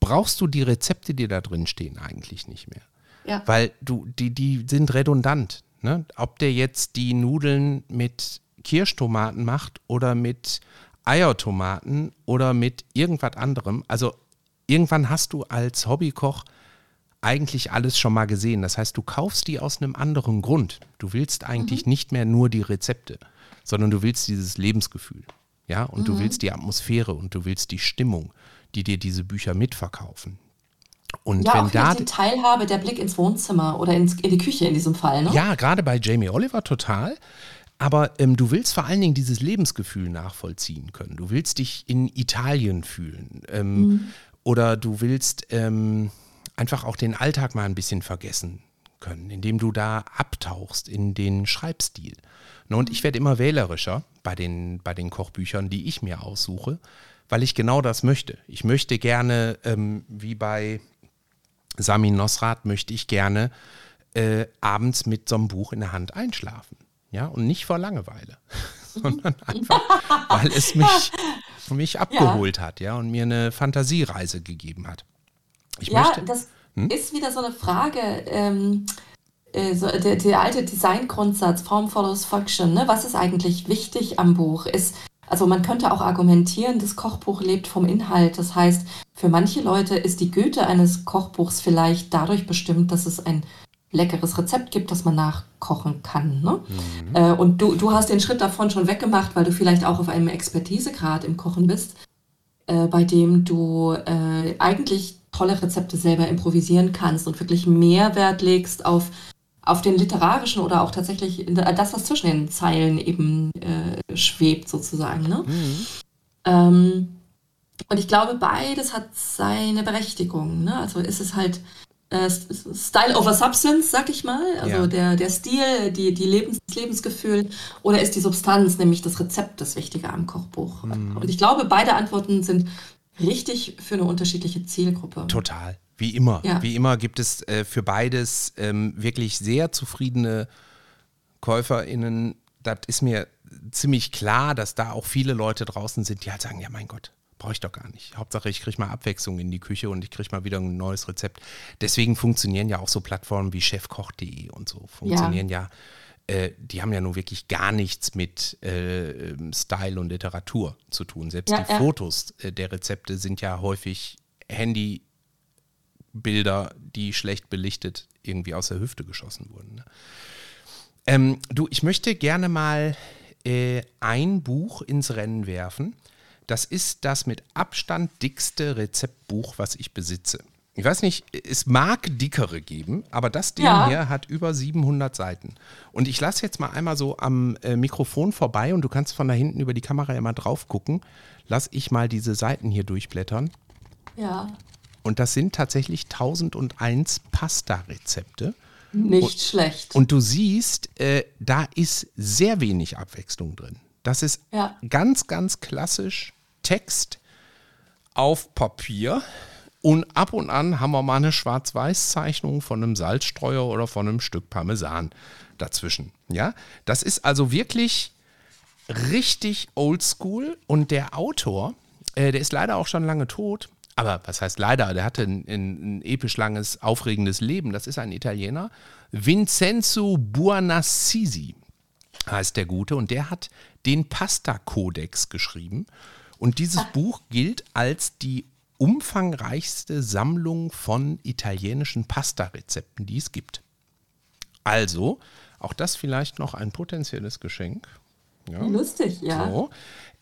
brauchst du die Rezepte, die da drin stehen, eigentlich nicht mehr. Ja. Weil du, die, die sind redundant. Ne? Ob der jetzt die Nudeln mit Kirschtomaten macht oder mit Eiertomaten oder mit irgendwas anderem. Also irgendwann hast du als Hobbykoch eigentlich alles schon mal gesehen. Das heißt, du kaufst die aus einem anderen Grund. Du willst eigentlich mhm. nicht mehr nur die Rezepte, sondern du willst dieses Lebensgefühl. Ja, und mhm. du willst die Atmosphäre und du willst die Stimmung, die dir diese Bücher mitverkaufen. Und ja, wenn auch da die Teilhabe, der Blick ins Wohnzimmer oder ins, in die Küche in diesem Fall, ne? Ja, gerade bei Jamie Oliver total. Aber ähm, du willst vor allen Dingen dieses Lebensgefühl nachvollziehen können. Du willst dich in Italien fühlen. Ähm, mhm. Oder du willst ähm, einfach auch den Alltag mal ein bisschen vergessen können, indem du da abtauchst in den Schreibstil. Ne, und ich werde immer wählerischer bei den, bei den Kochbüchern, die ich mir aussuche, weil ich genau das möchte. Ich möchte gerne, ähm, wie bei Samin Nosrat, möchte ich gerne äh, abends mit so einem Buch in der Hand einschlafen. Ja, und nicht vor Langeweile, (laughs) sondern einfach, weil es mich, (laughs) mich abgeholt ja. hat, ja, und mir eine Fantasiereise gegeben hat. Ich ja, möchte, das hm? ist wieder so eine Frage, ähm, äh, so der, der, alte Designgrundsatz, Form follows Function, ne? was ist eigentlich wichtig am Buch? Ist, also man könnte auch argumentieren, das Kochbuch lebt vom Inhalt. Das heißt, für manche Leute ist die Güte eines Kochbuchs vielleicht dadurch bestimmt, dass es ein leckeres Rezept gibt, das man nachkochen kann. Ne? Mhm. Äh, und du, du hast den Schritt davon schon weggemacht, weil du vielleicht auch auf einem Expertisegrad im Kochen bist, äh, bei dem du äh, eigentlich tolle Rezepte selber improvisieren kannst und wirklich Mehrwert legst auf, auf den literarischen oder auch tatsächlich das, was zwischen den Zeilen eben äh, schwebt, sozusagen. Ne? Mhm. Ähm, und ich glaube, beides hat seine Berechtigung. Ne? Also ist es halt äh, Style over Substance, sag ich mal. Also ja. der, der Stil, die, die Lebens, das Lebensgefühl oder ist die Substanz, nämlich das Rezept, das Wichtige am Kochbuch? Mhm. Und ich glaube, beide Antworten sind richtig für eine unterschiedliche Zielgruppe. Total. Wie immer. Ja. Wie immer gibt es äh, für beides ähm, wirklich sehr zufriedene KäuferInnen. Das ist mir ziemlich klar, dass da auch viele Leute draußen sind, die halt sagen: Ja, mein Gott, brauche ich doch gar nicht. Hauptsache, ich kriege mal Abwechslung in die Küche und ich kriege mal wieder ein neues Rezept. Deswegen funktionieren ja auch so Plattformen wie chefkoch.de und so. Funktionieren ja, ja äh, die haben ja nun wirklich gar nichts mit äh, Style und Literatur zu tun. Selbst ja, die ja. Fotos äh, der Rezepte sind ja häufig Handybilder, die schlecht belichtet irgendwie aus der Hüfte geschossen wurden. Ne? Ähm, du, ich möchte gerne mal äh, ein Buch ins Rennen werfen das ist das mit Abstand dickste Rezeptbuch, was ich besitze. Ich weiß nicht, es mag dickere geben, aber das Ding ja. hier hat über 700 Seiten. Und ich lasse jetzt mal einmal so am äh, Mikrofon vorbei und du kannst von da hinten über die Kamera immer drauf gucken. Lass ich mal diese Seiten hier durchblättern. Ja. Und das sind tatsächlich 1001 Pasta-Rezepte. Nicht und, schlecht. Und du siehst, äh, da ist sehr wenig Abwechslung drin. Das ist ja. ganz, ganz klassisch Text auf Papier und ab und an haben wir mal eine Schwarz-Weiß-Zeichnung von einem Salzstreuer oder von einem Stück Parmesan dazwischen. Ja, das ist also wirklich richtig oldschool und der Autor, äh, der ist leider auch schon lange tot. Aber was heißt leider? Der hatte ein, ein, ein episch langes, aufregendes Leben. Das ist ein Italiener. Vincenzo Buonassisi heißt der Gute. Und der hat den Pasta-Kodex geschrieben. Und dieses Buch gilt als die umfangreichste Sammlung von italienischen Pasta-Rezepten, die es gibt. Also, auch das vielleicht noch ein potenzielles Geschenk. Ja. Lustig, ja. So.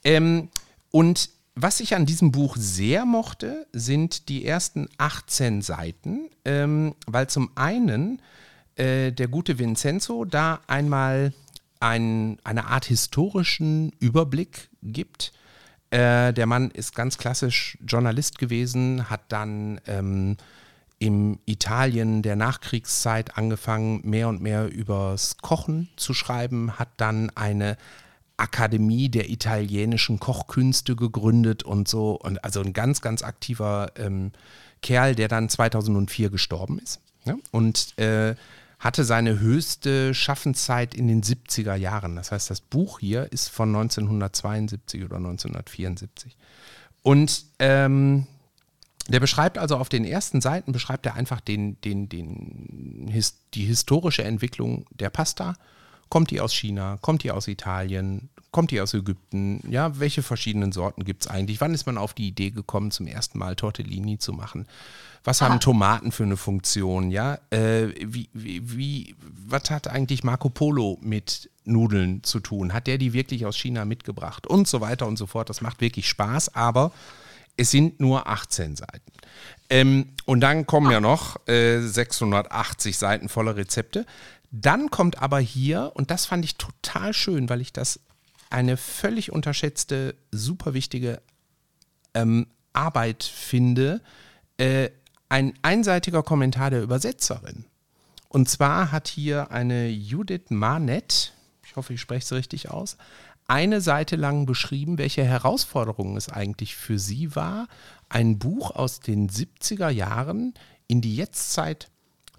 Ähm, und was ich an diesem Buch sehr mochte, sind die ersten 18 Seiten, ähm, weil zum einen äh, der gute Vincenzo da einmal ein, eine Art historischen Überblick gibt äh, der Mann ist ganz klassisch Journalist gewesen, hat dann ähm, im Italien der Nachkriegszeit angefangen, mehr und mehr übers Kochen zu schreiben, hat dann eine Akademie der italienischen Kochkünste gegründet und so. Und also ein ganz, ganz aktiver ähm, Kerl, der dann 2004 gestorben ist. Ja? Und äh, hatte seine höchste Schaffenszeit in den 70er Jahren. Das heißt, das Buch hier ist von 1972 oder 1974. Und ähm, der beschreibt also auf den ersten Seiten, beschreibt er einfach den, den, den, his, die historische Entwicklung der Pasta Kommt die aus China? Kommt die aus Italien? Kommt die aus Ägypten? Ja, welche verschiedenen Sorten gibt es eigentlich? Wann ist man auf die Idee gekommen, zum ersten Mal Tortellini zu machen? Was haben Tomaten für eine Funktion? Ja, äh, wie, wie, wie, was hat eigentlich Marco Polo mit Nudeln zu tun? Hat der die wirklich aus China mitgebracht? Und so weiter und so fort. Das macht wirklich Spaß, aber es sind nur 18 Seiten. Ähm, und dann kommen ja noch äh, 680 Seiten voller Rezepte. Dann kommt aber hier, und das fand ich total schön, weil ich das eine völlig unterschätzte, super wichtige ähm, Arbeit finde, äh, ein einseitiger Kommentar der Übersetzerin. Und zwar hat hier eine Judith Manet, ich hoffe, ich spreche es richtig aus, eine Seite lang beschrieben, welche Herausforderungen es eigentlich für sie war, ein Buch aus den 70er Jahren in die Jetztzeit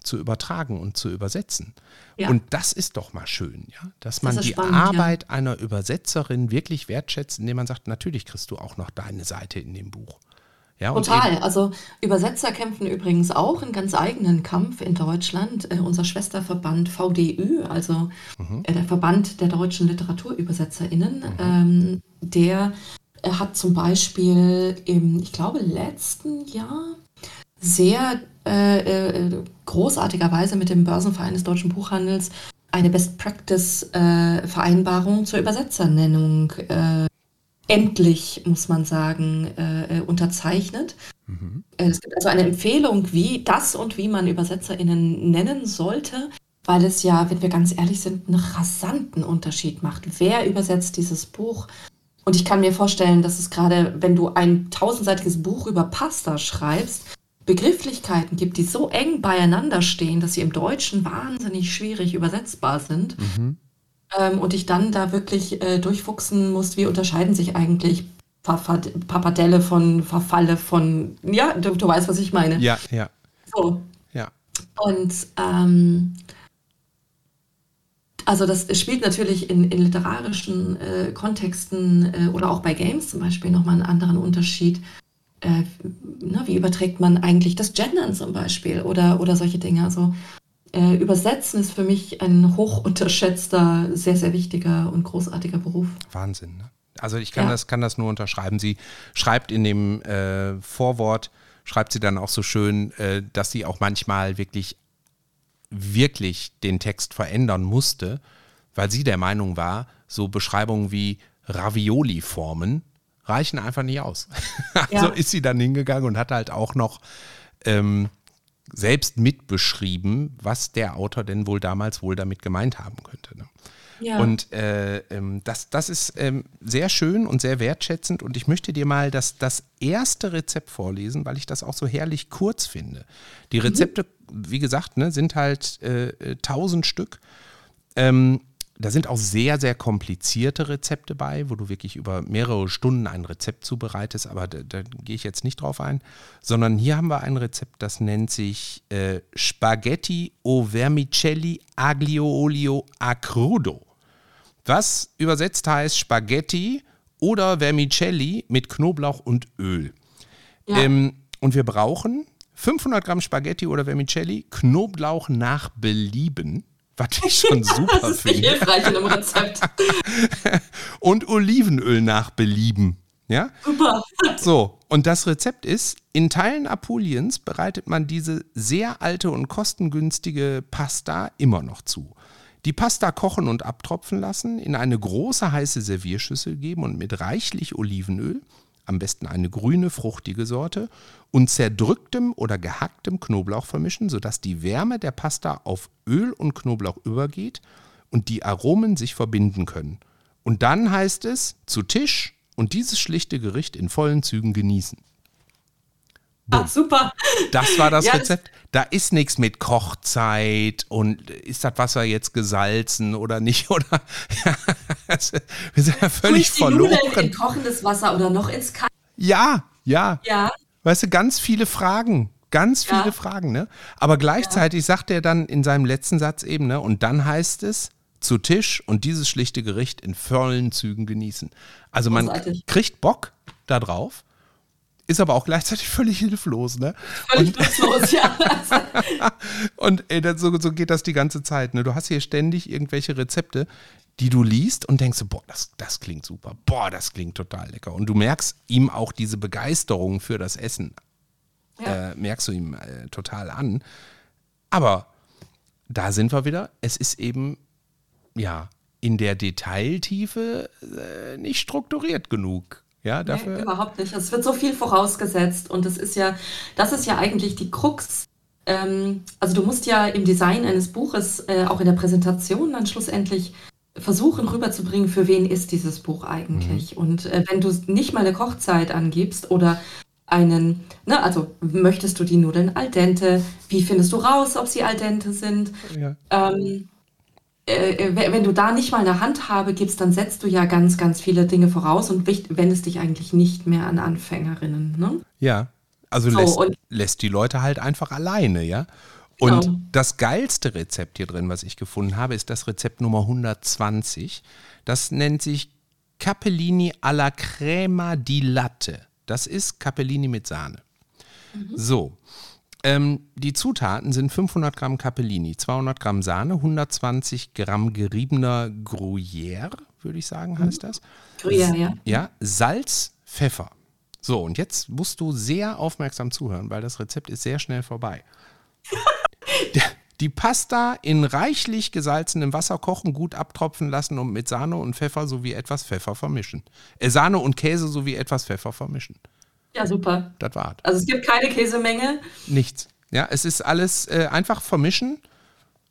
zu übertragen und zu übersetzen. Ja. Und das ist doch mal schön, ja, dass man das die spannend, Arbeit ja. einer Übersetzerin wirklich wertschätzt, indem man sagt, natürlich kriegst du auch noch deine Seite in dem Buch. Ja, Total. Also Übersetzer kämpfen übrigens auch einen ganz eigenen Kampf in Deutschland. Äh, unser Schwesterverband VDÜ, also mhm. äh, der Verband der deutschen LiteraturübersetzerInnen, mhm. ähm, der äh, hat zum Beispiel im, ich glaube, letzten Jahr sehr äh, äh, großartigerweise mit dem Börsenverein des deutschen Buchhandels eine Best Practice äh, Vereinbarung zur Übersetzernennung endlich, muss man sagen, äh, äh, unterzeichnet. Mhm. Äh, es gibt also eine Empfehlung, wie das und wie man ÜbersetzerInnen nennen sollte, weil es ja, wenn wir ganz ehrlich sind, einen rasanten Unterschied macht. Wer übersetzt dieses Buch? Und ich kann mir vorstellen, dass es gerade, wenn du ein tausendseitiges Buch über Pasta schreibst, Begrifflichkeiten gibt, die so eng beieinander stehen, dass sie im Deutschen wahnsinnig schwierig übersetzbar sind. Mhm ähm, und ich dann da wirklich äh, durchfuchsen muss, wie unterscheiden sich eigentlich Papadelle von Verfalle von, ja, du, du, weißt, was ich meine. Ja, ja. So. Ja. Und ähm, also das spielt natürlich in, in literarischen äh, Kontexten äh, oder auch bei Games zum Beispiel nochmal einen anderen Unterschied. Äh, ne, wie überträgt man eigentlich das Gendern zum Beispiel oder, oder solche Dinge. Also äh, Übersetzen ist für mich ein hoch unterschätzter, sehr, sehr wichtiger und großartiger Beruf. Wahnsinn. Ne? Also ich kann, ja. das, kann das nur unterschreiben. Sie schreibt in dem äh, Vorwort, schreibt sie dann auch so schön, äh, dass sie auch manchmal wirklich, wirklich den Text verändern musste, weil sie der Meinung war, so Beschreibungen wie Ravioli-Formen reichen einfach nicht aus. (laughs) also ja. ist sie dann hingegangen und hat halt auch noch ähm, selbst mitbeschrieben, was der Autor denn wohl damals wohl damit gemeint haben könnte. Ne? Ja. Und äh, ähm, das, das ist ähm, sehr schön und sehr wertschätzend. Und ich möchte dir mal das, das erste Rezept vorlesen, weil ich das auch so herrlich kurz finde. Die mhm. Rezepte, mhm. wie gesagt, ne, sind halt äh, 1000 äh, Stück. Ähm, da sind auch sehr, sehr komplizierte Rezepte bei, wo du wirklich über mehrere Stunden ein Rezept zubereitest, aber da, da gehe ich jetzt nicht drauf ein, sondern hier haben wir ein Rezept, das nennt sich äh, Spaghetti o Vermicelli aglio olio a crudo. Was übersetzt heißt Spaghetti oder Vermicelli mit Knoblauch und Öl. Ja. Ähm, und wir brauchen 500 Gramm Spaghetti oder Vermicelli, Knoblauch nach Belieben was ich schon super (laughs) das ist finde. Hilfreich in einem Rezept. (laughs) und Olivenöl nach Belieben. Ja? Super. So, und das Rezept ist, in Teilen Apuliens bereitet man diese sehr alte und kostengünstige Pasta immer noch zu. Die Pasta kochen und abtropfen lassen, in eine große heiße Servierschüssel geben und mit reichlich Olivenöl, am besten eine grüne, fruchtige Sorte, und zerdrücktem oder gehacktem Knoblauch vermischen, sodass die Wärme der Pasta auf Öl und Knoblauch übergeht und die Aromen sich verbinden können. Und dann heißt es zu Tisch und dieses schlichte Gericht in vollen Zügen genießen. Boom. Super. Das war das ja, Rezept. Da ist nichts mit Kochzeit und ist das Wasser jetzt gesalzen oder nicht (laughs) oder wir sind ja völlig die verloren. In kochendes Wasser oder noch ins Kalten. Ja, ja. Ja. Weißt du, ganz viele Fragen. Ganz viele ja. Fragen, ne? Aber gleichzeitig ja. sagt er dann in seinem letzten Satz eben, ne? Und dann heißt es, zu Tisch und dieses schlichte Gericht in vollen Zügen genießen. Also man Großartig. kriegt Bock darauf. Ist aber auch gleichzeitig (laughs) völlig hilflos, ne? Völlig hilflos, ja. (laughs) und ey, das, so, so geht das die ganze Zeit. Ne? Du hast hier ständig irgendwelche Rezepte, die du liest und denkst, boah, das, das klingt super, boah, das klingt total lecker. Und du merkst ihm auch diese Begeisterung für das Essen, ja. äh, merkst du ihm äh, total an. Aber da sind wir wieder. Es ist eben, ja, in der Detailtiefe äh, nicht strukturiert genug. Ja, dafür. Nee, überhaupt nicht. Es wird so viel vorausgesetzt und das ist ja, das ist ja eigentlich die Krux. Ähm, also du musst ja im Design eines Buches, äh, auch in der Präsentation dann schlussendlich versuchen rüberzubringen, für wen ist dieses Buch eigentlich. Mhm. Und äh, wenn du nicht mal eine Kochzeit angibst oder einen, ne, also möchtest du die Nudeln al dente, wie findest du raus, ob sie al dente sind? Ja. Ähm, äh, äh wenn du da nicht mal eine Handhabe gibst, dann setzt du ja ganz, ganz viele Dinge voraus und wendest dich eigentlich nicht mehr an Anfängerinnen. Ne? Ja, also so, lässt, lässt die Leute halt einfach alleine, ja. Und genau. das geilste Rezept hier drin, was ich gefunden habe, ist das Rezept Nummer 120. Das nennt sich Capellini alla crema di latte. Das ist Capellini mit Sahne. Mhm. So. Ähm, die Zutaten sind 500 Gramm Capellini, 200 Gramm Sahne, 120 Gramm geriebener Gruyère, würde ich sagen, heißt das. Gruyère, ja. Ja, Salz, Pfeffer. So, und jetzt musst du sehr aufmerksam zuhören, weil das Rezept ist sehr schnell vorbei. (laughs) Die Pasta in reichlich gesalzenem Wasser kochen, gut abtropfen lassen und mit Sahne und Pfeffer sowie etwas Pfeffer vermischen. Äh, Sahne und Käse sowie etwas Pfeffer vermischen. Ja, super. Das war's. Also es gibt keine Käsemenge. Nichts. Ja, es ist alles äh, einfach vermischen.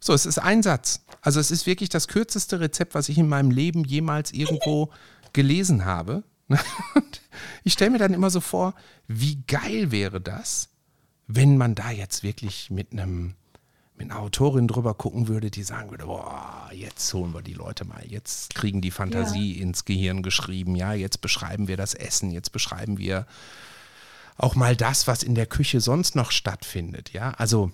So, es ist ein Satz. Also es ist wirklich das kürzeste Rezept, was ich in meinem Leben jemals irgendwo (laughs) gelesen habe. (laughs) ich stelle mir dann immer so vor, wie geil wäre das, wenn man da jetzt wirklich mit einem mit einer Autorin drüber gucken würde, die sagen würde, boah, jetzt holen wir die Leute mal, jetzt kriegen die Fantasie ja. ins Gehirn geschrieben, ja, jetzt beschreiben wir das Essen, jetzt beschreiben wir auch mal das, was in der Küche sonst noch stattfindet, ja, also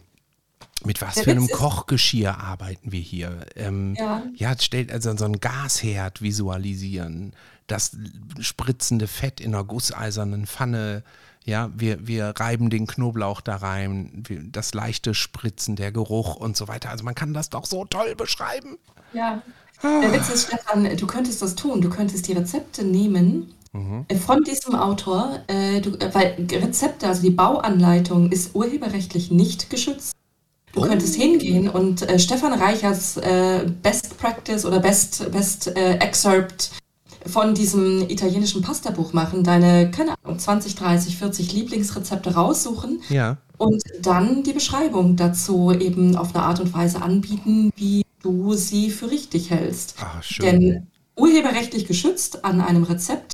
mit was der für einem Kochgeschirr arbeiten wir hier? Ähm, ja. ja, stellt also so ein Gasherd visualisieren, das spritzende Fett in einer gusseisernen Pfanne ja, wir, wir reiben den Knoblauch da rein, das leichte Spritzen, der Geruch und so weiter. Also man kann das doch so toll beschreiben. Ja. Ah. Der Witz ist, Stefan, du könntest das tun. Du könntest die Rezepte nehmen mhm. von diesem Autor, äh, du, äh, weil Rezepte, also die Bauanleitung, ist urheberrechtlich nicht geschützt. Du oh. könntest hingehen und äh, Stefan Reichers äh, Best Practice oder Best, Best äh, Excerpt von diesem italienischen Pastabuch machen, deine, keine Ahnung, 20, 30, 40 Lieblingsrezepte raussuchen ja. und dann die Beschreibung dazu eben auf eine Art und Weise anbieten, wie du sie für richtig hältst. Ach, schön. Denn urheberrechtlich geschützt an einem Rezept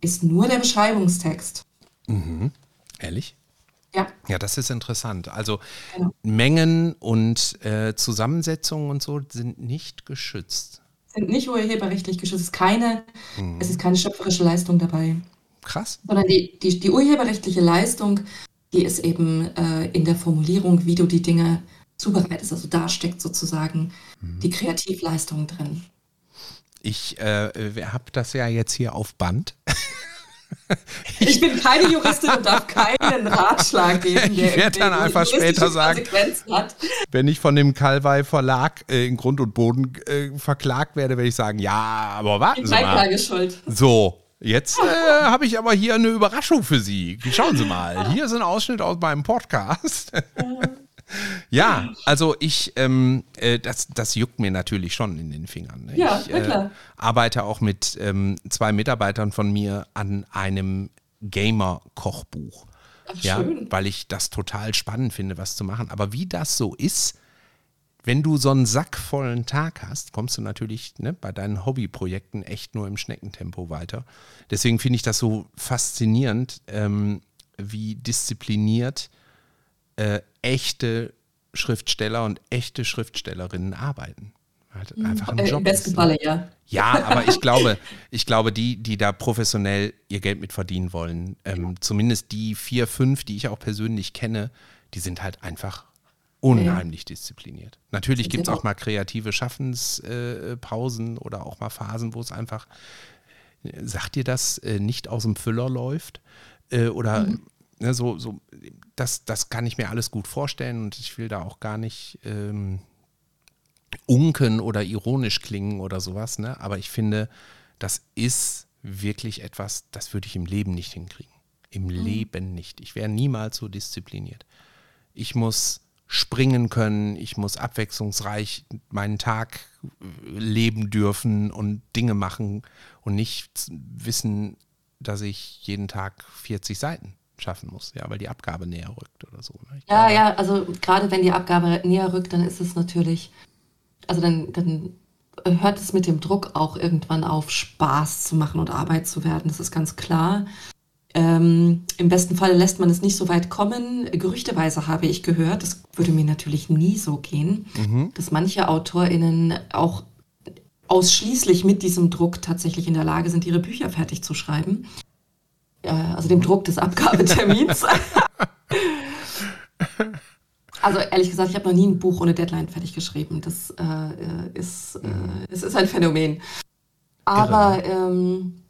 ist nur der Beschreibungstext. Mhm. Ehrlich? Ja. Ja, das ist interessant. Also genau. Mengen und äh, Zusammensetzungen und so sind nicht geschützt sind nicht urheberrechtlich geschützt. Es ist keine, mhm. es ist keine schöpferische Leistung dabei. Krass. Sondern die, die, die urheberrechtliche Leistung, die ist eben äh, in der Formulierung, wie du die Dinge zubereitest. Also da steckt sozusagen mhm. die Kreativleistung drin. Ich äh, habe das ja jetzt hier auf Band. (laughs) (laughs) Ich bin keine Juristin und darf keinen Ratschlag geben. (laughs) ich werde dann einfach später sagen, wenn ich von dem Calvai Verlag äh, in Grund und Boden äh, verklagt werde, werde ich sagen, ja, aber warten Sie mal. Schuld. So, Jetzt äh, habe ich aber hier eine Überraschung für Sie. Schauen Sie mal. (laughs) Hier ist ein Ausschnitt aus meinem Podcast. Ja, also ich, ähm, äh, das, das juckt mir natürlich schon in den Fingern. Ne? Ja, ich äh, arbeite auch mit ähm, zwei Mitarbeitern von mir an einem Gamer-Kochbuch. Ja, schön. weil ich das total spannend finde, was zu machen. Aber wie das so ist, wenn du so einen sackvollen Tag hast, kommst du natürlich ne, bei deinen Hobbyprojekten echt nur im Schneckentempo weiter. Deswegen finde ich das so faszinierend, ähm, wie diszipliniert äh, echte Schriftsteller und echte Schriftstellerinnen arbeiten. Halt mhm. einfach ein äh, Job. Im besten Falle, ja. Ja, aber ich (laughs) glaube, ich glaube, die, die da professionell ihr Geld mit verdienen wollen, ähm, zumindest die vier, fünf, die ich auch persönlich kenne, die sind halt einfach unheimlich ja. diszipliniert. Natürlich gibt es auch mal kreative Schaffenspausen äh, oder auch mal Phasen, wo es einfach, sagt dir das, äh, nicht aus dem Füller läuft. Äh, oder mhm. Ne, so, so das, das kann ich mir alles gut vorstellen und ich will da auch gar nicht ähm, unken oder ironisch klingen oder sowas, ne? aber ich finde, das ist wirklich etwas, das würde ich im Leben nicht hinkriegen. Im mhm. Leben nicht. Ich wäre niemals so diszipliniert. Ich muss springen können, ich muss abwechslungsreich meinen Tag äh, leben dürfen und Dinge machen und nicht wissen, dass ich jeden Tag 40 Seiten schaffen muss, ja, weil die Abgabe näher rückt oder so. Ne? Ja, glaube, ja, also gerade wenn die Abgabe näher rückt, dann ist es natürlich, also dann, dann hört es mit dem Druck auch irgendwann auf, Spaß zu machen und Arbeit zu werden, das ist ganz klar. Ähm, Im besten Fall lässt man es nicht so weit kommen. Gerüchteweise habe ich gehört, das würde mir natürlich nie so gehen, mhm. dass manche AutorInnen auch ausschließlich mit diesem Druck tatsächlich in der Lage sind, ihre Bücher fertig zu schreiben. Äh, also dem Druck des Abgabetermins. (laughs) also ehrlich gesagt, ich habe noch nie ein Buch ohne Deadline fertig geschrieben. Das äh, ist, äh, es ist ein Phänomen. Aber ähm,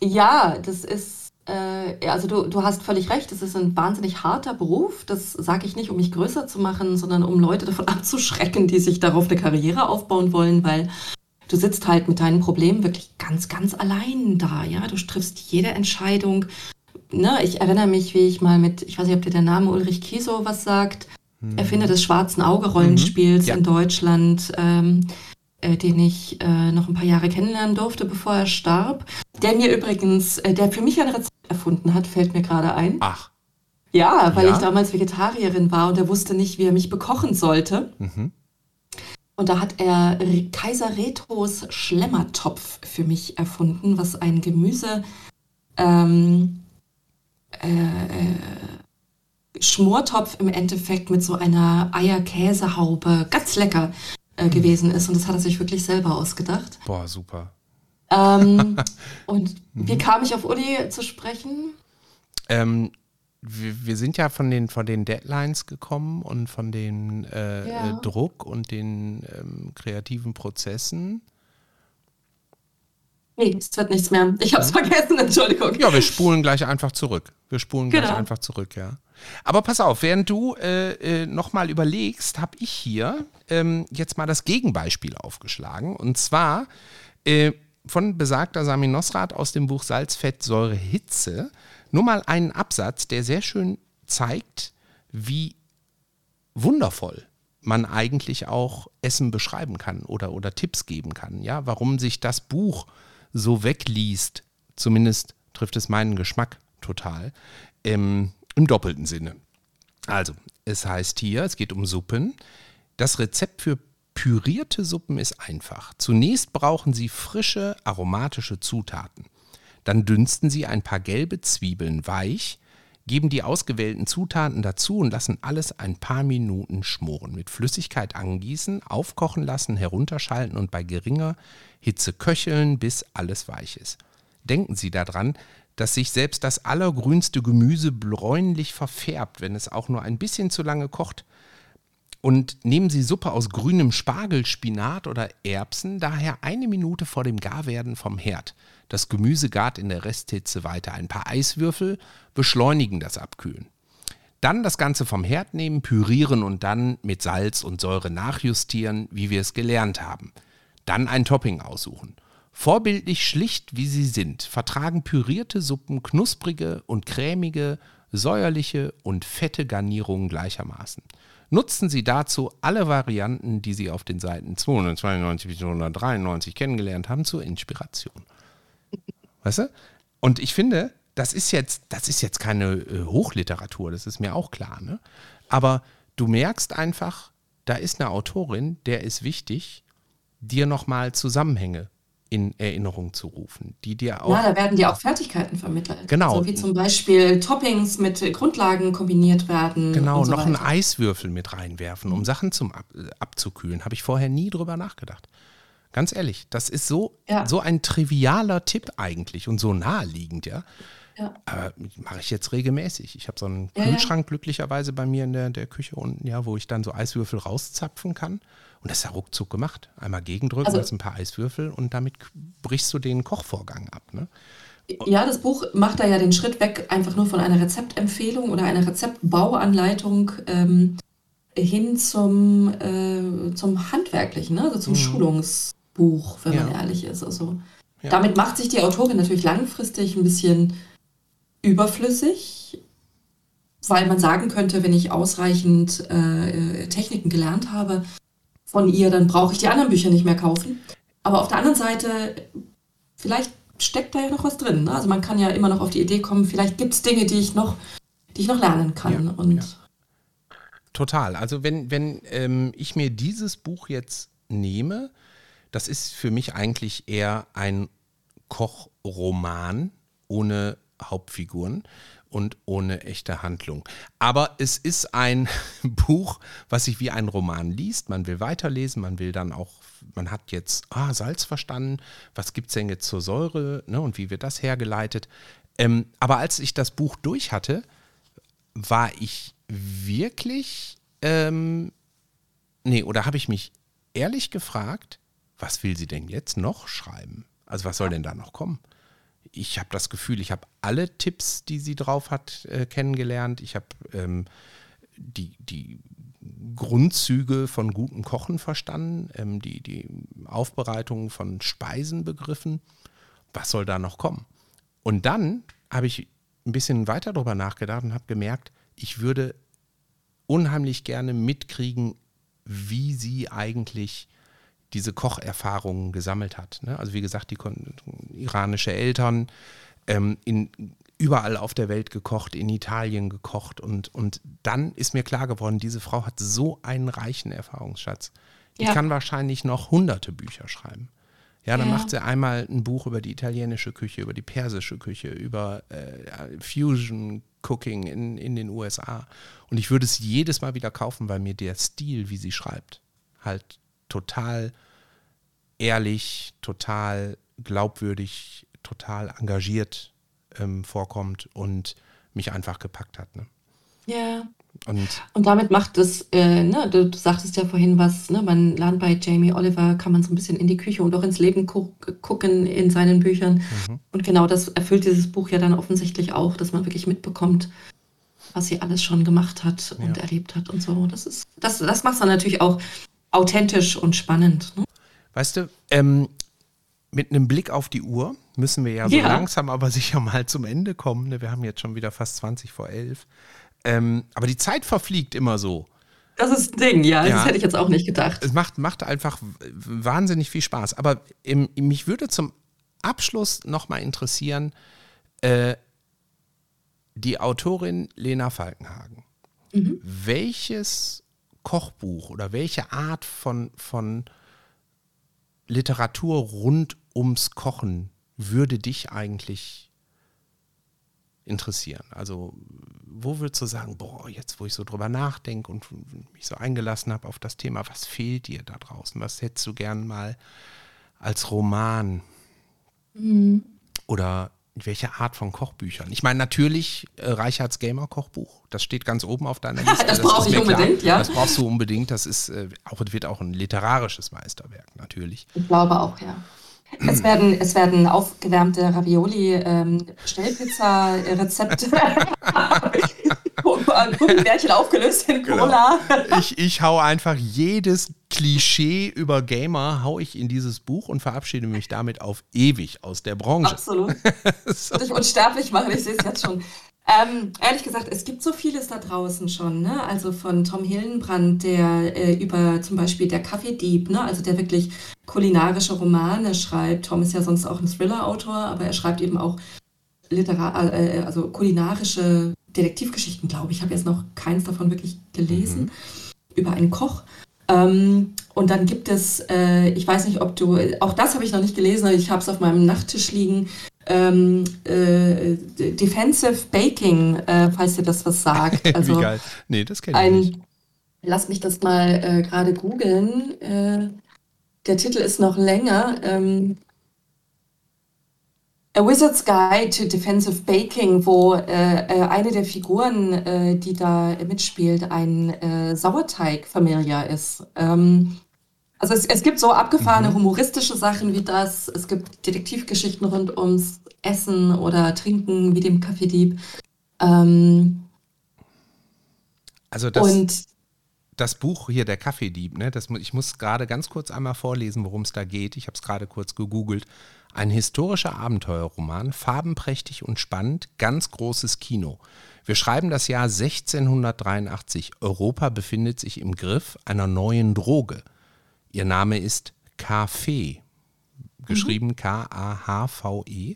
ja, das ist äh, also du, du hast völlig recht, es ist ein wahnsinnig harter Beruf. Das sage ich nicht, um mich größer zu machen, sondern um Leute davon (laughs) abzuschrecken, die sich darauf eine Karriere aufbauen wollen, weil du sitzt halt mit deinen Problemen wirklich ganz, ganz allein da. Ja, du triffst jede Entscheidung. Ne, ich erinnere mich, wie ich mal mit, ich weiß nicht, ob dir der Name Ulrich Kiesow was sagt, hm. Erfinder des schwarzen Auge-Rollenspiels mhm. ja. in Deutschland. Ähm, äh, den ich äh, noch ein paar Jahre kennenlernen durfte, bevor er starb. Der mir übrigens, äh, der für mich ein Rezept erfunden hat, fällt mir gerade ein. Ach. Ja, weil ja? ich damals Vegetarierin war und er wusste nicht, wie er mich bekochen sollte. Mhm. Und da hat er Kaiser Retos Schlemmertopf für mich erfunden, was ein Gemüse ähm, äh, äh, Schmortopf im Endeffekt mit so einer Eierkäsehaube, ganz lecker äh, gewesen ist. Und das hat er sich wirklich selber ausgedacht. Boah, super. Ähm, (laughs) und wie mhm. kam ich auf Uli zu sprechen? Ähm, wir, wir, sind ja von den, von den Deadlines gekommen und von dem äh, ja. äh, Druck und den ähm, kreativen Prozessen. Nee, es wird nichts mehr. Ich habe es ja. vergessen, Entschuldigung. Ja, wir spulen gleich einfach zurück. Wir spulen genau. gleich einfach zurück, ja. Aber pass auf, während du äh, äh, nochmal überlegst, habe ich hier ähm, jetzt mal das Gegenbeispiel aufgeschlagen. Und zwar äh, von besagter Sami Nosrat aus dem Buch Salz, Fett, Säure, Hitze. Nur mal einen Absatz, der sehr schön zeigt, wie wundervoll man eigentlich auch Essen beschreiben kann oder, oder Tipps geben kann. Ja, warum sich das Buch so wegliest, zumindest trifft es meinen Geschmack total, ähm, im doppelten Sinne. Also, es heißt hier, es geht um Suppen. Das Rezept für pürierte Suppen ist einfach. Zunächst brauchen Sie frische, aromatische Zutaten. Dann dünsten Sie ein paar gelbe Zwiebeln weich, geben die ausgewählten Zutaten dazu und lassen alles ein paar Minuten schmoren. Mit Flüssigkeit angießen, aufkochen lassen, herunterschalten und bei geringer Hitze köcheln, bis alles weich ist. Denken Sie daran, dass sich selbst das allergrünste Gemüse bräunlich verfärbt, wenn es auch nur ein bisschen zu lange kocht. Und nehmen Sie Suppe aus grünem Spargel, Spinat oder Erbsen daher eine Minute vor dem Garwerden vom Herd. Das Gemüse gart in der Resthitze weiter. Ein paar Eiswürfel beschleunigen das Abkühlen. Dann das Ganze vom Herd nehmen, pürieren und dann mit Salz und Säure nachjustieren, wie wir es gelernt haben. Dann ein Topping aussuchen. Vorbildlich schlicht wie sie sind, vertragen pürierte Suppen knusprige und cremige, säuerliche und fette Garnierungen gleichermaßen. Nutzen Sie dazu alle Varianten, die Sie auf den Seiten 292 bis 293 kennengelernt haben, zur Inspiration. Weißt du? Und ich finde, das ist jetzt, das ist jetzt keine äh, Hochliteratur, das ist mir auch klar, ne? Aber du merkst einfach, da ist eine Autorin, der ist wichtig, dir nochmal Zusammenhänge in Erinnerung zu rufen, die dir auch. Ja, da werden dir auch Fertigkeiten vermittelt. Genau. So wie zum Beispiel Toppings mit Grundlagen kombiniert werden. Genau, so noch weiter. einen Eiswürfel mit reinwerfen, um Sachen zum Ab abzukühlen. Habe ich vorher nie drüber nachgedacht. Ganz ehrlich, das ist so, ja. so ein trivialer Tipp eigentlich und so naheliegend, ja. Ja. Aber mache ich jetzt regelmäßig. Ich habe so einen ja, Kühlschrank glücklicherweise bei mir in der, der Küche unten, ja, wo ich dann so Eiswürfel rauszapfen kann. Und das ist ja ruckzuck gemacht. Einmal gegendrücken, also, ein paar Eiswürfel und damit brichst du den Kochvorgang ab. Ne? Ja, das Buch macht da ja den Schritt weg, einfach nur von einer Rezeptempfehlung oder einer Rezeptbauanleitung ähm, hin zum, äh, zum Handwerklichen, ne? also zum mhm. Schulungsbuch, wenn ja. man ehrlich ist. Also ja. damit macht sich die Autorin natürlich langfristig ein bisschen überflüssig, weil man sagen könnte, wenn ich ausreichend äh, Techniken gelernt habe von ihr, dann brauche ich die anderen Bücher nicht mehr kaufen. Aber auf der anderen Seite, vielleicht steckt da ja noch was drin. Ne? Also man kann ja immer noch auf die Idee kommen, vielleicht gibt es Dinge, die ich noch, die ich noch lernen kann. Ja, und ja. Total. Also wenn, wenn ähm, ich mir dieses Buch jetzt nehme, das ist für mich eigentlich eher ein Kochroman ohne Hauptfiguren und ohne echte Handlung. Aber es ist ein (laughs) Buch, was sich wie ein Roman liest. Man will weiterlesen, man will dann auch, man hat jetzt ah, Salz verstanden, was gibt es denn jetzt zur Säure ne, und wie wird das hergeleitet. Ähm, aber als ich das Buch durch hatte, war ich wirklich, ähm, nee, oder habe ich mich ehrlich gefragt, was will sie denn jetzt noch schreiben? Also was soll denn da noch kommen? Ich habe das Gefühl, ich habe alle Tipps, die sie drauf hat, äh, kennengelernt. Ich habe ähm, die, die Grundzüge von gutem Kochen verstanden, ähm, die, die Aufbereitung von Speisen begriffen. Was soll da noch kommen? Und dann habe ich ein bisschen weiter darüber nachgedacht und habe gemerkt, ich würde unheimlich gerne mitkriegen, wie sie eigentlich diese Kocherfahrungen gesammelt hat. Ne? Also wie gesagt, die iranische Eltern, ähm, in, überall auf der Welt gekocht, in Italien gekocht und, und dann ist mir klar geworden, diese Frau hat so einen reichen Erfahrungsschatz. Die ja. kann wahrscheinlich noch hunderte Bücher schreiben. Ja, dann ja. macht sie einmal ein Buch über die italienische Küche, über die persische Küche, über äh, Fusion Cooking in, in den USA. Und ich würde es jedes Mal wieder kaufen, weil mir der Stil, wie sie schreibt, halt total ehrlich, total glaubwürdig, total engagiert ähm, vorkommt und mich einfach gepackt hat. Ne? Ja. Und, und damit macht es, äh, ne, du, du, sagtest ja vorhin was, ne, man lernt bei Jamie Oliver, kann man so ein bisschen in die Küche und auch ins Leben gu gucken in seinen Büchern. Mhm. Und genau das erfüllt dieses Buch ja dann offensichtlich auch, dass man wirklich mitbekommt, was sie alles schon gemacht hat und ja. erlebt hat und so. Das ist, das, das macht es dann natürlich auch authentisch und spannend. Ne? Weißt du, ähm, mit einem Blick auf die Uhr müssen wir ja so ja. langsam aber sicher mal zum Ende kommen. Ne? Wir haben jetzt schon wieder fast 20 vor 11. Ähm, aber die Zeit verfliegt immer so. Das ist ein Ding, ja, ja. Das hätte ich jetzt auch nicht gedacht. Es macht, macht einfach wahnsinnig viel Spaß. Aber im, mich würde zum Abschluss nochmal interessieren, äh, die Autorin Lena Falkenhagen. Mhm. Welches Kochbuch oder welche Art von, von Literatur rund ums Kochen würde dich eigentlich interessieren? Also, wo würdest du sagen, boah, jetzt, wo ich so drüber nachdenke und mich so eingelassen habe auf das Thema, was fehlt dir da draußen? Was hättest du gern mal als Roman? Mhm. Oder welche Art von Kochbüchern? Ich meine, natürlich äh, Reichards Gamer Kochbuch, das steht ganz oben auf deiner (laughs) Liste. das, das brauche ich unbedingt, klar. ja. Das brauchst du unbedingt. Das ist äh, auch, wird auch ein literarisches Meisterwerk, natürlich. Ich glaube auch, ja. Es werden, es werden aufgewärmte Ravioli, ähm, Schnellpizza-Rezepte, (laughs) (laughs) (laughs) Gummibärchen aufgelöst in. Cola. Genau. (laughs) Ich, ich hau einfach jedes Klischee über Gamer hau ich in dieses Buch und verabschiede mich damit auf ewig aus der Branche. Absolut. (laughs) so. Dich unsterblich machen, ich sehe es jetzt schon. Ähm, ehrlich gesagt, es gibt so vieles da draußen schon, ne? Also von Tom Hillenbrand, der äh, über zum Beispiel der Kaffeedieb, ne? Also der wirklich kulinarische Romane schreibt. Tom ist ja sonst auch ein Thriller-Autor, aber er schreibt eben auch Literar äh, also kulinarische Detektivgeschichten, glaube ich. Ich habe jetzt noch keins davon wirklich gelesen. Mhm. Über einen Koch. Ähm, und dann gibt es, äh, ich weiß nicht, ob du, auch das habe ich noch nicht gelesen, ich habe es auf meinem Nachttisch liegen, ähm, äh, Defensive Baking, äh, falls dir das was sagt. (laughs) Also Wie geil. Nee, das kenne ich ein, nicht. Lass mich das mal äh, gerade googeln. Äh, der Titel ist noch länger. Ähm, A Wizard's Guide to Defensive Baking, wo äh, äh, eine der Figuren, äh, die da mitspielt, ein äh, Sauerteig-Familiar ist. Ähm, also es, es, gibt so abgefahrene mhm. humoristische Sachen wie das. Es gibt Detektivgeschichten rund ums essen oder trinken, wie dem Kaffeedieb. Ähm, also das, und, das Buch hier, der Kaffeedieb, ne, das, ich muss gerade ganz kurz einmal vorlesen, worum es da geht. Ich habe es gerade kurz gegoogelt. Ein historischer Abenteuerroman, farbenprächtig und spannend, ganz großes Kino. Wir schreiben das Jahr 1683. Europa befindet sich im Griff einer neuen Droge. Ihr Name ist Kaffee, geschrieben mhm. K-A-H-V-E.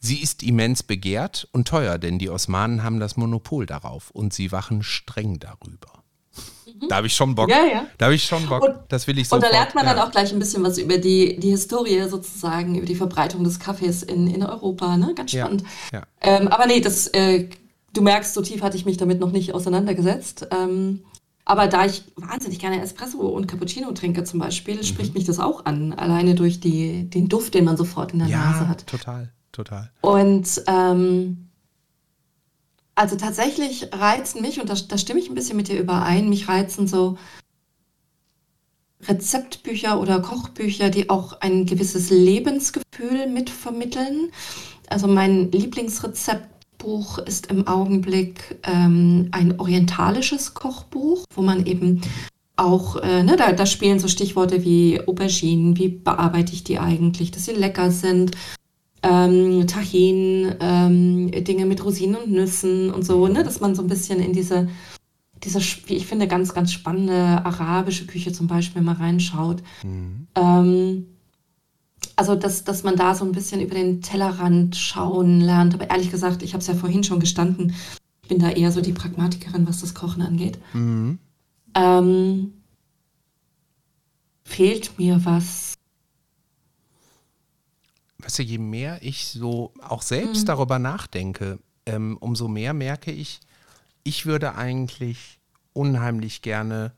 Sie ist immens begehrt und teuer, denn die Osmanen haben das Monopol darauf und sie wachen streng darüber. Da habe ich schon Bock. Ja, ja. Da habe ich schon Bock. Und, das will ich so. Und da lernt man ja. dann auch gleich ein bisschen was über die, die Historie sozusagen, über die Verbreitung des Kaffees in, in Europa. Ne? Ganz spannend. Ja. Ähm, aber nee, das, äh, du merkst, so tief hatte ich mich damit noch nicht auseinandergesetzt. Ähm, aber da ich wahnsinnig gerne Espresso und Cappuccino trinke zum Beispiel, mhm. spricht mich das auch an. Alleine durch die, den Duft, den man sofort in der Nase hat. Total, total. Und ähm, also tatsächlich reizen mich, und da, da stimme ich ein bisschen mit dir überein, mich reizen so Rezeptbücher oder Kochbücher, die auch ein gewisses Lebensgefühl mitvermitteln. Also mein Lieblingsrezeptbuch ist im Augenblick ähm, ein orientalisches Kochbuch, wo man eben auch, äh, ne, da, da spielen so Stichworte wie Auberginen, wie bearbeite ich die eigentlich, dass sie lecker sind, ähm, Tahin, ähm, Dinge mit Rosinen und Nüssen und so, ne? dass man so ein bisschen in diese, diese, wie ich finde, ganz, ganz spannende arabische Küche zum Beispiel mal reinschaut. Mhm. Ähm, also, dass, dass man da so ein bisschen über den Tellerrand schauen lernt. Aber ehrlich gesagt, ich habe es ja vorhin schon gestanden, ich bin da eher so die Pragmatikerin, was das Kochen angeht. Mhm. Ähm, fehlt mir was du, je mehr ich so auch selbst mhm. darüber nachdenke, ähm, umso mehr merke ich, ich würde eigentlich unheimlich gerne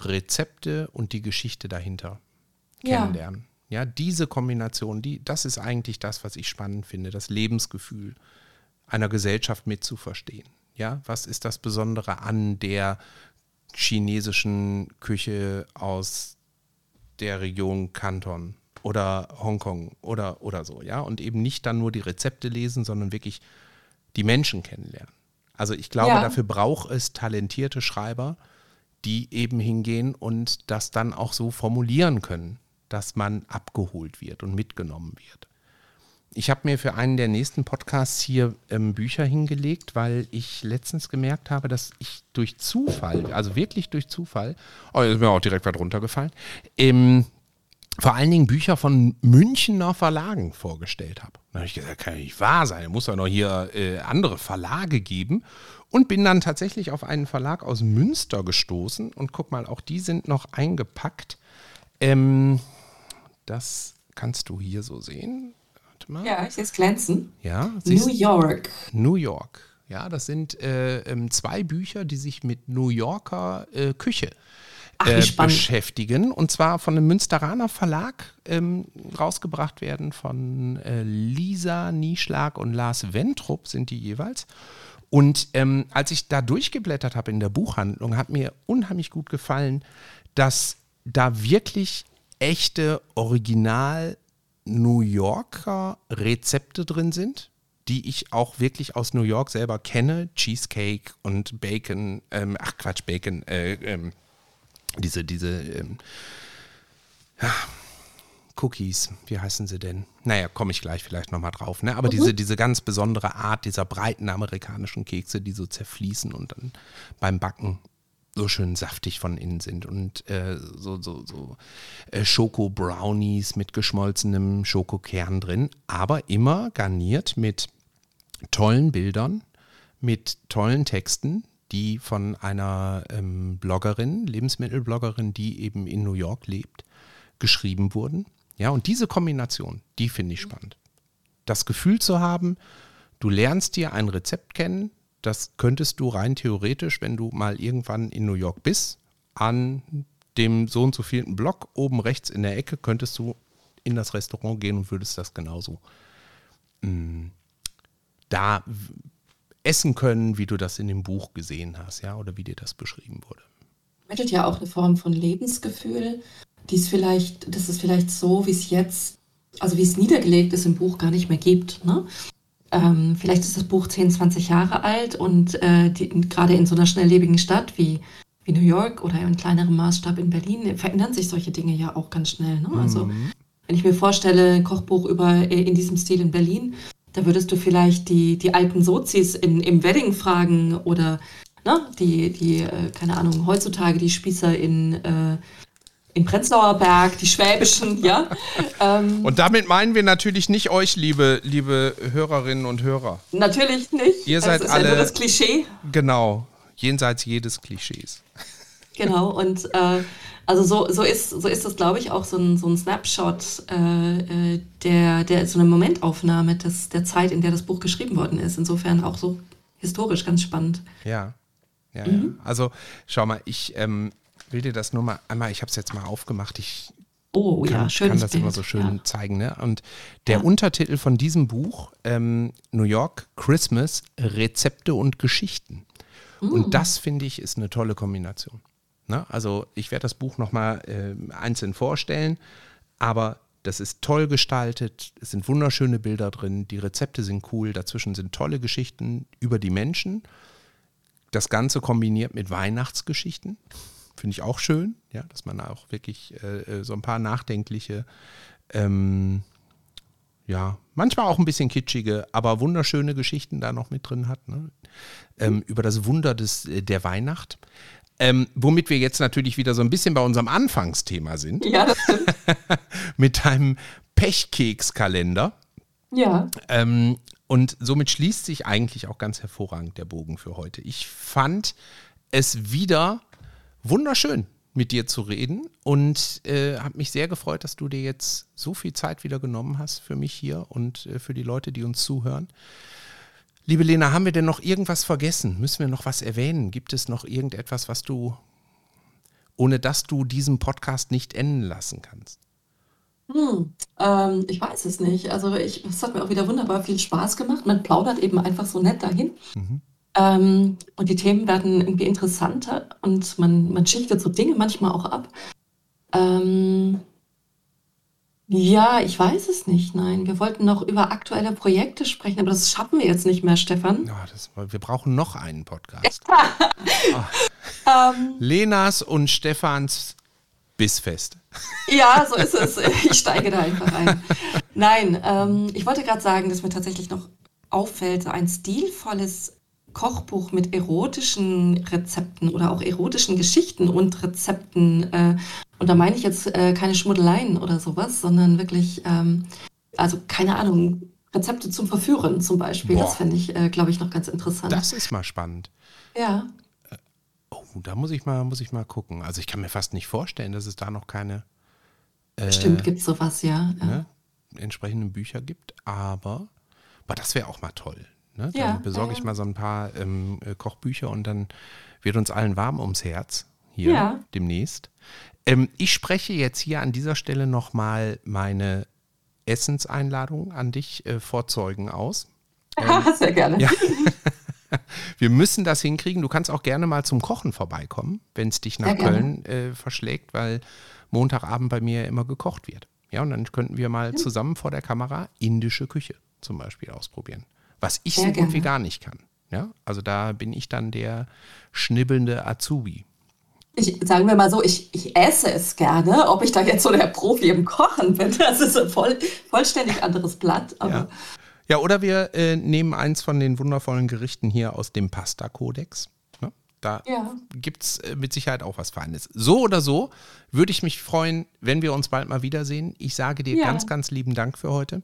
Rezepte und die Geschichte dahinter ja. kennenlernen. Ja, diese Kombination, die, das ist eigentlich das, was ich spannend finde, das Lebensgefühl einer Gesellschaft mitzuverstehen. Ja, was ist das Besondere an der chinesischen Küche aus der Region Kanton? Oder Hongkong oder, oder so, ja. Und eben nicht dann nur die Rezepte lesen, sondern wirklich die Menschen kennenlernen. Also ich glaube, ja. dafür braucht es talentierte Schreiber, die eben hingehen und das dann auch so formulieren können, dass man abgeholt wird und mitgenommen wird. Ich habe mir für einen der nächsten Podcasts hier ähm, Bücher hingelegt, weil ich letztens gemerkt habe, dass ich durch Zufall, also wirklich durch Zufall, oh, ist mir auch direkt was runtergefallen, ähm, vor allen Dingen Bücher von Münchner Verlagen vorgestellt habe. Da habe ich gesagt, kann ja nicht wahr sein, muss ja noch hier äh, andere Verlage geben. Und bin dann tatsächlich auf einen Verlag aus Münster gestoßen. Und guck mal, auch die sind noch eingepackt. Ähm, das kannst du hier so sehen. Warte mal. Ja, ich sehe es glänzen. Ja, New York. New York. Ja, das sind äh, ähm, zwei Bücher, die sich mit New Yorker äh, Küche Ach, äh, beschäftigen. Und zwar von einem Münsteraner Verlag ähm, rausgebracht werden, von äh, Lisa Nieschlag und Lars Wentrup sind die jeweils. Und ähm, als ich da durchgeblättert habe in der Buchhandlung, hat mir unheimlich gut gefallen, dass da wirklich echte Original New Yorker Rezepte drin sind, die ich auch wirklich aus New York selber kenne. Cheesecake und Bacon, ähm, ach Quatsch, Bacon, äh, ähm, diese, diese ähm, ja, Cookies, wie heißen sie denn? Naja, komme ich gleich vielleicht nochmal drauf. Ne? Aber mhm. diese, diese ganz besondere Art dieser breiten amerikanischen Kekse, die so zerfließen und dann beim Backen so schön saftig von innen sind und äh, so, so, so äh, Schoko-Brownies mit geschmolzenem Schokokern drin, aber immer garniert mit tollen Bildern, mit tollen Texten, die von einer ähm, Bloggerin, Lebensmittelbloggerin, die eben in New York lebt, geschrieben wurden. Ja, und diese Kombination, die finde ich spannend. Das Gefühl zu haben, du lernst dir ein Rezept kennen, das könntest du rein theoretisch, wenn du mal irgendwann in New York bist, an dem so und so vielen Block oben rechts in der Ecke, könntest du in das Restaurant gehen und würdest das genauso mm, da essen können, wie du das in dem Buch gesehen hast, ja, oder wie dir das beschrieben wurde. Vermittelt ja auch eine Form von Lebensgefühl, die ist vielleicht, das ist vielleicht so, wie es jetzt also wie es niedergelegt ist im Buch, gar nicht mehr gibt. Ne? Ähm, vielleicht ist das Buch 10, 20 Jahre alt und äh, gerade in so einer schnelllebigen Stadt wie, wie New York oder in kleinerem Maßstab in Berlin verändern sich solche Dinge ja auch ganz schnell. Ne? Also mhm. wenn ich mir vorstelle, ein Kochbuch über äh, in diesem Stil in Berlin, da würdest du vielleicht die, die alten Sozis in, im Wedding fragen oder ne, die, die äh, keine Ahnung, heutzutage die Spießer in, äh, in Prenzlauer Berg, die Schwäbischen, (laughs) ja. Ähm, und damit meinen wir natürlich nicht euch, liebe, liebe Hörerinnen und Hörer. Natürlich nicht. Ihr seid das ist alle. Ja nur das Klischee. Genau, jenseits jedes Klischees. Genau, und äh, also so, so ist, so ist das, glaube ich, auch so ein, so ein Snapshot äh, äh, der, der so eine Momentaufnahme des, der Zeit, in der das Buch geschrieben worden ist. Insofern auch so historisch ganz spannend. Ja. Ja, mhm. ja. Also schau mal, ich ähm, will dir das nur mal einmal, ich habe es jetzt mal aufgemacht, ich oh, kann, ja, kann das Bild. immer so schön ja. zeigen. Ne? Und der ja. Untertitel von diesem Buch, ähm, New York Christmas, Rezepte und Geschichten. Mhm. Und das finde ich ist eine tolle Kombination. Ne? Also ich werde das Buch nochmal äh, einzeln vorstellen, aber das ist toll gestaltet, es sind wunderschöne Bilder drin, die Rezepte sind cool, dazwischen sind tolle Geschichten über die Menschen. Das Ganze kombiniert mit Weihnachtsgeschichten, finde ich auch schön, ja, dass man auch wirklich äh, äh, so ein paar nachdenkliche, ähm, ja, manchmal auch ein bisschen kitschige, aber wunderschöne Geschichten da noch mit drin hat, ne? ähm, über das Wunder des, äh, der Weihnacht. Ähm, womit wir jetzt natürlich wieder so ein bisschen bei unserem Anfangsthema sind. Ja, das stimmt. (laughs) Mit deinem Pechkekskalender. Ja. Ähm, und somit schließt sich eigentlich auch ganz hervorragend der Bogen für heute. Ich fand es wieder wunderschön, mit dir zu reden und äh, habe mich sehr gefreut, dass du dir jetzt so viel Zeit wieder genommen hast für mich hier und äh, für die Leute, die uns zuhören. Liebe Lena, haben wir denn noch irgendwas vergessen? Müssen wir noch was erwähnen? Gibt es noch irgendetwas, was du, ohne dass du diesen Podcast nicht enden lassen kannst? Hm, ähm, ich weiß es nicht. Also ich, es hat mir auch wieder wunderbar viel Spaß gemacht. Man plaudert eben einfach so nett dahin. Mhm. Ähm, und die Themen werden irgendwie interessanter und man, man schichtet so Dinge manchmal auch ab. Ähm, ja, ich weiß es nicht. Nein, wir wollten noch über aktuelle Projekte sprechen, aber das schaffen wir jetzt nicht mehr, Stefan. Ja, das, wir brauchen noch einen Podcast. oh. (laughs) um, Lenas und Stefans Bissfest. Ja, so ist es. Ich steige da einfach ein. Nein, ähm, ich wollte gerade sagen, dass mir tatsächlich noch auffällt, ein stilvolles Kochbuch mit erotischen Rezepten oder auch erotischen Geschichten und Rezepten. Äh, und da meine ich jetzt äh, keine Schmuddeleien oder sowas, sondern wirklich, ähm, also keine Ahnung, Rezepte zum Verführen zum Beispiel. Boah. Das fände ich, äh, glaube ich, noch ganz interessant. Das ist mal spannend. Ja. Äh, oh, da muss ich mal, muss ich mal gucken. Also ich kann mir fast nicht vorstellen, dass es da noch keine äh, Stimmt, gibt es sowas, ja. ja. Ne, entsprechenden Bücher gibt, aber, aber das wäre auch mal toll. Ne? Dann ja, besorge ich mal so ein paar ähm, äh, Kochbücher und dann wird uns allen warm ums Herz hier ja. demnächst. Ähm, ich spreche jetzt hier an dieser Stelle nochmal meine Essenseinladung an dich äh, vor Zeugen aus. (laughs) Ähm, Sehr gerne. Ja. (laughs) Wir müssen das hinkriegen. Du kannst auch gerne mal zum Kochen vorbeikommen, wenn es dich nach Köln äh, verschlägt, weil Montagabend bei mir immer gekocht wird. Ja, und dann könnten wir mal zusammen vor der Kamera indische Küche zum Beispiel ausprobieren was ich Sehr so gut wie gar nicht kann. Ja, also da bin ich dann der schnibbelnde Azubi. Ich, sagen wir mal so, ich, ich esse es gerne. Ob ich da jetzt so der Profi im Kochen bin, (laughs) das ist ein voll, vollständig anderes Blatt. ja. ja. oder wir äh, nehmen eins von den wundervollen Gerichten hier aus dem Pasta-Kodex. Ne? Da ja. gibt es äh, mit Sicherheit auch was Feines. So oder so würde ich mich freuen, wenn wir uns bald mal wiedersehen. Ich sage dir ja. ganz, ganz lieben Dank für heute.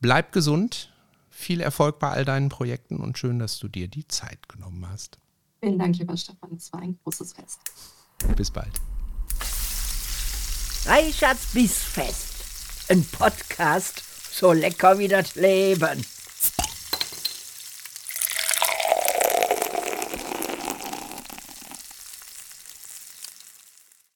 Bleib gesund, viel Erfolg bei all deinen Projekten und schön, dass du dir die Zeit genommen hast. Vielen Dank, lieber Stefan. Es war ein großes Fest. Bis bald. Reichards Bissfest. Ein Podcast so lecker wie das Leben.